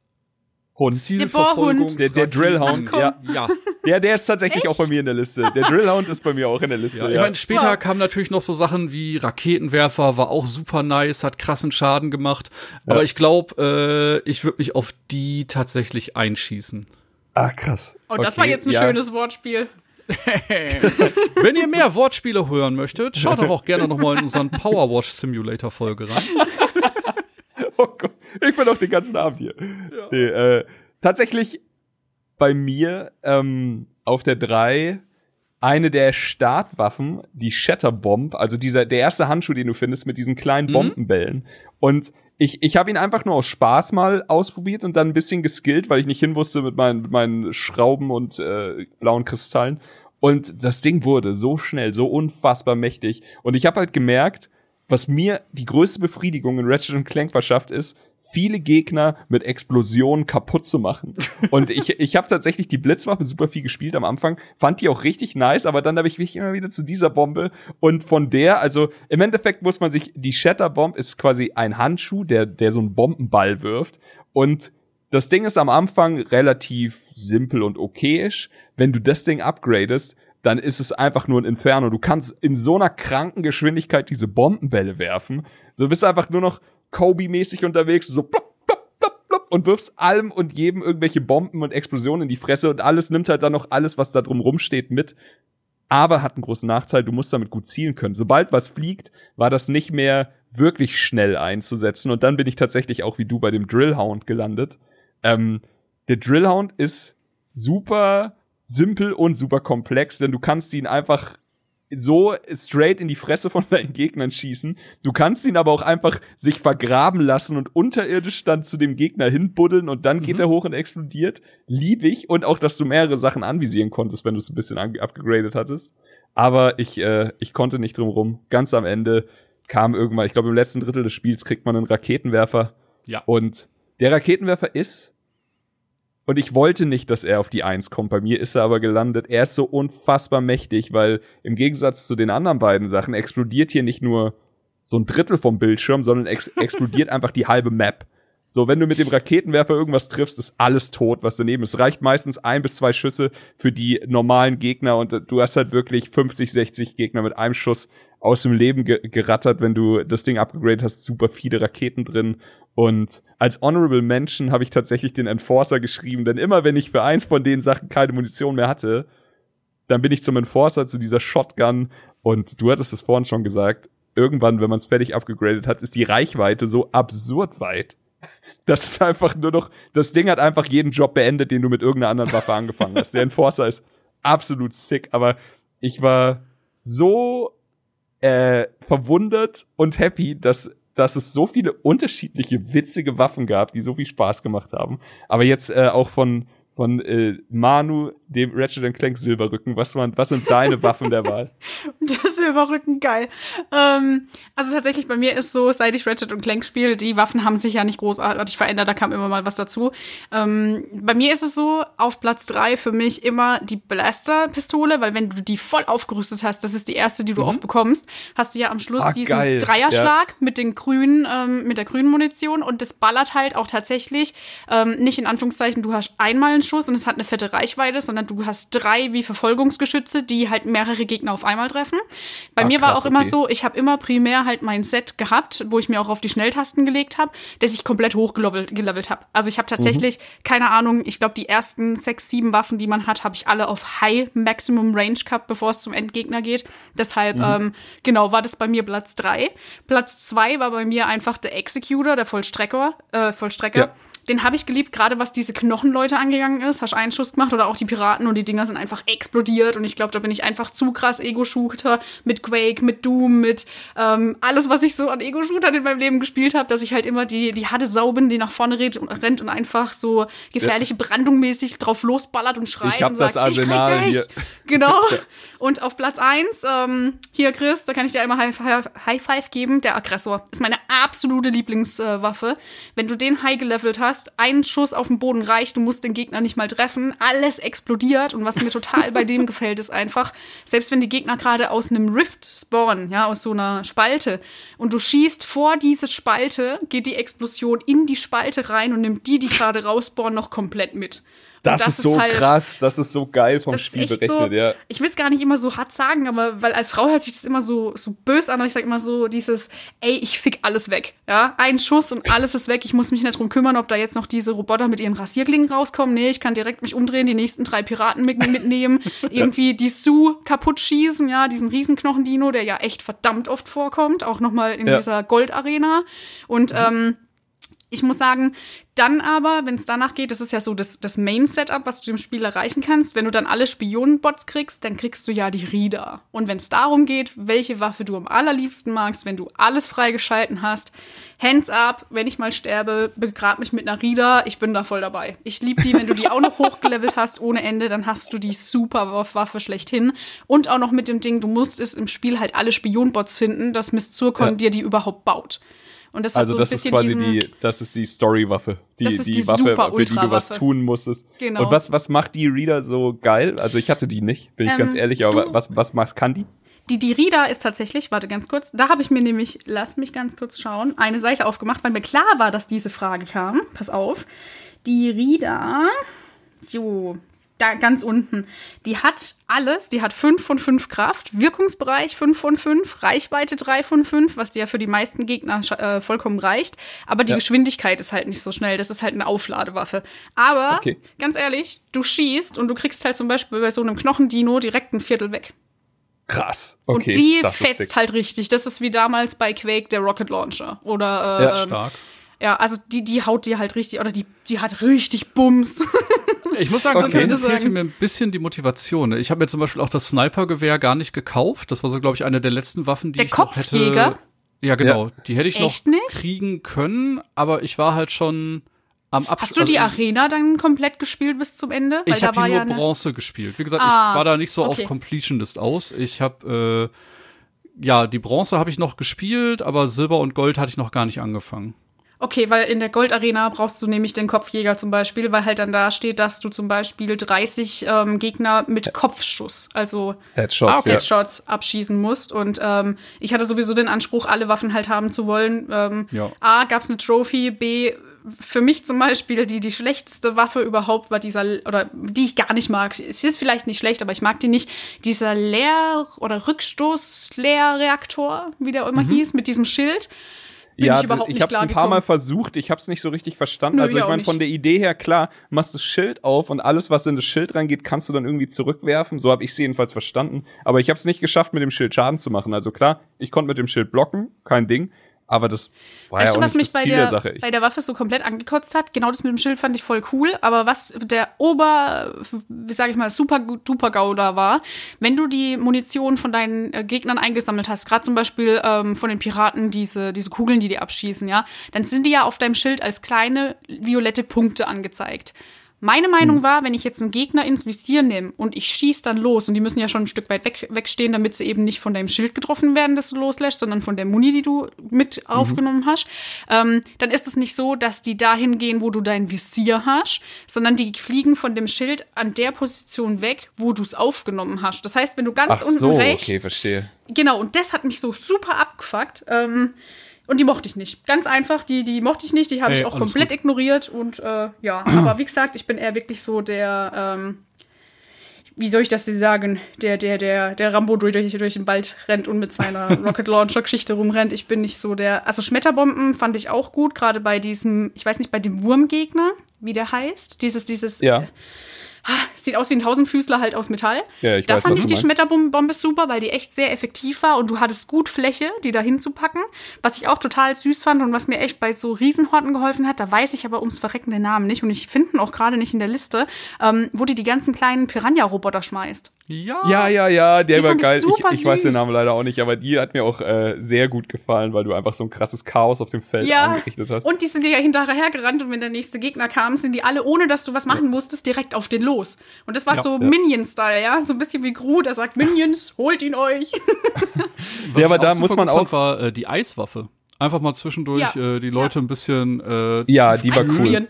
Hund. Zielverfolgung. Der- der Drillhound, ja. Ja. Ja, der ist tatsächlich auch bei mir in der Liste. Der Drillhound ist bei mir auch in der Liste. ja. Ja, Ich meine, später Ja. kamen natürlich noch so Sachen wie Raketenwerfer, war auch super nice, hat krassen Schaden gemacht. Aber ich glaube, äh, ich würde mich auf die tatsächlich einschießen. Ah, krass. Oh, das Okay, war jetzt ein ja. schönes Wortspiel. Wenn ihr mehr Wortspiele hören möchtet, schaut doch auch gerne noch mal in unseren Powerwash Simulator Folge rein. Oh Gott, ich bin auch den ganzen Abend hier. Nee, äh, tatsächlich bei mir ähm, auf der 3 eine der Startwaffen, die Shatterbomb, also dieser der erste Handschuh, den du findest mit diesen kleinen Mhm. Bombenbällen. Und ich, ich habe ihn einfach nur aus Spaß mal ausprobiert und dann ein bisschen geskillt, weil ich nicht hin wusste mit meinen, mit meinen Schrauben und äh, blauen Kristallen. Und das Ding wurde so schnell, so unfassbar mächtig. Und ich habe halt gemerkt, was mir die größte Befriedigung in Ratchet Clank verschafft ist, viele Gegner mit Explosionen kaputt zu machen. Und ich, ich habe tatsächlich die Blitzwaffe super viel gespielt am Anfang, fand die auch richtig nice, aber dann habe ich mich immer wieder zu dieser Bombe und von der, also im Endeffekt muss man sich, die Shatterbomb ist quasi ein Handschuh, der, der so einen Bombenball wirft und das Ding ist am Anfang relativ simpel und okayisch. Wenn du das Ding upgradest, dann ist es einfach nur ein Inferno. Du kannst in so einer kranken Geschwindigkeit diese Bombenbälle werfen. So bist du einfach nur noch Kobe-mäßig unterwegs, so plopp, plopp, plopp, plopp, und wirfst allem und jedem irgendwelche Bomben und Explosionen in die Fresse und alles nimmt halt dann noch alles, was da drum rumsteht, mit. Aber hat einen großen Nachteil, du musst damit gut zielen können. Sobald was fliegt, war das nicht mehr wirklich schnell einzusetzen. Und dann bin ich tatsächlich auch wie du bei dem Drillhound gelandet. Ähm, der Drillhound ist super simpel und super komplex, denn du kannst ihn einfach so straight in die Fresse von deinen Gegnern schießen. Du kannst ihn aber auch einfach sich vergraben lassen und unterirdisch dann zu dem Gegner hinbuddeln und dann geht er hoch und explodiert. Lieb ich. Und auch, dass du mehrere Sachen anvisieren konntest, wenn du es ein bisschen abgegradet hattest. Aber ich, äh, ich konnte nicht drum rum. Ganz am Ende kam irgendwann, ich glaube im letzten Drittel des Spiels kriegt man einen Raketenwerfer. Ja. Und der Raketenwerfer ist und ich wollte nicht, dass er auf die Eins kommt. Bei mir ist er aber gelandet. Er ist so unfassbar mächtig, weil im Gegensatz zu den anderen beiden Sachen explodiert hier nicht nur so ein Drittel vom Bildschirm, sondern ex explodiert einfach die halbe Map. So, wenn du mit dem Raketenwerfer irgendwas triffst, ist alles tot, was daneben ist. Reicht meistens ein bis zwei Schüsse für die normalen Gegner und du hast halt wirklich 50, 60 Gegner mit einem Schuss aus dem Leben ge gerattert, wenn du das Ding abgegradet hast. Super viele Raketen drin. Und als Honorable Mention habe ich tatsächlich den Enforcer geschrieben, denn immer wenn ich für eins von den Sachen keine Munition mehr hatte, dann bin ich zum Enforcer, zu dieser Shotgun. Und du hattest es vorhin schon gesagt, irgendwann, wenn man es fertig abgegradet hat, ist die Reichweite so absurd weit das ist einfach nur noch, das Ding hat einfach jeden Job beendet, den du mit irgendeiner anderen Waffe angefangen hast. Der Enforcer ist absolut sick, aber ich war so äh, verwundert und happy, dass dass es so viele unterschiedliche witzige Waffen gab, die so viel Spaß gemacht haben. Aber jetzt äh, auch von von äh, Manu, dem Ratchet Clank Silberrücken. Was, waren, was sind deine Waffen der Wahl? Der Silberrücken, geil. Ähm, also tatsächlich bei mir ist so, seit ich Ratchet und Clank spiele, die Waffen haben sich ja nicht großartig verändert, da kam immer mal was dazu. Ähm, bei mir ist es so, auf Platz drei für mich immer die Blaster-Pistole, weil wenn du die voll aufgerüstet hast, das ist die erste, die du mhm. auch bekommst, hast du ja am Schluss ah, diesen geil. Dreierschlag ja. mit den grünen, ähm, mit der grünen Munition und das ballert halt auch tatsächlich, ähm, nicht in Anführungszeichen, du hast einmal einen Schuss und es hat eine fette Reichweite, sondern du hast drei wie Verfolgungsgeschütze, die halt mehrere Gegner auf einmal treffen. Bei ah, mir war auch okay. immer so, ich habe immer primär halt mein Set gehabt, wo ich mir auch auf die Schnelltasten gelegt habe, dass ich komplett hochgelevelt habe. Also ich habe tatsächlich, mhm. keine Ahnung, ich glaube, die ersten sechs, sieben Waffen, die man hat, habe ich alle auf High Maximum Range gehabt, bevor es zum Endgegner geht. Deshalb, mhm. ähm, genau, war das bei mir Platz drei. Platz zwei war bei mir einfach der Executor, der Vollstrecker, äh, Vollstrecker. Ja den habe ich geliebt, gerade was diese Knochenleute angegangen ist. Hast einen Schuss gemacht oder auch die Piraten und die Dinger sind einfach explodiert. Und ich glaube, da bin ich einfach zu krass Ego-Shooter mit Quake, mit Doom, mit ähm, alles, was ich so an Ego-Shootern in meinem Leben gespielt habe, dass ich halt immer die, die harte Sau bin, die nach vorne rennt und, rennt und einfach so gefährliche. Brandung mäßig drauf losballert und schreit ich hab und das sagt, Arsenal ich hier. Genau. Und auf Platz 1, ähm, hier Chris, da kann ich dir einmal High, High Five geben, der Aggressor. Ist meine absolute Lieblingswaffe. Äh, Wenn du den high gelevelt hast, hast, ein Schuss auf den Boden reicht, du musst den Gegner nicht mal treffen, alles explodiert und was mir total bei dem gefällt, ist einfach, selbst wenn die Gegner gerade aus einem Rift spawnen, ja, aus so einer Spalte und du schießt vor diese Spalte, geht die Explosion in die Spalte rein und nimmt die, die gerade rausspawnen, noch komplett mit. Das, das, ist so halt, krass, das ist so geil vom Spiel berechnet, so, ja. Ich will es gar nicht immer so hart sagen, aber weil als Frau hört sich das immer so, so böse an, aber ich sage immer so dieses, ey, ich fick alles weg. Ja, ein Schuss und alles ist weg. Ich muss mich nicht drum kümmern, ob da jetzt noch diese Roboter mit ihren Rasierklingen rauskommen. Nee, ich kann direkt mich umdrehen, die nächsten drei Piraten mit, mitnehmen, irgendwie die Sue kaputt schießen, ja, diesen Riesenknochendino, der ja echt verdammt oft vorkommt, auch nochmal in ja. dieser Goldarena. Und mhm. ähm, ich muss sagen, dann aber, wenn es danach geht, das ist ja so das, das Main-Setup, was du im Spiel erreichen kannst. Wenn du dann alle Spionenbots kriegst, dann kriegst du ja die Reader. Und wenn es darum geht, welche Waffe du am allerliebsten magst, wenn du alles freigeschalten hast, hands up, wenn ich mal sterbe, begrab mich mit einer Reader, ich bin da voll dabei. Ich liebe die, wenn du die auch noch hochgelevelt hast ohne Ende, dann hast du die super Waffe schlechthin. Und auch noch mit dem Ding, du musst es im Spiel halt alle Spionbots finden, dass Miss Zurkon ja. dir die überhaupt baut. Und das also so das ist quasi die, das ist die Story-Waffe, die, die, die Waffe, für die du was tun musstest. Genau. Und was, was macht die Reader so geil? Also ich hatte die nicht, bin ich ähm, ganz ehrlich, aber was, was was kann die? Die, die Reader ist tatsächlich, warte ganz kurz, da habe ich mir nämlich, lass mich ganz kurz schauen, eine Seite aufgemacht, weil mir klar war, dass diese Frage kam. Pass auf. Die Reader, so, da ganz unten. Die hat alles, die hat 5 von 5 Kraft, Wirkungsbereich 5 von 5, Reichweite 3 von 5, was dir ja für die meisten Gegner äh, vollkommen reicht. Aber die ja. Geschwindigkeit ist halt nicht so schnell, das ist halt eine Aufladewaffe. Aber, okay. ganz ehrlich, du schießt und du kriegst halt zum Beispiel bei so einem Knochendino direkt ein Viertel weg. Krass. Okay, und die fetzt halt richtig. Das ist wie damals bei Quake der Rocket Launcher. Oder äh, ja, stark. Ja, also die, die haut dir halt richtig, oder die, die hat richtig Bums. ich muss sagen, okay. so fehlte mir ein bisschen die Motivation. Ne? Ich habe mir zum Beispiel auch das Snipergewehr gar nicht gekauft. Das war so, glaube ich, eine der letzten Waffen, die der ich Kopfjäger? noch hätte. Ja, genau. Ja. Die hätte ich Echt noch nicht? kriegen können, aber ich war halt schon am Abschluss. Hast du die also Arena dann komplett gespielt bis zum Ende? Weil ich habe nur ja Bronze gespielt. Wie gesagt, ah, ich war da nicht so okay. auf Completionist aus. Ich habe äh, ja, die Bronze habe ich noch gespielt, aber Silber und Gold hatte ich noch gar nicht angefangen. Okay, weil in der Goldarena brauchst du nämlich den Kopfjäger zum Beispiel, weil halt dann da steht, dass du zum Beispiel 30 ähm, Gegner mit Kopfschuss, also Headshots, Headshots ja. abschießen musst. Und ähm, ich hatte sowieso den Anspruch, alle Waffen halt haben zu wollen. Ähm, ja. A, gab es eine Trophy, B, für mich zum Beispiel die, die schlechteste Waffe überhaupt war dieser, oder die ich gar nicht mag. Es ist vielleicht nicht schlecht, aber ich mag die nicht. Dieser Leer- oder Rückstoß-Leerreaktor, wie der immer mhm. hieß, mit diesem Schild. Bin ja, ich überhaupt ich habe es ein paar Mal versucht, ich habe es nicht so richtig verstanden. Nö, also ich meine, von der Idee her, klar, machst das Schild auf und alles, was in das Schild reingeht, kannst du dann irgendwie zurückwerfen. So habe ich es jedenfalls verstanden. Aber ich habe es nicht geschafft, mit dem Schild Schaden zu machen. Also klar, ich konnte mit dem Schild blocken, kein Ding. Aber das war weißt ja auch du, was mich bei der, der bei der Waffe so komplett angekotzt hat? Genau das mit dem Schild fand ich voll cool. Aber was der Ober, wie sage ich mal, super duper Gauder war, wenn du die Munition von deinen äh, Gegnern eingesammelt hast, gerade zum Beispiel ähm, von den Piraten diese, diese Kugeln, die die abschießen, ja, dann sind die ja auf deinem Schild als kleine violette Punkte angezeigt. Meine Meinung hm. war, wenn ich jetzt einen Gegner ins Visier nehme und ich schieße dann los, und die müssen ja schon ein Stück weit weg, wegstehen, damit sie eben nicht von deinem Schild getroffen werden, das du loslässt, sondern von der Muni, die du mit mhm. aufgenommen hast, ähm, dann ist es nicht so, dass die dahin gehen, wo du dein Visier hast, sondern die fliegen von dem Schild an der Position weg, wo du es aufgenommen hast. Das heißt, wenn du ganz Ach unten so, rechts. Okay, verstehe. Genau, und das hat mich so super abgefuckt. Ähm, und die mochte ich nicht. Ganz einfach, die, die mochte ich nicht, die habe ich auch komplett gut. ignoriert. Und äh, ja, aber wie gesagt, ich bin eher wirklich so der, ähm, wie soll ich das dir sagen, der, der, der, der Rambo durch, durch den Wald rennt und mit seiner Rocket Launcher Geschichte rumrennt. Ich bin nicht so der. Also Schmetterbomben fand ich auch gut, gerade bei diesem, ich weiß nicht, bei dem Wurmgegner, wie der heißt. Dieses, dieses. Ja. Äh, sieht aus wie ein Tausendfüßler halt aus Metall. Ja, ich da weiß, fand ich die Schmetterbombe super, weil die echt sehr effektiv war und du hattest gut Fläche, die da hinzupacken. Was ich auch total süß fand und was mir echt bei so Riesenhorten geholfen hat, da weiß ich aber ums verreckende Namen nicht und ich finde ihn auch gerade nicht in der Liste, ähm, wo die die ganzen kleinen Piranha-Roboter schmeißt. Ja. Ja, ja, ja, der die war geil. Ich, ich, ich weiß den Namen leider auch nicht, aber die hat mir auch äh, sehr gut gefallen, weil du einfach so ein krasses Chaos auf dem Feld ja. angerichtet hast. Und die sind dir ja hinterher gerannt und wenn der nächste Gegner kam, sind die alle, ohne dass du was machen ja. musstest, direkt auf den los. Und das war ja, so ja. Minion-Style, ja, so ein bisschen wie Gru, der sagt Minions, holt ihn euch. ja, aber da muss man auch war äh, die Eiswaffe. Einfach mal zwischendurch äh, die Leute ein bisschen äh, Ja, die war cool.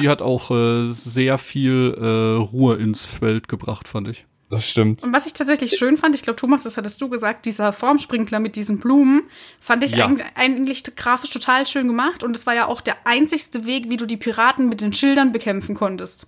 Die hat auch äh, sehr viel äh, Ruhe ins Feld gebracht, fand ich. Das stimmt. Und was ich tatsächlich schön fand, ich glaube, Thomas, das hattest du gesagt, dieser Formsprinkler mit diesen Blumen, fand ich ja. eigentlich, eigentlich grafisch total schön gemacht. Und es war ja auch der einzigste Weg, wie du die Piraten mit den Schildern bekämpfen konntest.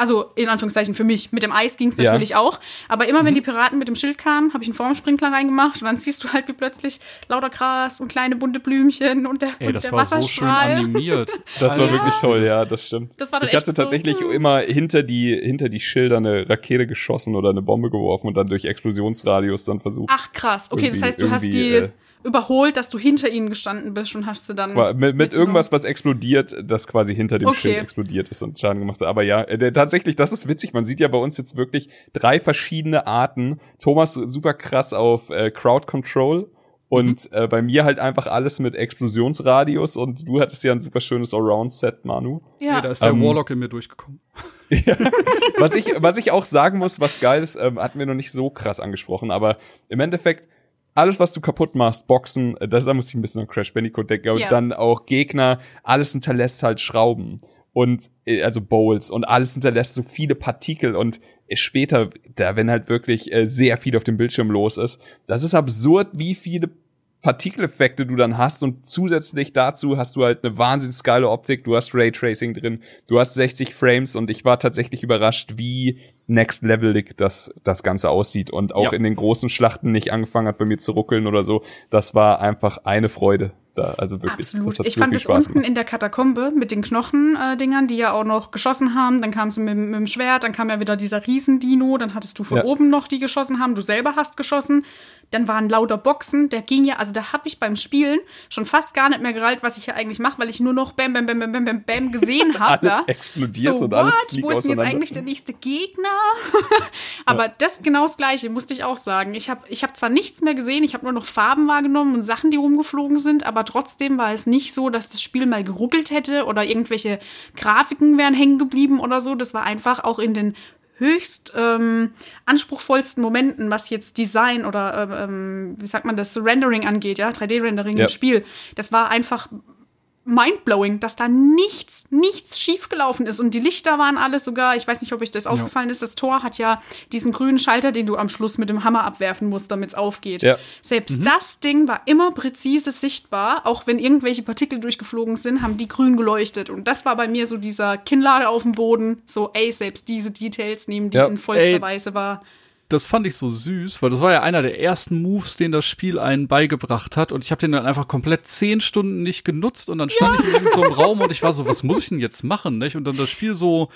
Also in Anführungszeichen für mich. Mit dem Eis ging es natürlich ja. auch. Aber immer wenn mhm. die Piraten mit dem Schild kamen, habe ich einen Formsprinkler reingemacht und dann siehst du halt, wie plötzlich lauter Gras und kleine bunte Blümchen und der, Ey, und das der war Wasserstrahl. so schön animiert. Das war ja. wirklich toll, ja, das stimmt. Das war ich hatte tatsächlich so, immer hinter die, hinter die Schilder eine Rakete geschossen oder eine Bombe geworfen und dann durch Explosionsradius dann versucht. Ach krass, okay, das heißt, du hast die. Äh, überholt, dass du hinter ihnen gestanden bist und hast du dann. Mit, mit irgendwas, was explodiert, das quasi hinter dem okay. Schild explodiert ist und Schaden gemacht hat. Aber ja, äh, tatsächlich, das ist witzig. Man sieht ja bei uns jetzt wirklich drei verschiedene Arten. Thomas super krass auf äh, Crowd Control. Und mhm. äh, bei mir halt einfach alles mit Explosionsradius und du hattest ja ein super schönes Allround-Set, Manu. Ja, ja da ist der ähm, Warlock in mir durchgekommen. ja. was, ich, was ich auch sagen muss, was geil ist, ähm, hatten wir noch nicht so krass angesprochen, aber im Endeffekt, alles, was du kaputt machst, Boxen, äh, das, da muss ich ein bisschen an Crash Bandicoot denken, aber ja. dann auch Gegner, alles hinterlässt halt Schrauben und äh, also Bowls und alles hinterlässt so viele Partikel und äh, später, da wenn halt wirklich äh, sehr viel auf dem Bildschirm los ist, das ist absurd, wie viele Partikeleffekte du dann hast und zusätzlich dazu hast du halt eine wahnsinnig geile Optik, du hast Raytracing drin, du hast 60 Frames und ich war tatsächlich überrascht, wie next levelig das, das Ganze aussieht und auch ja. in den großen Schlachten nicht angefangen hat bei mir zu ruckeln oder so. Das war einfach eine Freude. Da, also wirklich. Absolut. ich fand es unten gemacht. in der Katakombe mit den Knochen-Dingern, äh, die ja auch noch geschossen haben. Dann kam sie mit, mit, dem Schwert, dann kam ja wieder dieser Riesendino, dann hattest du von ja. oben noch die geschossen haben, du selber hast geschossen. Dann waren lauter Boxen, der ging ja, also da habe ich beim Spielen schon fast gar nicht mehr gerallt, was ich hier eigentlich mache, weil ich nur noch Bam, Bam, Bam, Bam, Bam, Bam, Bam gesehen habe. alles explodiert so, und alles what? Wo ist denn jetzt eigentlich der nächste Gegner? Aber ja. das genau das Gleiche, musste ich auch sagen. Ich habe ich hab zwar nichts mehr gesehen, ich habe nur noch Farben wahrgenommen und Sachen, die rumgeflogen sind, aber trotzdem war es nicht so, dass das Spiel mal geruckelt hätte oder irgendwelche Grafiken wären hängen geblieben oder so. Das war einfach auch in den höchst ähm, anspruchsvollsten Momenten, was jetzt Design oder ähm, ähm wie sagt man das, Rendering angeht, ja, 3D-Rendering ja. im Spiel, das war einfach mindblowing, dass da nichts, nichts schiefgelaufen ist. Und die Lichter waren alle sogar, ich weiß nicht, ob euch das ja. aufgefallen ist, das Tor hat ja diesen grünen Schalter, den du am Schluss mit dem Hammer abwerfen musst, damit es aufgeht. Ja. Selbst mhm. das Ding war immer präzise sichtbar, auch wenn irgendwelche Partikel durchgeflogen sind, haben die grün geleuchtet. Und das war bei mir so dieser Kinnlade auf dem Boden, so, ey, selbst diese Details nehmen, die ja. in vollster ey. Weise war das fand ich so süß, weil das war ja einer der ersten Moves, den das Spiel einen beigebracht hat. Und ich habe den dann einfach komplett zehn Stunden nicht genutzt und dann stand ja. ich in so einem Raum und ich war so, was muss ich denn jetzt machen? Nicht? Und dann das Spiel so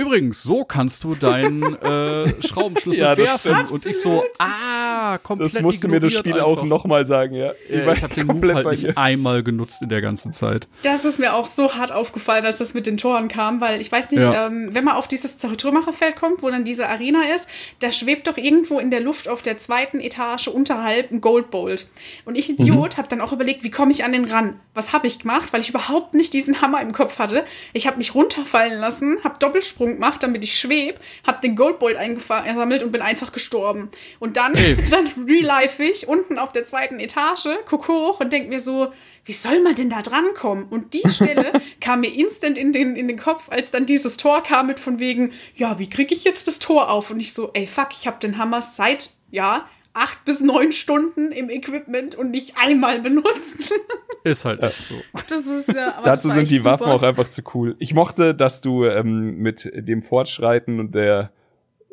Übrigens, so kannst du deinen äh, Schraubenschlüssel ja, werfen. Stimmt. Und ich so, ah, komplett Das musste mir das Spiel einfach. auch nochmal sagen, ja. Ich, ja, ich habe den Move halt nicht einmal genutzt in der ganzen Zeit. Das ist mir auch so hart aufgefallen, als das mit den Toren kam, weil ich weiß nicht, ja. ähm, wenn man auf dieses Zertrümmererfeld kommt, wo dann diese Arena ist, da schwebt doch irgendwo in der Luft auf der zweiten Etage unterhalb ein Goldbolt. Und ich, Idiot, mhm. habe dann auch überlegt, wie komme ich an den ran? Was habe ich gemacht? Weil ich überhaupt nicht diesen Hammer im Kopf hatte. Ich habe mich runterfallen lassen, habe Doppelsprung Sprung gemacht, damit ich schweb, habe den Goldbolt eingesammelt und bin einfach gestorben. Und dann, hey. dann relife ich unten auf der zweiten Etage, guck hoch und denk mir so, wie soll man denn da drankommen? Und die Stelle kam mir instant in den, in den Kopf, als dann dieses Tor kam mit von wegen, ja, wie kriege ich jetzt das Tor auf? Und ich so, ey, fuck, ich habe den Hammer seit, ja, acht bis neun Stunden im Equipment und nicht einmal benutzt. Ist halt ja. so. Das ist ja, aber Dazu sind die super. Waffen auch einfach zu cool. Ich mochte, dass du ähm, mit dem Fortschreiten und der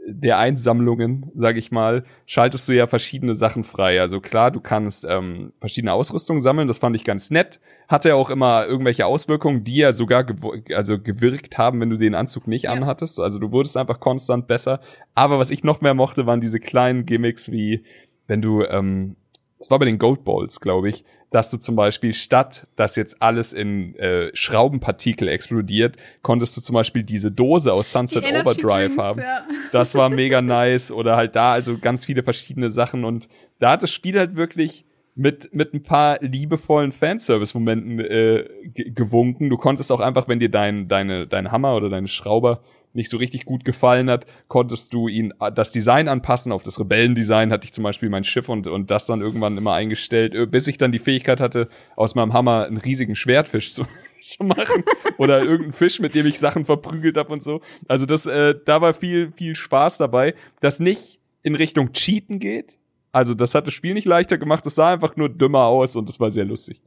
der Einsammlungen, sage ich mal, schaltest du ja verschiedene Sachen frei. Also klar, du kannst ähm, verschiedene Ausrüstungen sammeln, das fand ich ganz nett. Hatte ja auch immer irgendwelche Auswirkungen, die ja sogar gew also gewirkt haben, wenn du den Anzug nicht ja. anhattest. Also du wurdest einfach konstant besser. Aber was ich noch mehr mochte, waren diese kleinen Gimmicks wie, wenn du, ähm, das war bei den Gold Balls, glaube ich, dass du zum Beispiel statt, dass jetzt alles in äh, Schraubenpartikel explodiert, konntest du zum Beispiel diese Dose aus Sunset Overdrive Drinks, haben. Ja. Das war mega nice. Oder halt da, also ganz viele verschiedene Sachen. Und da hat das Spiel halt wirklich mit, mit ein paar liebevollen Fanservice-Momenten äh, gewunken. Du konntest auch einfach, wenn dir dein, deine, dein Hammer oder deine Schrauber nicht so richtig gut gefallen hat, konntest du ihn äh, das Design anpassen. Auf das Rebellendesign hatte ich zum Beispiel mein Schiff und, und das dann irgendwann immer eingestellt, äh, bis ich dann die Fähigkeit hatte, aus meinem Hammer einen riesigen Schwertfisch zu, zu machen. Oder irgendeinen Fisch, mit dem ich Sachen verprügelt habe und so. Also das, äh, da war viel, viel Spaß dabei, das nicht in Richtung Cheaten geht. Also das hat das Spiel nicht leichter gemacht, es sah einfach nur dümmer aus und das war sehr lustig.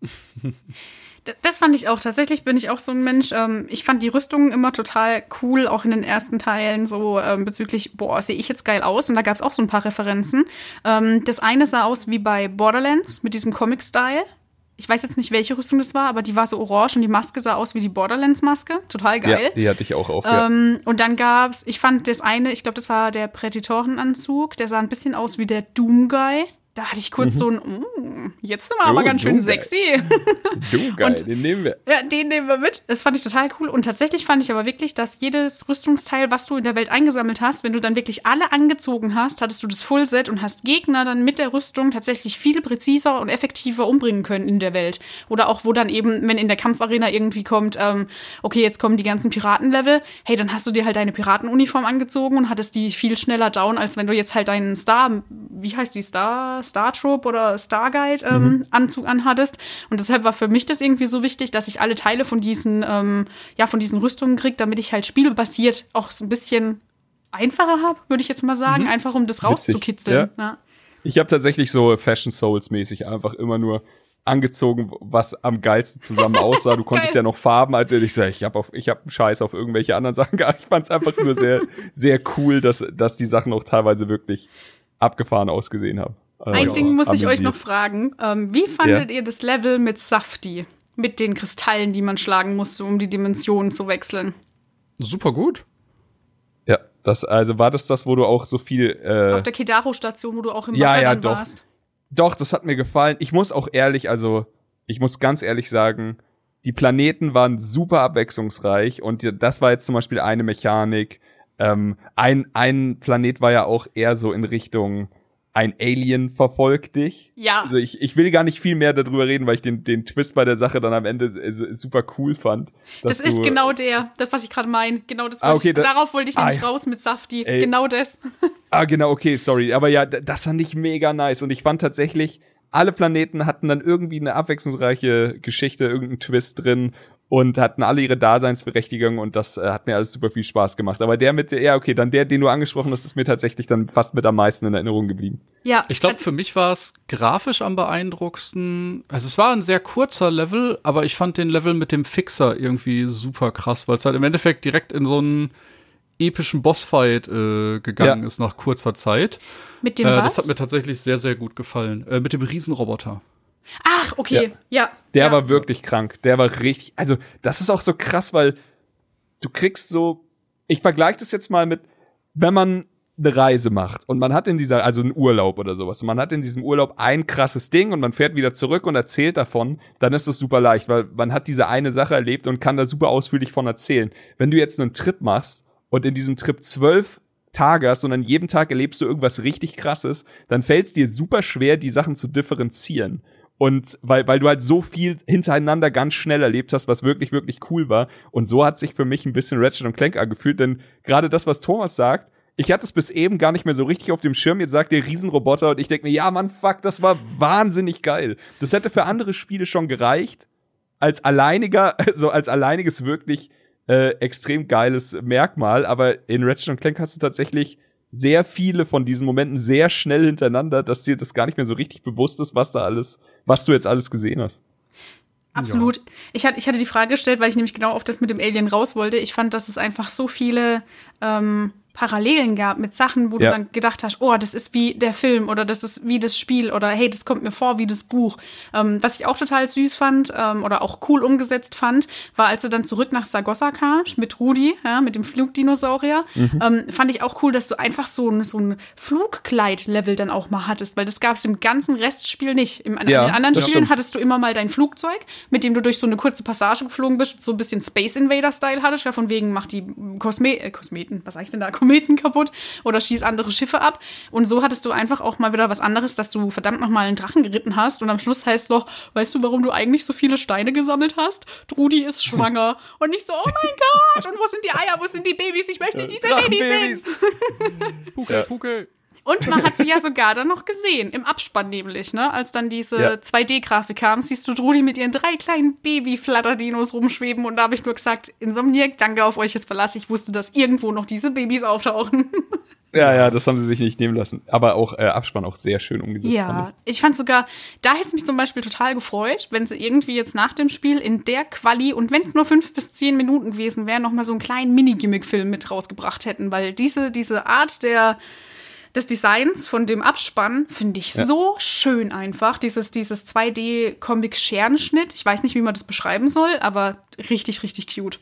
Das fand ich auch. Tatsächlich bin ich auch so ein Mensch. Ähm, ich fand die Rüstungen immer total cool, auch in den ersten Teilen, so ähm, bezüglich, boah, sehe ich jetzt geil aus. Und da gab es auch so ein paar Referenzen. Ähm, das eine sah aus wie bei Borderlands mit diesem Comic-Style. Ich weiß jetzt nicht, welche Rüstung das war, aber die war so orange und die Maske sah aus wie die Borderlands-Maske. Total geil. Ja, die hatte ich auch auf. Ähm, ja. Und dann gab's, ich fand das eine, ich glaube, das war der Präditorenanzug, der sah ein bisschen aus wie der Doom-Guy da hatte ich kurz mhm. so ein, mm, jetzt sind wir oh, aber ganz schön sexy. Du geil, und, den nehmen wir. Ja, den nehmen wir mit. Das fand ich total cool. Und tatsächlich fand ich aber wirklich, dass jedes Rüstungsteil, was du in der Welt eingesammelt hast, wenn du dann wirklich alle angezogen hast, hattest du das Fullset und hast Gegner dann mit der Rüstung tatsächlich viel präziser und effektiver umbringen können in der Welt. Oder auch, wo dann eben, wenn in der Kampfarena irgendwie kommt, ähm, okay, jetzt kommen die ganzen Piratenlevel, hey, dann hast du dir halt deine Piratenuniform angezogen und hattest die viel schneller down, als wenn du jetzt halt deinen Star, wie heißt die Star? Star Troop oder Starguide ähm, mhm. Anzug anhattest. Und deshalb war für mich das irgendwie so wichtig, dass ich alle Teile von diesen, ähm, ja, von diesen Rüstungen kriege, damit ich halt spielbasiert auch so ein bisschen einfacher habe, würde ich jetzt mal sagen, mhm. einfach um das rauszukitzeln. Ja. Ja. Ich habe tatsächlich so Fashion Souls mäßig einfach immer nur angezogen, was am geilsten zusammen aussah. Du konntest ja noch Farben, als ich sag, ich habe auf, ich habe einen Scheiß auf irgendwelche anderen Sachen gehabt. Ich fand es einfach nur sehr, sehr cool, dass, dass die Sachen auch teilweise wirklich abgefahren ausgesehen haben. Ein Ding muss ich euch noch fragen. Ähm, wie fandet ja. ihr das Level mit Safti? Mit den Kristallen, die man schlagen musste, um die Dimensionen zu wechseln? Super gut. Ja, das, also war das das, wo du auch so viel. Äh Auf der Kedaro-Station, wo du auch im ja, Wasser ja, doch. warst. Doch, das hat mir gefallen. Ich muss auch ehrlich, also ich muss ganz ehrlich sagen, die Planeten waren super abwechslungsreich und das war jetzt zum Beispiel eine Mechanik. Ähm, ein, ein Planet war ja auch eher so in Richtung ein Alien verfolgt dich. Ja. Also ich, ich will gar nicht viel mehr darüber reden, weil ich den, den Twist bei der Sache dann am Ende äh, super cool fand. Das ist genau der, das, was ich gerade meine. Genau das, ah, okay, ich, das darauf wollte ich nämlich ah, raus mit Safti. Ey. Genau das. ah, genau, okay, sorry. Aber ja, das fand ich mega nice. Und ich fand tatsächlich, alle Planeten hatten dann irgendwie eine abwechslungsreiche Geschichte, irgendeinen Twist drin und hatten alle ihre Daseinsberechtigung und das äh, hat mir alles super viel Spaß gemacht. Aber der mit der, ja, okay, dann der, den du angesprochen hast, ist mir tatsächlich dann fast mit am meisten in Erinnerung geblieben. Ja. Ich glaube, für mich war es grafisch am beeindruckendsten. Also es war ein sehr kurzer Level, aber ich fand den Level mit dem Fixer irgendwie super krass, weil es halt im Endeffekt direkt in so einen epischen Bossfight äh, gegangen ja. ist nach kurzer Zeit. Mit dem äh, was? Das hat mir tatsächlich sehr, sehr gut gefallen. Äh, mit dem Riesenroboter. Ach, okay, ja. ja der ja. war wirklich krank. Der war richtig. Also, das ist auch so krass, weil du kriegst so. Ich vergleiche das jetzt mal mit, wenn man eine Reise macht und man hat in dieser, also einen Urlaub oder sowas, man hat in diesem Urlaub ein krasses Ding und man fährt wieder zurück und erzählt davon, dann ist das super leicht, weil man hat diese eine Sache erlebt und kann da super ausführlich von erzählen. Wenn du jetzt einen Trip machst und in diesem Trip zwölf Tage hast und an jedem Tag erlebst du irgendwas richtig krasses, dann fällt es dir super schwer, die Sachen zu differenzieren. Und weil, weil du halt so viel hintereinander ganz schnell erlebt hast, was wirklich, wirklich cool war. Und so hat sich für mich ein bisschen Ratchet und Clank angefühlt, denn gerade das, was Thomas sagt, ich hatte es bis eben gar nicht mehr so richtig auf dem Schirm. Jetzt sagt der Riesenroboter und ich denke mir, ja, Mann, fuck, das war wahnsinnig geil. Das hätte für andere Spiele schon gereicht. Als alleiniger, so als alleiniges wirklich äh, extrem geiles Merkmal. Aber in Ratchet und Clank hast du tatsächlich sehr viele von diesen Momenten sehr schnell hintereinander, dass dir das gar nicht mehr so richtig bewusst ist, was da alles, was du jetzt alles gesehen hast. Absolut. Ja. Ich, hatte, ich hatte die Frage gestellt, weil ich nämlich genau auf das mit dem Alien raus wollte. Ich fand, dass es einfach so viele ähm, Parallelen gab mit Sachen, wo ja. du dann gedacht hast, oh, das ist wie der Film oder das ist wie das Spiel oder hey, das kommt mir vor wie das Buch. Ähm, was ich auch total süß fand ähm, oder auch cool umgesetzt fand, war, als du dann zurück nach Sagossa kamst mit Rudi, ja, mit dem Flugdinosaurier, mhm. ähm, fand ich auch cool, dass du einfach so ein, so ein Flugkleid-Level dann auch mal hattest, weil das gab es im ganzen Restspiel nicht. Im, ja, in anderen Spielen stimmt. hattest du immer mal dein Flugzeug, mit dem du durch so eine kurze Passage geflogen bist, so ein bisschen Space Invader-Style hattest, ja, von wegen macht die Kosme äh, Kosmeten, was sag ich denn da? Kometen kaputt oder schieß andere Schiffe ab. Und so hattest du einfach auch mal wieder was anderes, dass du verdammt nochmal einen Drachen geritten hast. Und am Schluss heißt es noch, weißt du, warum du eigentlich so viele Steine gesammelt hast? Trudi ist schwanger. und nicht so, oh mein Gott, und wo sind die Eier, wo sind die Babys? Ich möchte diese Babys sehen. Puke, Puke. Und man hat sie ja sogar dann noch gesehen, im Abspann nämlich, ne? Als dann diese ja. 2D-Grafik kam, siehst du Drudi mit ihren drei kleinen Baby-Flatterdinos rumschweben und da habe ich nur gesagt, Insomniac, danke auf euch, jetzt verlasse ich, wusste, dass irgendwo noch diese Babys auftauchen. Ja, ja, das haben sie sich nicht nehmen lassen. Aber auch äh, Abspann auch sehr schön umgesetzt. Ja, fand ich. ich fand sogar, da hätte es mich zum Beispiel total gefreut, wenn sie irgendwie jetzt nach dem Spiel in der Quali und wenn es nur fünf bis zehn Minuten gewesen wäre, noch mal so einen kleinen Mini-Gimmick-Film mit rausgebracht hätten, weil diese, diese Art der des Designs von dem Abspann finde ich ja. so schön einfach. Dieses, dieses 2D-Comic-Scherenschnitt. Ich weiß nicht, wie man das beschreiben soll, aber richtig, richtig cute.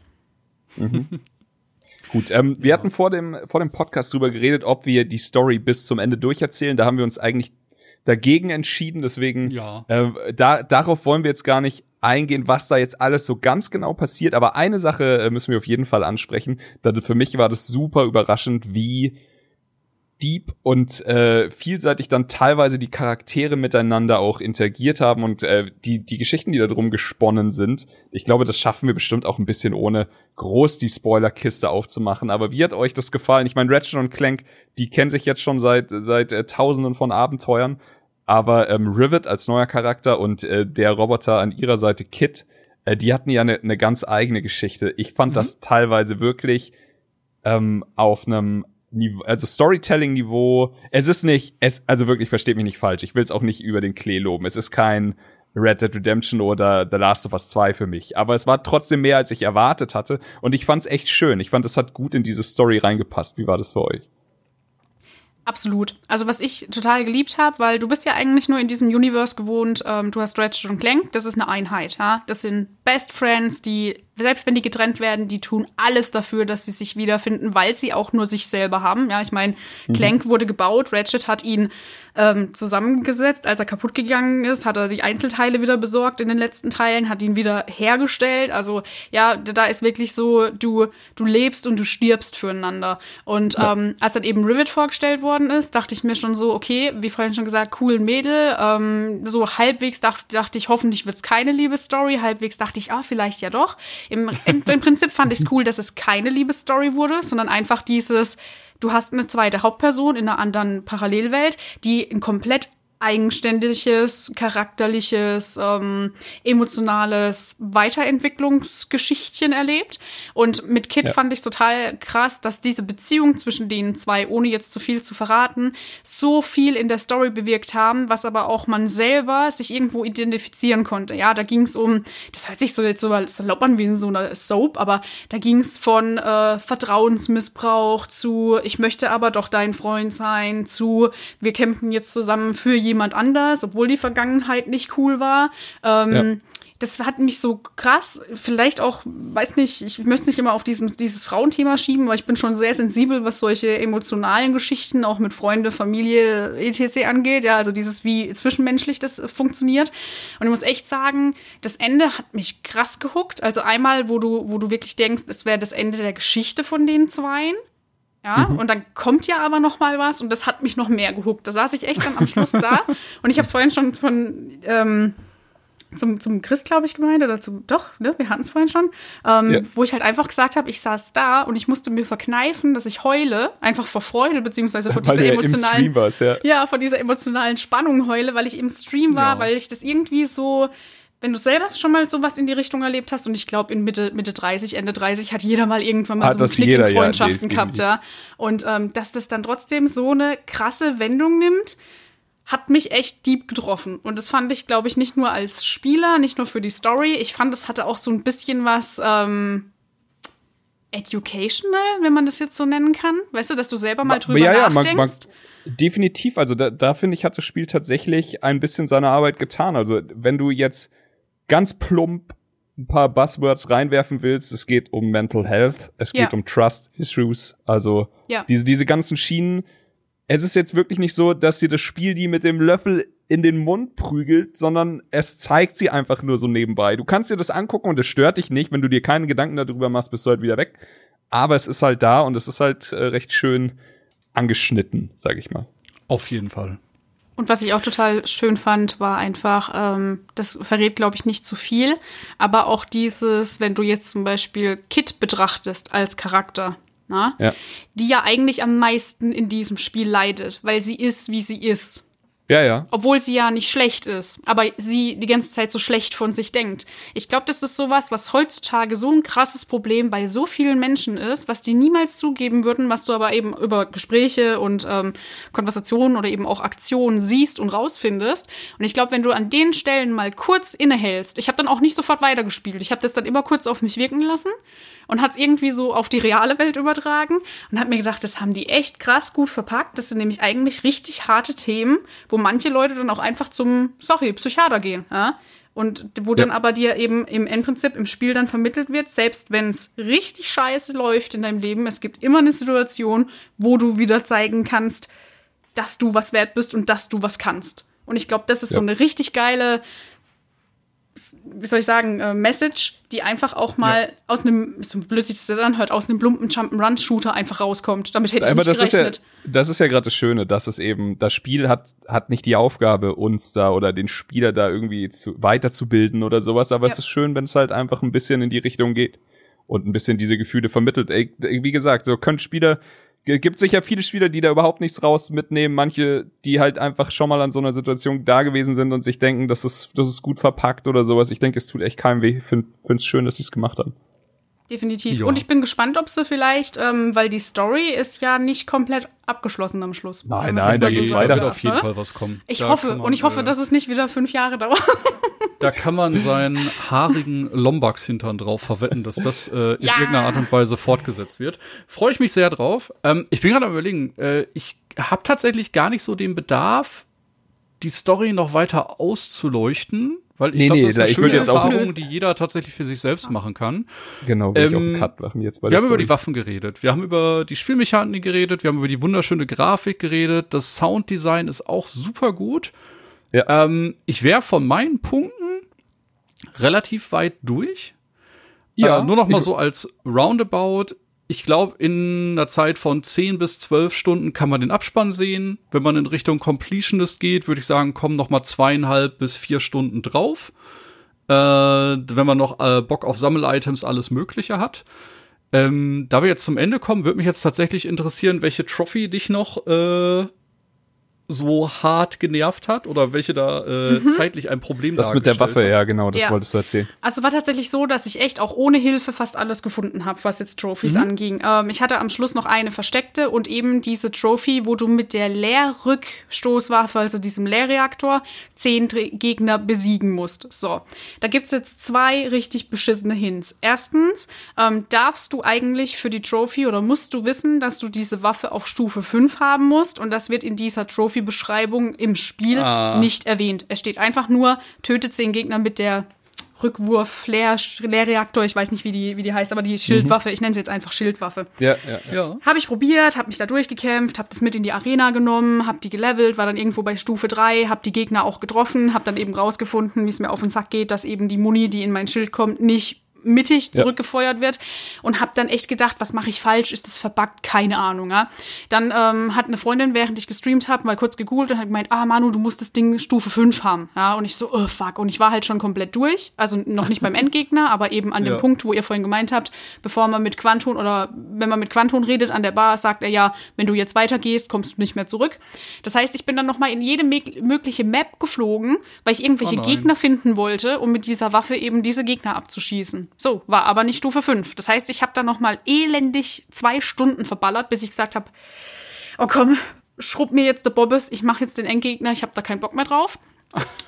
Mhm. Gut, ähm, wir hatten vor dem, vor dem Podcast drüber geredet, ob wir die Story bis zum Ende durcherzählen. Da haben wir uns eigentlich dagegen entschieden. Deswegen, ja. äh, da, darauf wollen wir jetzt gar nicht eingehen, was da jetzt alles so ganz genau passiert. Aber eine Sache äh, müssen wir auf jeden Fall ansprechen. Für mich war das super überraschend, wie deep und äh, vielseitig dann teilweise die Charaktere miteinander auch interagiert haben und äh, die, die Geschichten, die da drum gesponnen sind. Ich glaube, das schaffen wir bestimmt auch ein bisschen ohne groß die Spoilerkiste aufzumachen. Aber wie hat euch das gefallen? Ich meine, Ratchet und Clank, die kennen sich jetzt schon seit, seit äh, tausenden von Abenteuern. Aber ähm, Rivet als neuer Charakter und äh, der Roboter an ihrer Seite Kit, äh, die hatten ja eine ne ganz eigene Geschichte. Ich fand mhm. das teilweise wirklich ähm, auf einem Niveau, also Storytelling-Niveau. Es ist nicht, es, also wirklich, versteht mich nicht falsch. Ich will es auch nicht über den Klee loben. Es ist kein Red Dead Redemption oder The Last of Us 2 für mich. Aber es war trotzdem mehr, als ich erwartet hatte. Und ich fand es echt schön. Ich fand, es hat gut in diese Story reingepasst. Wie war das für euch? Absolut. Also was ich total geliebt habe, weil du bist ja eigentlich nur in diesem Universe gewohnt, ähm, du hast Ratchet und Clank, das ist eine Einheit, ja. Das sind Best Friends, die, selbst wenn die getrennt werden, die tun alles dafür, dass sie sich wiederfinden, weil sie auch nur sich selber haben. Ja, ich meine, mhm. Clank wurde gebaut, Ratchet hat ihn ähm, zusammengesetzt. Als er kaputt gegangen ist, hat er die Einzelteile wieder besorgt in den letzten Teilen, hat ihn wieder hergestellt. Also ja, da ist wirklich so, du, du lebst und du stirbst füreinander. Und ja. ähm, als dann eben Rivet vorgestellt worden ist, dachte ich mir schon so, okay, wie vorhin schon gesagt, cool Mädel. Ähm, so halbwegs dacht, dachte ich, hoffentlich wird es keine Liebesstory. Halbwegs dachte ich, ah, vielleicht ja doch. Im, im, im Prinzip fand ich es cool, dass es keine Liebesstory wurde, sondern einfach dieses, du hast eine zweite Hauptperson in einer anderen Parallelwelt, die ein komplett eigenständiges, charakterliches, ähm, emotionales Weiterentwicklungsgeschichtchen erlebt. Und mit Kit ja. fand ich total krass, dass diese Beziehung zwischen den zwei, ohne jetzt zu viel zu verraten, so viel in der Story bewirkt haben, was aber auch man selber sich irgendwo identifizieren konnte. Ja, da ging es um, das hört sich so jetzt so salopp an wie in so einer Soap, aber da ging es von äh, Vertrauensmissbrauch zu, ich möchte aber doch dein Freund sein, zu, wir kämpfen jetzt zusammen für jemand anders, obwohl die Vergangenheit nicht cool war. Ähm, ja. Das hat mich so krass, vielleicht auch, weiß nicht, ich möchte es nicht immer auf diesen, dieses Frauenthema schieben, weil ich bin schon sehr sensibel, was solche emotionalen Geschichten auch mit Freunde, Familie, etc. angeht. Ja, also dieses, wie zwischenmenschlich das funktioniert. Und ich muss echt sagen, das Ende hat mich krass gehuckt. Also einmal, wo du, wo du wirklich denkst, es wäre das Ende der Geschichte von den Zweien. Ja, mhm. und dann kommt ja aber noch mal was und das hat mich noch mehr gehuckt. Da saß ich echt dann am Schluss da und ich habe es vorhin schon von ähm, zum, zum Chris, glaube ich, gemeint oder zu, doch, ne, wir hatten es vorhin schon, ähm, ja. wo ich halt einfach gesagt habe, ich saß da und ich musste mir verkneifen, dass ich heule, einfach vor Freude, beziehungsweise vor dieser emotionalen, ja. ja, vor dieser emotionalen Spannung heule, weil ich im Stream war, ja. weil ich das irgendwie so, wenn du selber schon mal sowas in die Richtung erlebt hast, und ich glaube, in Mitte, Mitte 30, Ende 30 hat jeder mal irgendwann mal hat so einen Klick jeder, in Freundschaften ja, gehabt, ja. Und ähm, dass das dann trotzdem so eine krasse Wendung nimmt, hat mich echt deep getroffen. Und das fand ich, glaube ich, nicht nur als Spieler, nicht nur für die Story. Ich fand, es hatte auch so ein bisschen was ähm, educational, wenn man das jetzt so nennen kann. Weißt du, dass du selber mal drüber ja, ja, nachdenkst. Man, man, definitiv. Also da, da finde ich, hat das Spiel tatsächlich ein bisschen seine Arbeit getan. Also wenn du jetzt ganz plump ein paar Buzzwords reinwerfen willst, es geht um Mental Health, es geht ja. um Trust Issues, also ja. diese, diese ganzen Schienen. Es ist jetzt wirklich nicht so, dass dir das Spiel die mit dem Löffel in den Mund prügelt, sondern es zeigt sie einfach nur so nebenbei. Du kannst dir das angucken und es stört dich nicht. Wenn du dir keine Gedanken darüber machst, bist du halt wieder weg. Aber es ist halt da und es ist halt äh, recht schön angeschnitten, sag ich mal. Auf jeden Fall. Und was ich auch total schön fand, war einfach, ähm, das verrät, glaube ich, nicht zu viel, aber auch dieses, wenn du jetzt zum Beispiel Kit betrachtest als Charakter, na, ja. die ja eigentlich am meisten in diesem Spiel leidet, weil sie ist, wie sie ist. Ja, ja. Obwohl sie ja nicht schlecht ist, aber sie die ganze Zeit so schlecht von sich denkt. Ich glaube, das ist sowas, was heutzutage so ein krasses Problem bei so vielen Menschen ist, was die niemals zugeben würden, was du aber eben über Gespräche und ähm, Konversationen oder eben auch Aktionen siehst und rausfindest. Und ich glaube, wenn du an den Stellen mal kurz innehältst, ich habe dann auch nicht sofort weitergespielt, ich habe das dann immer kurz auf mich wirken lassen und hat es irgendwie so auf die reale Welt übertragen und hat mir gedacht, das haben die echt krass gut verpackt. Das sind nämlich eigentlich richtig harte Themen, wo manche Leute dann auch einfach zum, sorry, Psychiater gehen. Ja? Und wo ja. dann aber dir eben im Endprinzip im Spiel dann vermittelt wird, selbst wenn es richtig scheiße läuft in deinem Leben, es gibt immer eine Situation, wo du wieder zeigen kannst, dass du was wert bist und dass du was kannst. Und ich glaube, das ist ja. so eine richtig geile wie soll ich sagen, äh, Message, die einfach auch mal ja. aus einem, so blöd sich das anhört, aus einem plumpen Jump'n'Run-Shooter einfach rauskommt. Damit hätte ich Aber nicht das gerechnet. Ist ja, das ist ja gerade das Schöne, dass es eben, das Spiel hat, hat nicht die Aufgabe, uns da oder den Spieler da irgendwie zu, weiterzubilden oder sowas, aber ja. es ist schön, wenn es halt einfach ein bisschen in die Richtung geht und ein bisschen diese Gefühle vermittelt. Ey, wie gesagt, so können Spieler gibt sicher viele Spieler, die da überhaupt nichts raus mitnehmen. Manche, die halt einfach schon mal an so einer Situation da gewesen sind und sich denken, das ist, das ist gut verpackt oder sowas. Ich denke, es tut echt keinem weh. Ich finde es schön, dass sie es gemacht haben. Definitiv. Ja. Und ich bin gespannt, ob sie vielleicht, ähm, weil die Story ist ja nicht komplett abgeschlossen am Schluss. Nein, nein, da geht weiter. wird auf jeden ne? Fall was kommen. Ich da hoffe, man, und ich hoffe, äh, dass es nicht wieder fünf Jahre dauert. Da kann man seinen haarigen Lombax-Hintern drauf verwetten, dass das äh, in ja. irgendeiner Art und Weise fortgesetzt wird. Freue ich mich sehr drauf. Ähm, ich bin gerade am überlegen, äh, ich habe tatsächlich gar nicht so den Bedarf, die Story noch weiter auszuleuchten. Weil ich nee, glaube, das ist eine schöne Erfahrung, die jeder tatsächlich für sich selbst machen kann. Genau, will ähm, ich auch einen ähm, Cut machen jetzt. Bei wir haben Story. über die Waffen geredet, wir haben über die Spielmechaniken geredet, wir haben über die wunderschöne Grafik geredet, das Sounddesign ist auch super gut. Ja. Ähm, ich wäre von meinen Punkten relativ weit durch. Ja. Äh, nur noch mal so als Roundabout ich glaube, in einer Zeit von 10 bis 12 Stunden kann man den Abspann sehen. Wenn man in Richtung Completionist geht, würde ich sagen, kommen noch mal zweieinhalb bis vier Stunden drauf. Äh, wenn man noch äh, Bock auf Sammel-Items, alles Mögliche hat. Ähm, da wir jetzt zum Ende kommen, würde mich jetzt tatsächlich interessieren, welche Trophy dich noch äh, so hart genervt hat oder welche da äh, mhm. zeitlich ein Problem Das mit der Waffe, hat. ja, genau, das ja. wolltest du erzählen. Also war tatsächlich so, dass ich echt auch ohne Hilfe fast alles gefunden habe, was jetzt Trophies mhm. anging. Ähm, ich hatte am Schluss noch eine versteckte und eben diese Trophy, wo du mit der Leerrückstoßwaffe, also diesem Leerreaktor, zehn Gegner besiegen musst. So, da gibt's jetzt zwei richtig beschissene Hints. Erstens ähm, darfst du eigentlich für die Trophy oder musst du wissen, dass du diese Waffe auf Stufe 5 haben musst und das wird in dieser Trophy Trophy-Beschreibung im Spiel ah. nicht erwähnt. Es steht einfach nur, tötet den Gegner mit der Rückwurf, Leerreaktor, ich weiß nicht, wie die, wie die heißt, aber die Schildwaffe, mhm. ich nenne sie jetzt einfach Schildwaffe. Ja, ja, ja. Habe ich probiert, habe mich da durchgekämpft, habe das mit in die Arena genommen, habe die gelevelt, war dann irgendwo bei Stufe 3, habe die Gegner auch getroffen, habe dann eben rausgefunden, wie es mir auf den Sack geht, dass eben die Muni, die in mein Schild kommt, nicht mittig zurückgefeuert ja. wird und habe dann echt gedacht, was mache ich falsch? Ist das verbuggt? Keine Ahnung. Ja? Dann ähm, hat eine Freundin, während ich gestreamt habe, mal kurz gegoogelt und hat gemeint, ah Manu, du musst das Ding Stufe 5 haben. Ja? Und ich so, oh fuck. Und ich war halt schon komplett durch, also noch nicht beim Endgegner, aber eben an dem ja. Punkt, wo ihr vorhin gemeint habt, bevor man mit Quanton oder wenn man mit Quanton redet an der Bar, sagt er ja, wenn du jetzt weitergehst, kommst du nicht mehr zurück. Das heißt, ich bin dann noch mal in jede mögliche Map geflogen, weil ich irgendwelche oh Gegner finden wollte, um mit dieser Waffe eben diese Gegner abzuschießen. So, war aber nicht Stufe 5. Das heißt, ich habe da noch mal elendig zwei Stunden verballert, bis ich gesagt habe, oh komm, schrubb mir jetzt der Bobbes, ich mache jetzt den Endgegner, ich habe da keinen Bock mehr drauf.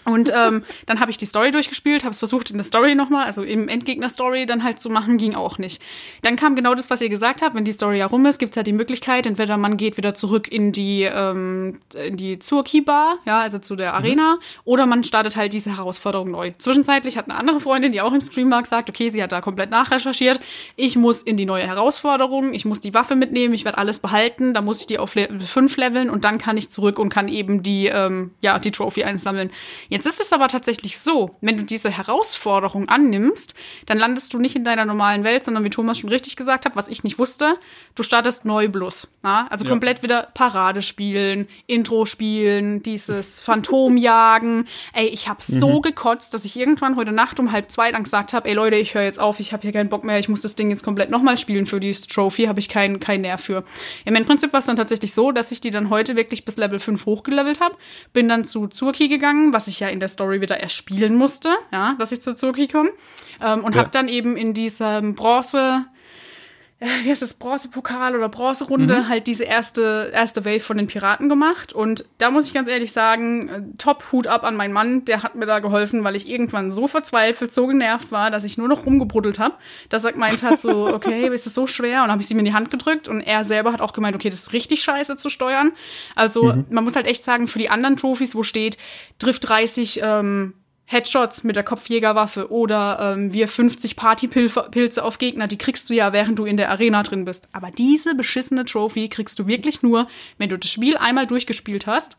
Und ähm, dann habe ich die Story durchgespielt, habe es versucht in der Story nochmal, also im Endgegner-Story dann halt zu machen, ging auch nicht. Dann kam genau das, was ihr gesagt habt, wenn die Story ja rum ist, gibt es ja die Möglichkeit, entweder man geht wieder zurück in die, ähm, in die Zurki-Bar, ja, also zu der Arena, mhm. oder man startet halt diese Herausforderung neu. Zwischenzeitlich hat eine andere Freundin, die auch im Stream war, gesagt, okay, sie hat da komplett nachrecherchiert, ich muss in die neue Herausforderung, ich muss die Waffe mitnehmen, ich werde alles behalten, da muss ich die auf Level 5 leveln und dann kann ich zurück und kann eben die, ähm, ja, die Trophy einsammeln. Jetzt ist es aber tatsächlich so, wenn du diese Herausforderung annimmst, dann landest du nicht in deiner normalen Welt, sondern wie Thomas schon richtig gesagt hat, was ich nicht wusste, du startest neu bloß. Na? Also ja. komplett wieder Parade spielen, Intro spielen, dieses Phantomjagen. ey, ich habe mhm. so gekotzt, dass ich irgendwann heute Nacht um halb zwei dann gesagt habe, ey Leute, ich höre jetzt auf, ich habe hier keinen Bock mehr, ich muss das Ding jetzt komplett nochmal spielen für die Trophy, habe ich keinen kein Nerv für. Im Prinzip war es dann tatsächlich so, dass ich die dann heute wirklich bis Level 5 hochgelevelt habe, bin dann zu Zurki gegangen, was ich ja in der Story wieder erspielen musste, ja, dass ich zu Zurki komme. Ähm, und ja. habe dann eben in diesem Bronze, wie heißt das, Bronzepokal oder Bronzerunde mhm. halt diese erste, erste Wave von den Piraten gemacht. Und da muss ich ganz ehrlich sagen, äh, top Hut ab an meinen Mann, der hat mir da geholfen, weil ich irgendwann so verzweifelt, so genervt war, dass ich nur noch rumgebruddelt habe. Dass er gemeint hat, so, okay, ist das so schwer? Und habe ich sie mir in die Hand gedrückt und er selber hat auch gemeint, okay, das ist richtig scheiße zu steuern. Also mhm. man muss halt echt sagen, für die anderen Trophys, wo steht, trifft 30 ähm, Headshots mit der Kopfjägerwaffe oder ähm, wir 50 Partypilze auf Gegner, die kriegst du ja, während du in der Arena drin bist. Aber diese beschissene Trophy kriegst du wirklich nur, wenn du das Spiel einmal durchgespielt hast,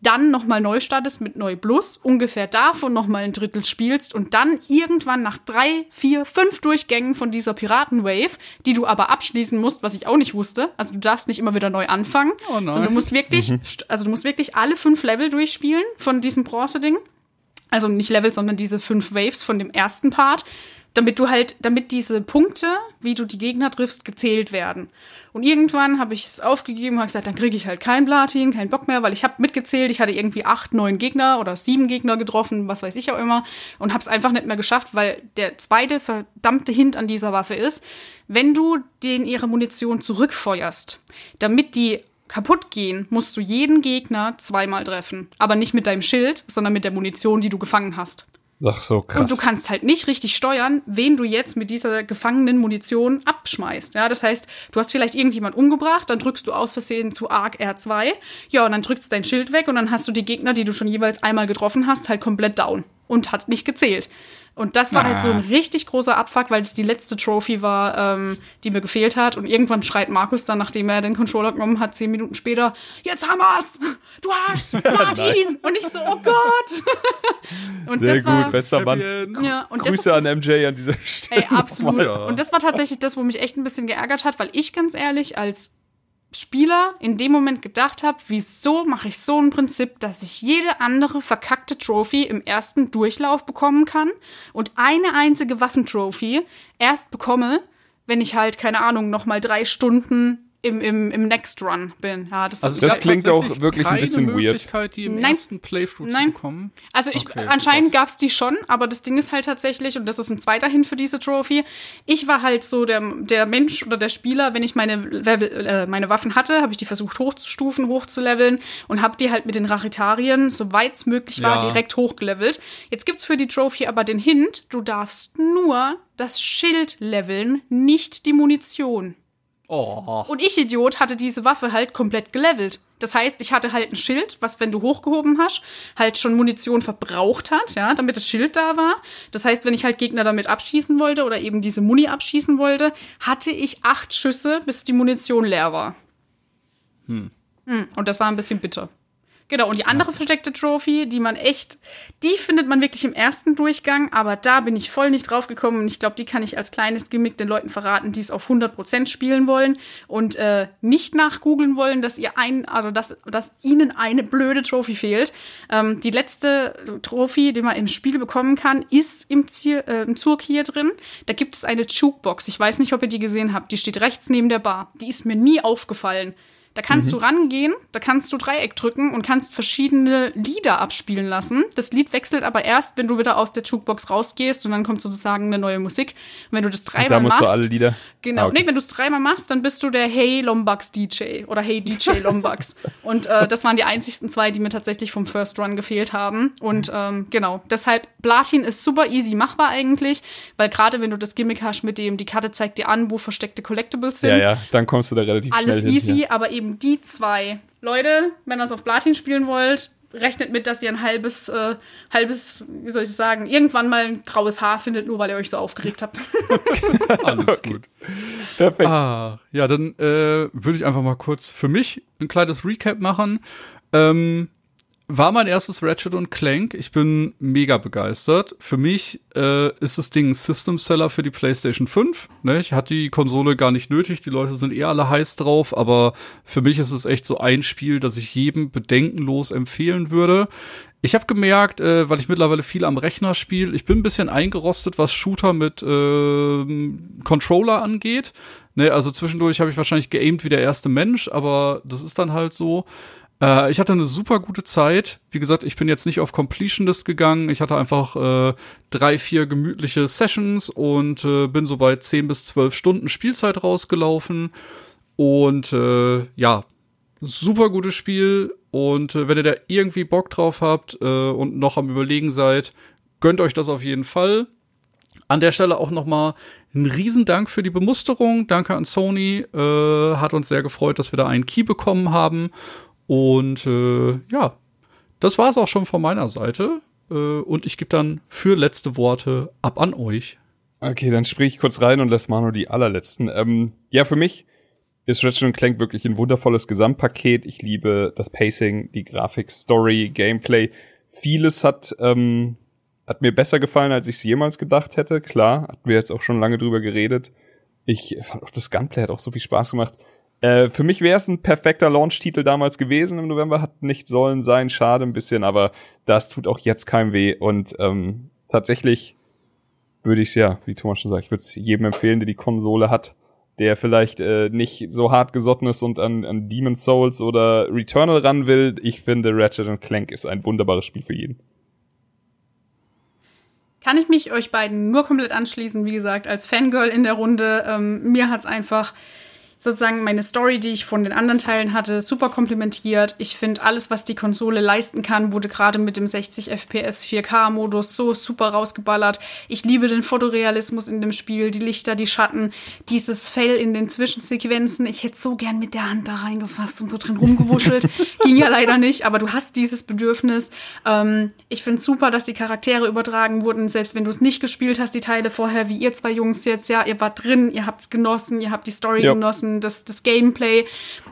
dann nochmal neu startest mit Neu Plus, ungefähr davon nochmal ein Drittel spielst und dann irgendwann nach drei, vier, fünf Durchgängen von dieser Piratenwave, die du aber abschließen musst, was ich auch nicht wusste. Also du darfst nicht immer wieder neu anfangen, oh sondern du musst wirklich, mhm. also du musst wirklich alle fünf Level durchspielen von diesem Bronze-Ding also nicht Level, sondern diese fünf Waves von dem ersten Part, damit du halt, damit diese Punkte, wie du die Gegner triffst, gezählt werden. Und irgendwann habe ich es aufgegeben habe gesagt, dann kriege ich halt kein Platin, keinen Bock mehr, weil ich habe mitgezählt, ich hatte irgendwie acht, neun Gegner oder sieben Gegner getroffen, was weiß ich auch immer, und habe es einfach nicht mehr geschafft, weil der zweite verdammte Hint an dieser Waffe ist, wenn du den ihre Munition zurückfeuerst, damit die kaputt gehen, musst du jeden Gegner zweimal treffen. Aber nicht mit deinem Schild, sondern mit der Munition, die du gefangen hast. Ach so, krass. Und du kannst halt nicht richtig steuern, wen du jetzt mit dieser gefangenen Munition abschmeißt. Ja, das heißt, du hast vielleicht irgendjemand umgebracht, dann drückst du aus Versehen zu Arc R2, ja, und dann drückst dein Schild weg und dann hast du die Gegner, die du schon jeweils einmal getroffen hast, halt komplett down und hat nicht gezählt. Und das war ah. halt so ein ah. richtig großer Abfuck, weil es die letzte Trophy war, ähm, die mir gefehlt hat. Und irgendwann schreit Markus dann, nachdem er den Controller genommen hat, zehn Minuten später, jetzt haben wir's! Du hast Platin! und ich so, oh Gott! und Sehr das gut, war, besser Mann. Ja, und Grüße das an MJ an dieser Stelle. Ey, absolut. Und das war tatsächlich das, wo mich echt ein bisschen geärgert hat, weil ich ganz ehrlich als Spieler in dem Moment gedacht habe, wieso mache ich so ein Prinzip, dass ich jede andere verkackte Trophy im ersten Durchlauf bekommen kann und eine einzige Waffentrophy erst bekomme, wenn ich halt, keine Ahnung, nochmal drei Stunden im, im, im Next Run bin. Ja, das, also das klingt auch wirklich ein bisschen Möglichkeit, die im Nein. ersten Playthrough Nein. zu bekommen. Also ich, okay, anscheinend gab es die schon, aber das Ding ist halt tatsächlich, und das ist ein zweiter Hin für diese Trophy, ich war halt so der, der Mensch oder der Spieler, wenn ich meine, äh, meine Waffen hatte, habe ich die versucht hochzustufen, hochzuleveln und habe die halt mit den Rachitarien, soweit es möglich war, ja. direkt hochgelevelt. Jetzt gibt's für die Trophy aber den Hint, du darfst nur das Schild leveln, nicht die Munition. Oh. Und ich, Idiot, hatte diese Waffe halt komplett gelevelt. Das heißt, ich hatte halt ein Schild, was, wenn du hochgehoben hast, halt schon Munition verbraucht hat, ja, damit das Schild da war. Das heißt, wenn ich halt Gegner damit abschießen wollte oder eben diese Muni abschießen wollte, hatte ich acht Schüsse, bis die Munition leer war. Hm. hm und das war ein bisschen bitter. Genau, und die andere versteckte Trophy, die man echt, die findet man wirklich im ersten Durchgang, aber da bin ich voll nicht drauf gekommen und ich glaube, die kann ich als kleines Gimmick den Leuten verraten, die es auf 100% spielen wollen und äh, nicht nachgoogeln wollen, dass ihr ein, also dass, dass ihnen eine blöde Trophy fehlt. Ähm, die letzte Trophy, die man im Spiel bekommen kann, ist im, Zier, äh, im Zug hier drin. Da gibt es eine Jukebox. Ich weiß nicht, ob ihr die gesehen habt. Die steht rechts neben der Bar. Die ist mir nie aufgefallen. Da kannst mhm. du rangehen, da kannst du Dreieck drücken und kannst verschiedene Lieder abspielen lassen. Das Lied wechselt aber erst, wenn du wieder aus der Jukebox rausgehst und dann kommt sozusagen eine neue Musik. Und wenn du das dreimal da musst machst, du alle Lieder. Genau, ah, okay. nee, wenn du es dreimal machst, dann bist du der Hey Lombax DJ oder Hey DJ Lombax. und äh, das waren die einzigsten zwei, die mir tatsächlich vom First Run gefehlt haben. Und ähm, genau, deshalb Platin ist super easy machbar eigentlich, weil gerade wenn du das Gimmick hast mit dem, die Karte zeigt dir an, wo versteckte Collectibles sind. Ja, ja, dann kommst du da relativ alles schnell easy, hin, ja. aber eben die zwei. Leute, wenn ihr es auf Platin spielen wollt, rechnet mit, dass ihr ein halbes, äh, halbes, wie soll ich sagen, irgendwann mal ein graues Haar findet, nur weil ihr euch so aufgeregt habt. Alles gut. Perfekt. Ah, ja, dann äh, würde ich einfach mal kurz für mich ein kleines Recap machen. Ähm, war mein erstes Ratchet und Clank. Ich bin mega begeistert. Für mich äh, ist das Ding ein System Seller für die PlayStation 5. Ne? Ich hatte die Konsole gar nicht nötig. Die Leute sind eh alle heiß drauf. Aber für mich ist es echt so ein Spiel, das ich jedem bedenkenlos empfehlen würde. Ich habe gemerkt, äh, weil ich mittlerweile viel am Rechner spiele, ich bin ein bisschen eingerostet, was Shooter mit äh, Controller angeht. Ne, also zwischendurch habe ich wahrscheinlich geaimt wie der erste Mensch, aber das ist dann halt so. Äh, ich hatte eine super gute Zeit. Wie gesagt, ich bin jetzt nicht auf Completionist gegangen. Ich hatte einfach äh, drei, vier gemütliche Sessions und äh, bin so bei zehn bis zwölf Stunden Spielzeit rausgelaufen. Und äh, ja, super gutes Spiel. Und äh, wenn ihr da irgendwie Bock drauf habt äh, und noch am Überlegen seid, gönnt euch das auf jeden Fall. An der Stelle auch noch mal ein Riesendank für die Bemusterung. Danke an Sony. Äh, hat uns sehr gefreut, dass wir da einen Key bekommen haben. Und äh, ja, das war es auch schon von meiner Seite. Äh, und ich gebe dann für letzte Worte ab an euch. Okay, dann sprich ich kurz rein und lass Manu die allerletzten. Ähm, ja, für mich ist Ratchet Clank wirklich ein wundervolles Gesamtpaket. Ich liebe das Pacing, die Grafik, Story, Gameplay. Vieles hat, ähm, hat mir besser gefallen, als ich es jemals gedacht hätte. Klar, hatten wir jetzt auch schon lange drüber geredet. Ich fand auch das Gunplay hat auch so viel Spaß gemacht. Äh, für mich wäre es ein perfekter Launch-Titel damals gewesen im November, hat nicht sollen sein, schade ein bisschen, aber das tut auch jetzt keinem weh. Und ähm, tatsächlich würde ich es ja, wie Thomas schon sagt, ich würde es jedem empfehlen, der die Konsole hat, der vielleicht äh, nicht so hart gesotten ist und an, an Demon's Souls oder Returnal ran will. Ich finde, Ratchet Clank ist ein wunderbares Spiel für jeden. Kann ich mich euch beiden nur komplett anschließen, wie gesagt, als Fangirl in der Runde. Ähm, mir hat's einfach sozusagen meine Story, die ich von den anderen Teilen hatte, super komplementiert. Ich finde, alles, was die Konsole leisten kann, wurde gerade mit dem 60 FPS 4K-Modus so super rausgeballert. Ich liebe den Fotorealismus in dem Spiel, die Lichter, die Schatten, dieses Fell in den Zwischensequenzen. Ich hätte so gern mit der Hand da reingefasst und so drin rumgewuschelt. Ging ja leider nicht, aber du hast dieses Bedürfnis. Ähm, ich finde es super, dass die Charaktere übertragen wurden, selbst wenn du es nicht gespielt hast, die Teile vorher, wie ihr zwei Jungs jetzt. Ja, ihr wart drin, ihr habt es genossen, ihr habt die Story ja. genossen lassen, das, das Gameplay.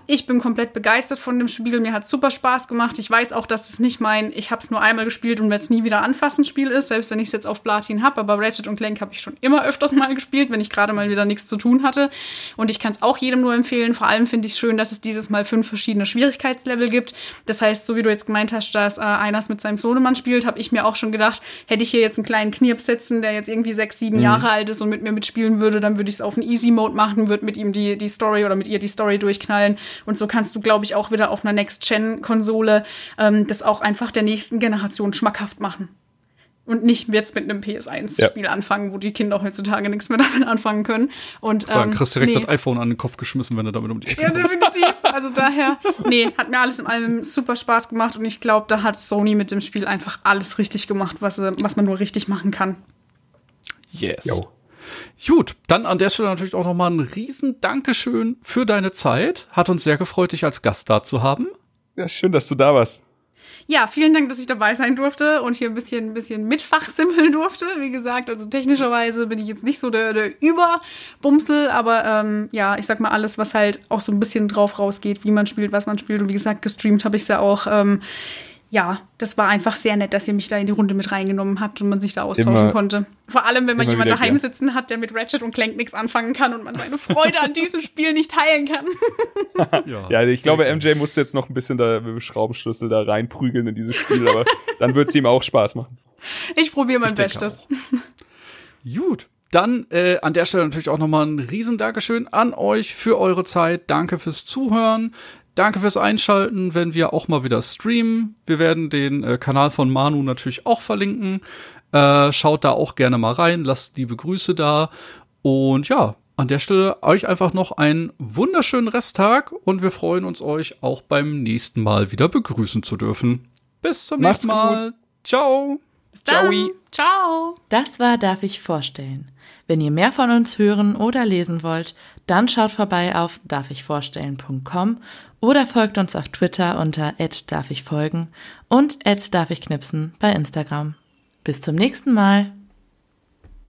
Ich bin komplett begeistert von dem Spiel. Mir hat super Spaß gemacht. Ich weiß auch, dass es nicht mein, ich habe es nur einmal gespielt und werde es nie wieder anfassen Spiel ist, selbst wenn ich es jetzt auf Platin habe. Aber Ratchet und Clank habe ich schon immer öfters mal gespielt, wenn ich gerade mal wieder nichts zu tun hatte. Und ich kann es auch jedem nur empfehlen. Vor allem finde ich es schön, dass es dieses Mal fünf verschiedene Schwierigkeitslevel gibt. Das heißt, so wie du jetzt gemeint hast, dass äh, einer mit seinem Sohnemann spielt, habe ich mir auch schon gedacht, hätte ich hier jetzt einen kleinen Knirps setzen, der jetzt irgendwie sechs, sieben mhm. Jahre alt ist und mit mir mitspielen würde, dann würde ich es auf einen Easy Mode machen, würde mit ihm die, die Story oder mit ihr die Story durchknallen. Und so kannst du, glaube ich, auch wieder auf einer Next-Gen-Konsole ähm, das auch einfach der nächsten Generation schmackhaft machen. Und nicht jetzt mit einem PS1-Spiel ja. anfangen, wo die Kinder heutzutage nichts mehr damit anfangen können. Und Sagen, ähm, kriegst direkt nee. das iPhone an den Kopf geschmissen, wenn du damit um die Ecke Ja, definitiv. Also daher, nee, hat mir alles in allem super Spaß gemacht und ich glaube, da hat Sony mit dem Spiel einfach alles richtig gemacht, was, was man nur richtig machen kann. Yes. Yo. Gut, dann an der Stelle natürlich auch nochmal ein riesen Dankeschön für deine Zeit. Hat uns sehr gefreut, dich als Gast da zu haben. Ja, schön, dass du da warst. Ja, vielen Dank, dass ich dabei sein durfte und hier ein bisschen, ein bisschen mitfachsimmeln durfte. Wie gesagt, also technischerweise bin ich jetzt nicht so der, der Überbumsel, aber ähm, ja, ich sag mal alles, was halt auch so ein bisschen drauf rausgeht, wie man spielt, was man spielt. Und wie gesagt, gestreamt habe ich es ja auch. Ähm, ja, das war einfach sehr nett, dass ihr mich da in die Runde mit reingenommen habt und man sich da austauschen immer, konnte. Vor allem, wenn man jemanden daheim ja. sitzen hat, der mit Ratchet und Clank nichts anfangen kann und man seine Freude an diesem Spiel nicht teilen kann. ja, ja, ich glaube, MJ musste jetzt noch ein bisschen da mit dem Schraubenschlüssel da reinprügeln in dieses Spiel, aber dann wird es ihm auch Spaß machen. Ich probiere mein ich Bestes. Gut. Dann äh, an der Stelle natürlich auch nochmal ein riesen Dankeschön an euch für eure Zeit. Danke fürs Zuhören. Danke fürs Einschalten, wenn wir auch mal wieder streamen. Wir werden den äh, Kanal von Manu natürlich auch verlinken. Äh, schaut da auch gerne mal rein, lasst liebe Grüße da. Und ja, an der Stelle euch einfach noch einen wunderschönen Resttag und wir freuen uns, euch auch beim nächsten Mal wieder begrüßen zu dürfen. Bis zum Macht's nächsten Mal. Gut. Ciao. Bis dann. Ciao. Ciao. Das war Darf ich vorstellen. Wenn ihr mehr von uns hören oder lesen wollt, dann schaut vorbei auf darfichvorstellen.com oder folgt uns auf Twitter unter darf ich folgen und darf ich knipsen bei Instagram. Bis zum nächsten Mal.